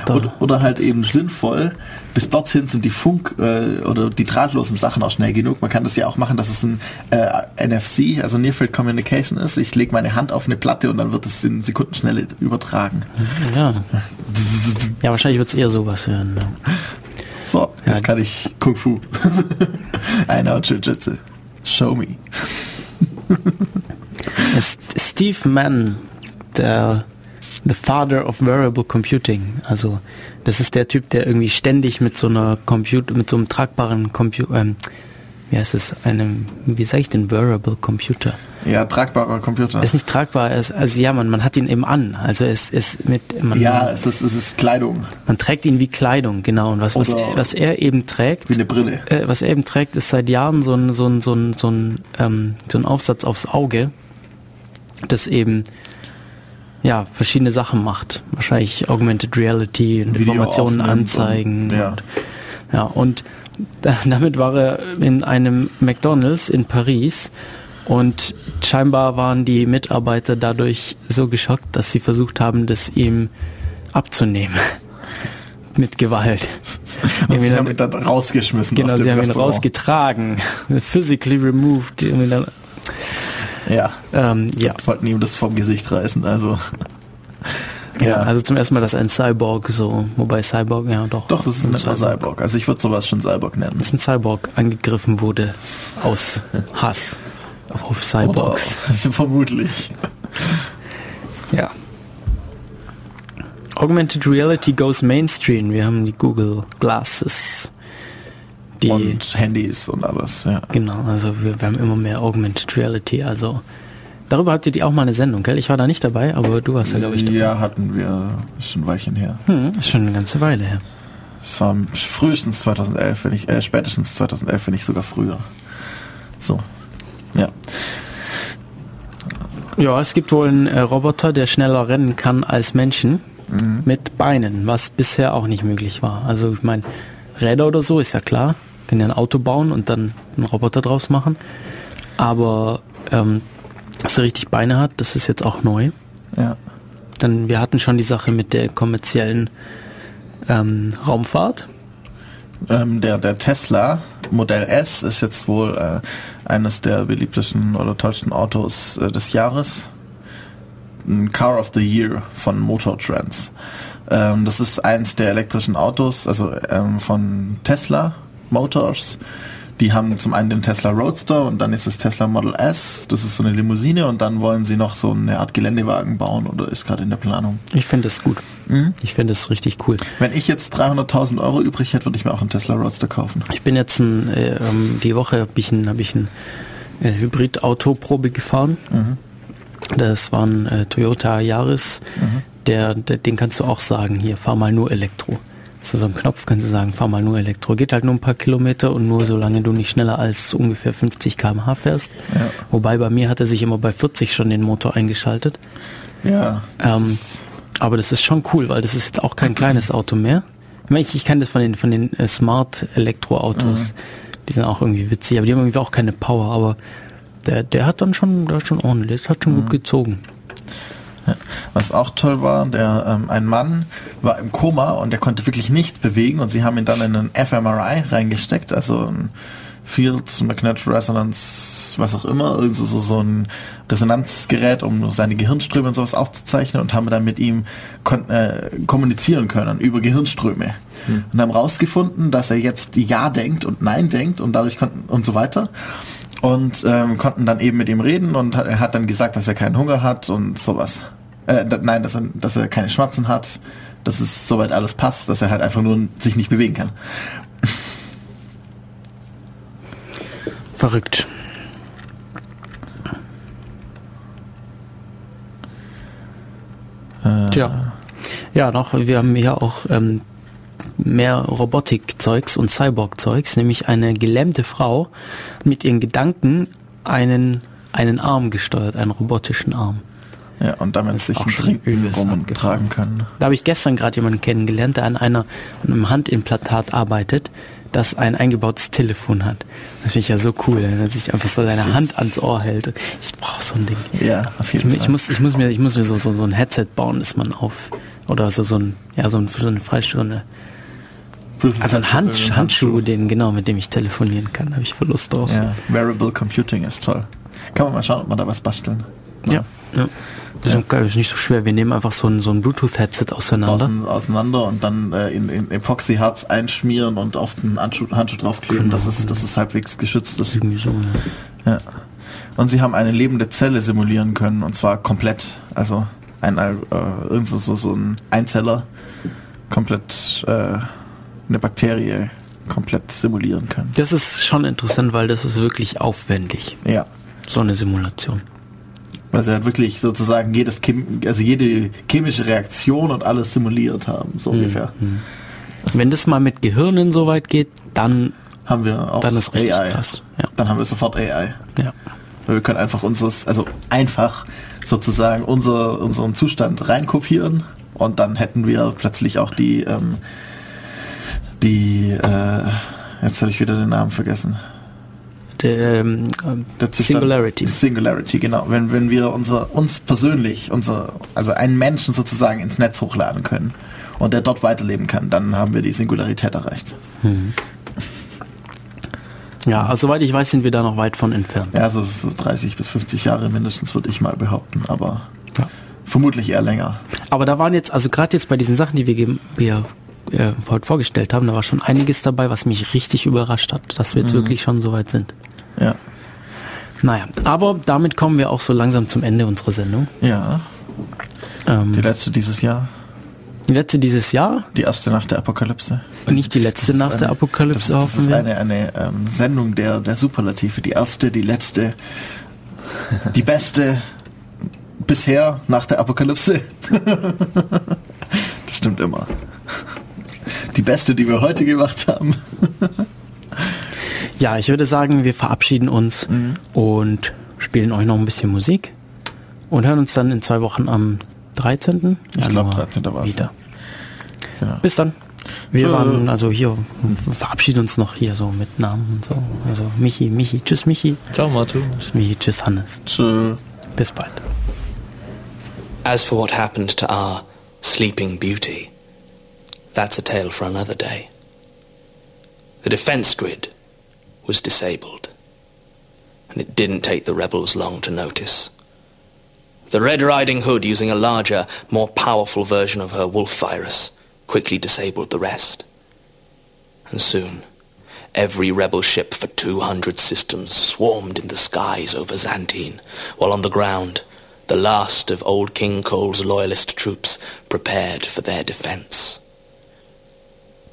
Oder, oder, halt eben sinnvoll. Bis dorthin sind die Funk- äh, oder die drahtlosen Sachen auch schnell genug. Man kann das ja auch machen, dass es ein äh, NFC, also Near Field Communication ist. Ich lege meine Hand auf eine Platte und dann wird es in Sekundenschnelle übertragen. Ja. Ja, wahrscheinlich wird es eher sowas hören. Ja. So, jetzt ja. kann ich Kung Fu. Einer Jiu-Jitsu. Show me. Steve Mann, der The Father of Wearable Computing. Also das ist der Typ, der irgendwie ständig mit so einer Computer, mit so einem tragbaren Computer, ähm, wie heißt es, einem, wie sage ich denn, Wearable Computer? Ja, tragbarer Computer. Ist nicht tragbar, ist, also ja, man, man hat ihn eben an. Also es ist mit man, Ja, es ist, es ist Kleidung. Man trägt ihn wie Kleidung, genau. Und was, was, er, was er eben trägt. Wie eine Brille. Äh, was er eben trägt, ist seit Jahren so ein, so ein, so ein, so ein, ähm, so ein Aufsatz aufs Auge, das eben ja, verschiedene Sachen macht. Wahrscheinlich Augmented Reality und Informationen anzeigen. Und, ja. Und, ja, und damit war er in einem McDonalds in Paris und scheinbar waren die Mitarbeiter dadurch so geschockt, dass sie versucht haben, das ihm abzunehmen. Mit Gewalt. Und sie haben ihn dann rausgeschmissen. Genau, sie haben ihn rausgetragen. Physically removed. Ja. Ähm, ja. Wollten ihm das vom Gesicht reißen, also. Ja, also zum ersten Mal, dass ein Cyborg so, wobei Cyborg, ja doch. Doch, das ist ein Cyborg. Cyborg. Also ich würde sowas schon Cyborg nennen. Dass ein Cyborg angegriffen wurde aus Hass auf Cyborgs. Oder, vermutlich. Ja. Augmented Reality goes mainstream. Wir haben die Google Glasses die und Handys und alles. Ja. Genau, also wir, wir haben immer mehr Augmented Reality. Also darüber habt ihr die auch mal eine Sendung, gell? Ich war da nicht dabei, aber du warst ja, glaube ich, dabei. Ja, hatten wir. Ist schon ein Weilchen her. Hm, ist schon eine ganze Weile her. Es war frühestens 2011, wenn ich, äh, spätestens 2011, wenn nicht sogar früher. So, ja. Ja, es gibt wohl einen äh, Roboter, der schneller rennen kann als Menschen mhm. mit Beinen, was bisher auch nicht möglich war. Also ich meine, Räder oder so, ist ja klar. Können ja ein Auto bauen und dann einen Roboter draus machen. Aber ähm, dass er richtig Beine hat, das ist jetzt auch neu. Ja. Dann, wir hatten schon die Sache mit der kommerziellen ähm, Raumfahrt. Ähm, der, der Tesla Modell S ist jetzt wohl äh, eines der beliebtesten oder tollsten Autos äh, des Jahres. Ein Car of the Year von Motor Trends. Ähm, das ist eins der elektrischen Autos, also ähm, von Tesla Motors. Die haben zum einen den Tesla Roadster und dann ist es Tesla Model S. Das ist so eine Limousine und dann wollen sie noch so eine Art Geländewagen bauen oder ist gerade in der Planung. Ich finde das gut. Mhm. Ich finde das richtig cool. Wenn ich jetzt 300.000 Euro übrig hätte, würde ich mir auch einen Tesla Roadster kaufen. Ich bin jetzt ein, äh, ähm, die Woche habe ich ein, hab ich ein äh, Hybrid-Auto-Probe gefahren. Mhm. Das war ein äh, Toyota Yaris. Mhm der, der, den kannst du auch sagen, hier, fahr mal nur Elektro. Das ist so ein Knopf, kannst du sagen, fahr mal nur Elektro. Geht halt nur ein paar Kilometer und nur solange du nicht schneller als ungefähr 50 km/h fährst. Ja. Wobei bei mir hat er sich immer bei 40 schon den Motor eingeschaltet. Ja. Ähm, aber das ist schon cool, weil das ist jetzt auch kein kleines Auto mehr. Ich meine, ich, ich kenne das von den, von den äh, Smart Elektroautos. Mhm. Die sind auch irgendwie witzig, aber die haben irgendwie auch keine Power, aber der, der hat dann schon, der hat schon ordentlich, der hat schon mhm. gut gezogen. Ja. Was auch toll war, der ähm, ein Mann war im Koma und der konnte wirklich nichts bewegen und sie haben ihn dann in einen fMRI reingesteckt, also ein Field Magnetic Resonance, was auch immer, also so, so ein Resonanzgerät, um seine Gehirnströme und sowas aufzuzeichnen und haben dann mit ihm äh, kommunizieren können über Gehirnströme. Hm. Und haben rausgefunden, dass er jetzt Ja denkt und Nein denkt und dadurch konnten und so weiter und ähm, konnten dann eben mit ihm reden und er hat dann gesagt, dass er keinen Hunger hat und sowas. Äh, nein, dass er, dass er keine Schmerzen hat, dass es soweit alles passt, dass er halt einfach nur sich nicht bewegen kann. Verrückt. Äh, Tja. Ja, noch, wir haben hier auch ähm, mehr Robotik-Zeugs und Cyborg-Zeugs, nämlich eine gelähmte Frau mit ihren Gedanken einen, einen Arm gesteuert, einen robotischen Arm. Ja, und damit sich ein Trinken rumtragen können. Da habe ich gestern gerade jemanden kennengelernt, der an, einer, an einem Handimplantat arbeitet, das ein eingebautes Telefon hat. Das finde ich ja so cool, wenn er sich einfach so seine Hand ans Ohr hält. Ich brauche so ein Ding. Ja, auf jeden ich, Fall. Ich muss, ich muss mir, ich muss mir so, so, so ein Headset bauen, dass man auf, oder so, so ein, ja, so, ein, so eine Freistunde. Also ein Hand, Handschuh, Handschuh, den, genau, mit dem ich telefonieren kann, habe ich voll Lust drauf. Ja, Wearable Computing ist toll. Kann man mal schauen, ob man da was basteln. Ja. ja. Das ist, ja. ist nicht so schwer. Wir nehmen einfach so ein, so ein Bluetooth-Headset auseinander. Außen, auseinander und dann äh, in, in Epoxy-Harz einschmieren und auf den Handschuh, Handschuh draufkleben, genau. dass, es, dass es halbwegs geschützt ist. Irgendwie so, ja. ja. Und sie haben eine lebende Zelle simulieren können und zwar komplett. Also ein äh, irgend so, so, so ein Einzeller komplett äh, eine Bakterie komplett simulieren können. Das ist schon interessant, weil das ist wirklich aufwendig. Ja. So eine Simulation. Weil sie halt wirklich sozusagen jedes Chem also jede chemische Reaktion und alles simuliert haben, so mhm. ungefähr. Wenn das mal mit Gehirnen so weit geht, dann haben wir auch dann ist richtig AI. krass. Ja. Dann haben wir sofort AI. Ja. Weil wir können einfach unseres, also einfach sozusagen unser, unseren Zustand reinkopieren und dann hätten wir plötzlich auch die ähm, die, äh, jetzt habe ich wieder den Namen vergessen. Der, ähm, Singularity. Singularity, genau. Wenn, wenn wir unser, uns persönlich, unser, also einen Menschen sozusagen ins Netz hochladen können und der dort weiterleben kann, dann haben wir die Singularität erreicht. Mhm. Ja, also soweit ich weiß, sind wir da noch weit von entfernt. Ja, so, so 30 bis 50 Jahre mindestens würde ich mal behaupten, aber ja. vermutlich eher länger. Aber da waren jetzt, also gerade jetzt bei diesen Sachen, die wir, wir äh, heute vorgestellt haben, da war schon einiges dabei, was mich richtig überrascht hat, dass wir jetzt mhm. wirklich schon so weit sind. Ja. Naja, aber damit kommen wir auch so langsam zum Ende unserer Sendung. Ja. Ähm, die letzte dieses Jahr. Die letzte dieses Jahr? Die erste nach der Apokalypse. Und nicht die letzte nach eine, der Apokalypse, das ist, das ist eine, eine ähm, Sendung der, der Superlative. Die erste, die letzte, die beste bisher nach der Apokalypse. das stimmt immer. Die beste, die wir heute gemacht haben. ja, ich würde sagen, wir verabschieden uns mhm. und spielen euch noch ein bisschen Musik und hören uns dann in zwei Wochen am 13. Ich glaube 13. war wieder. Genau. Bis dann. Wir so. waren also hier, verabschieden uns noch hier so mit Namen und so. Also Michi, Michi, tschüss Michi. Ciao Matu. Tschüss Michi, tschüss Hannes. Tschüss. Bis bald. As for what happened to our sleeping beauty, that's a tale for another day. The defense grid was disabled, and it didn't take the rebels long to notice. The Red Riding Hood, using a larger, more powerful version of her wolf virus, quickly disabled the rest. And soon, every rebel ship for 200 systems swarmed in the skies over Xantine, while on the ground, the last of old King Cole's loyalist troops prepared for their defense.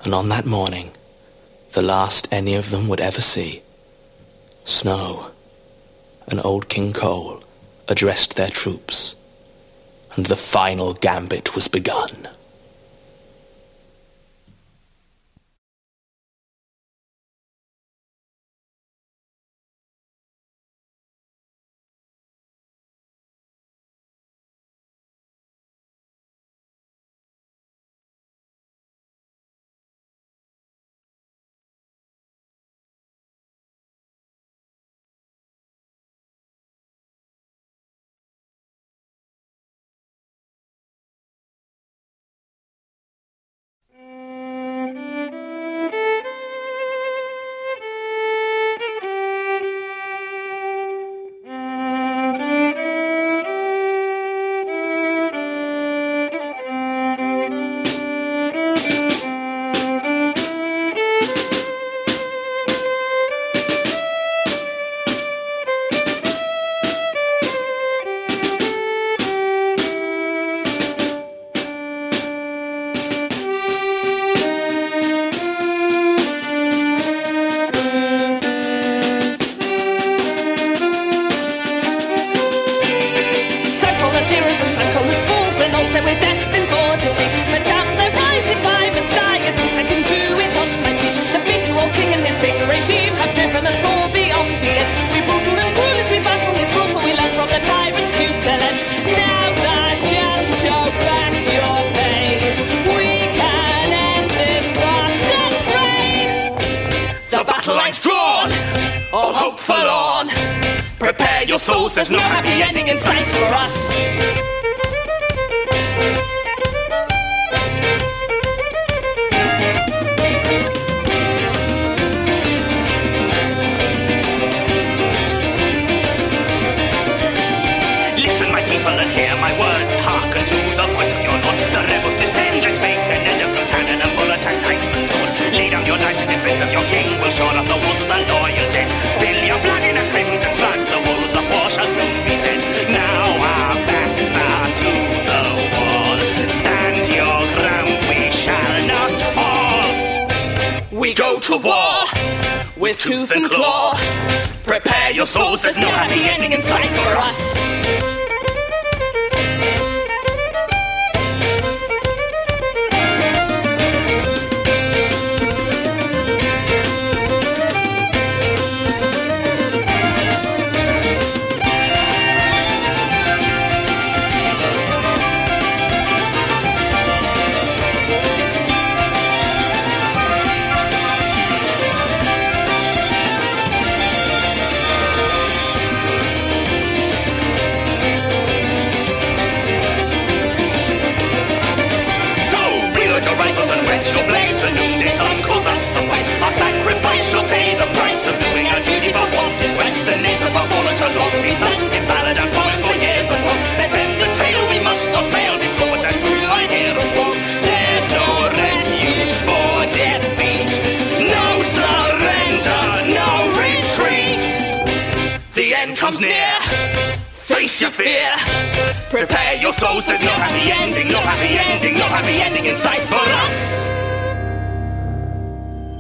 And on that morning, the last any of them would ever see, Snow and old King Cole addressed their troops, and the final gambit was begun.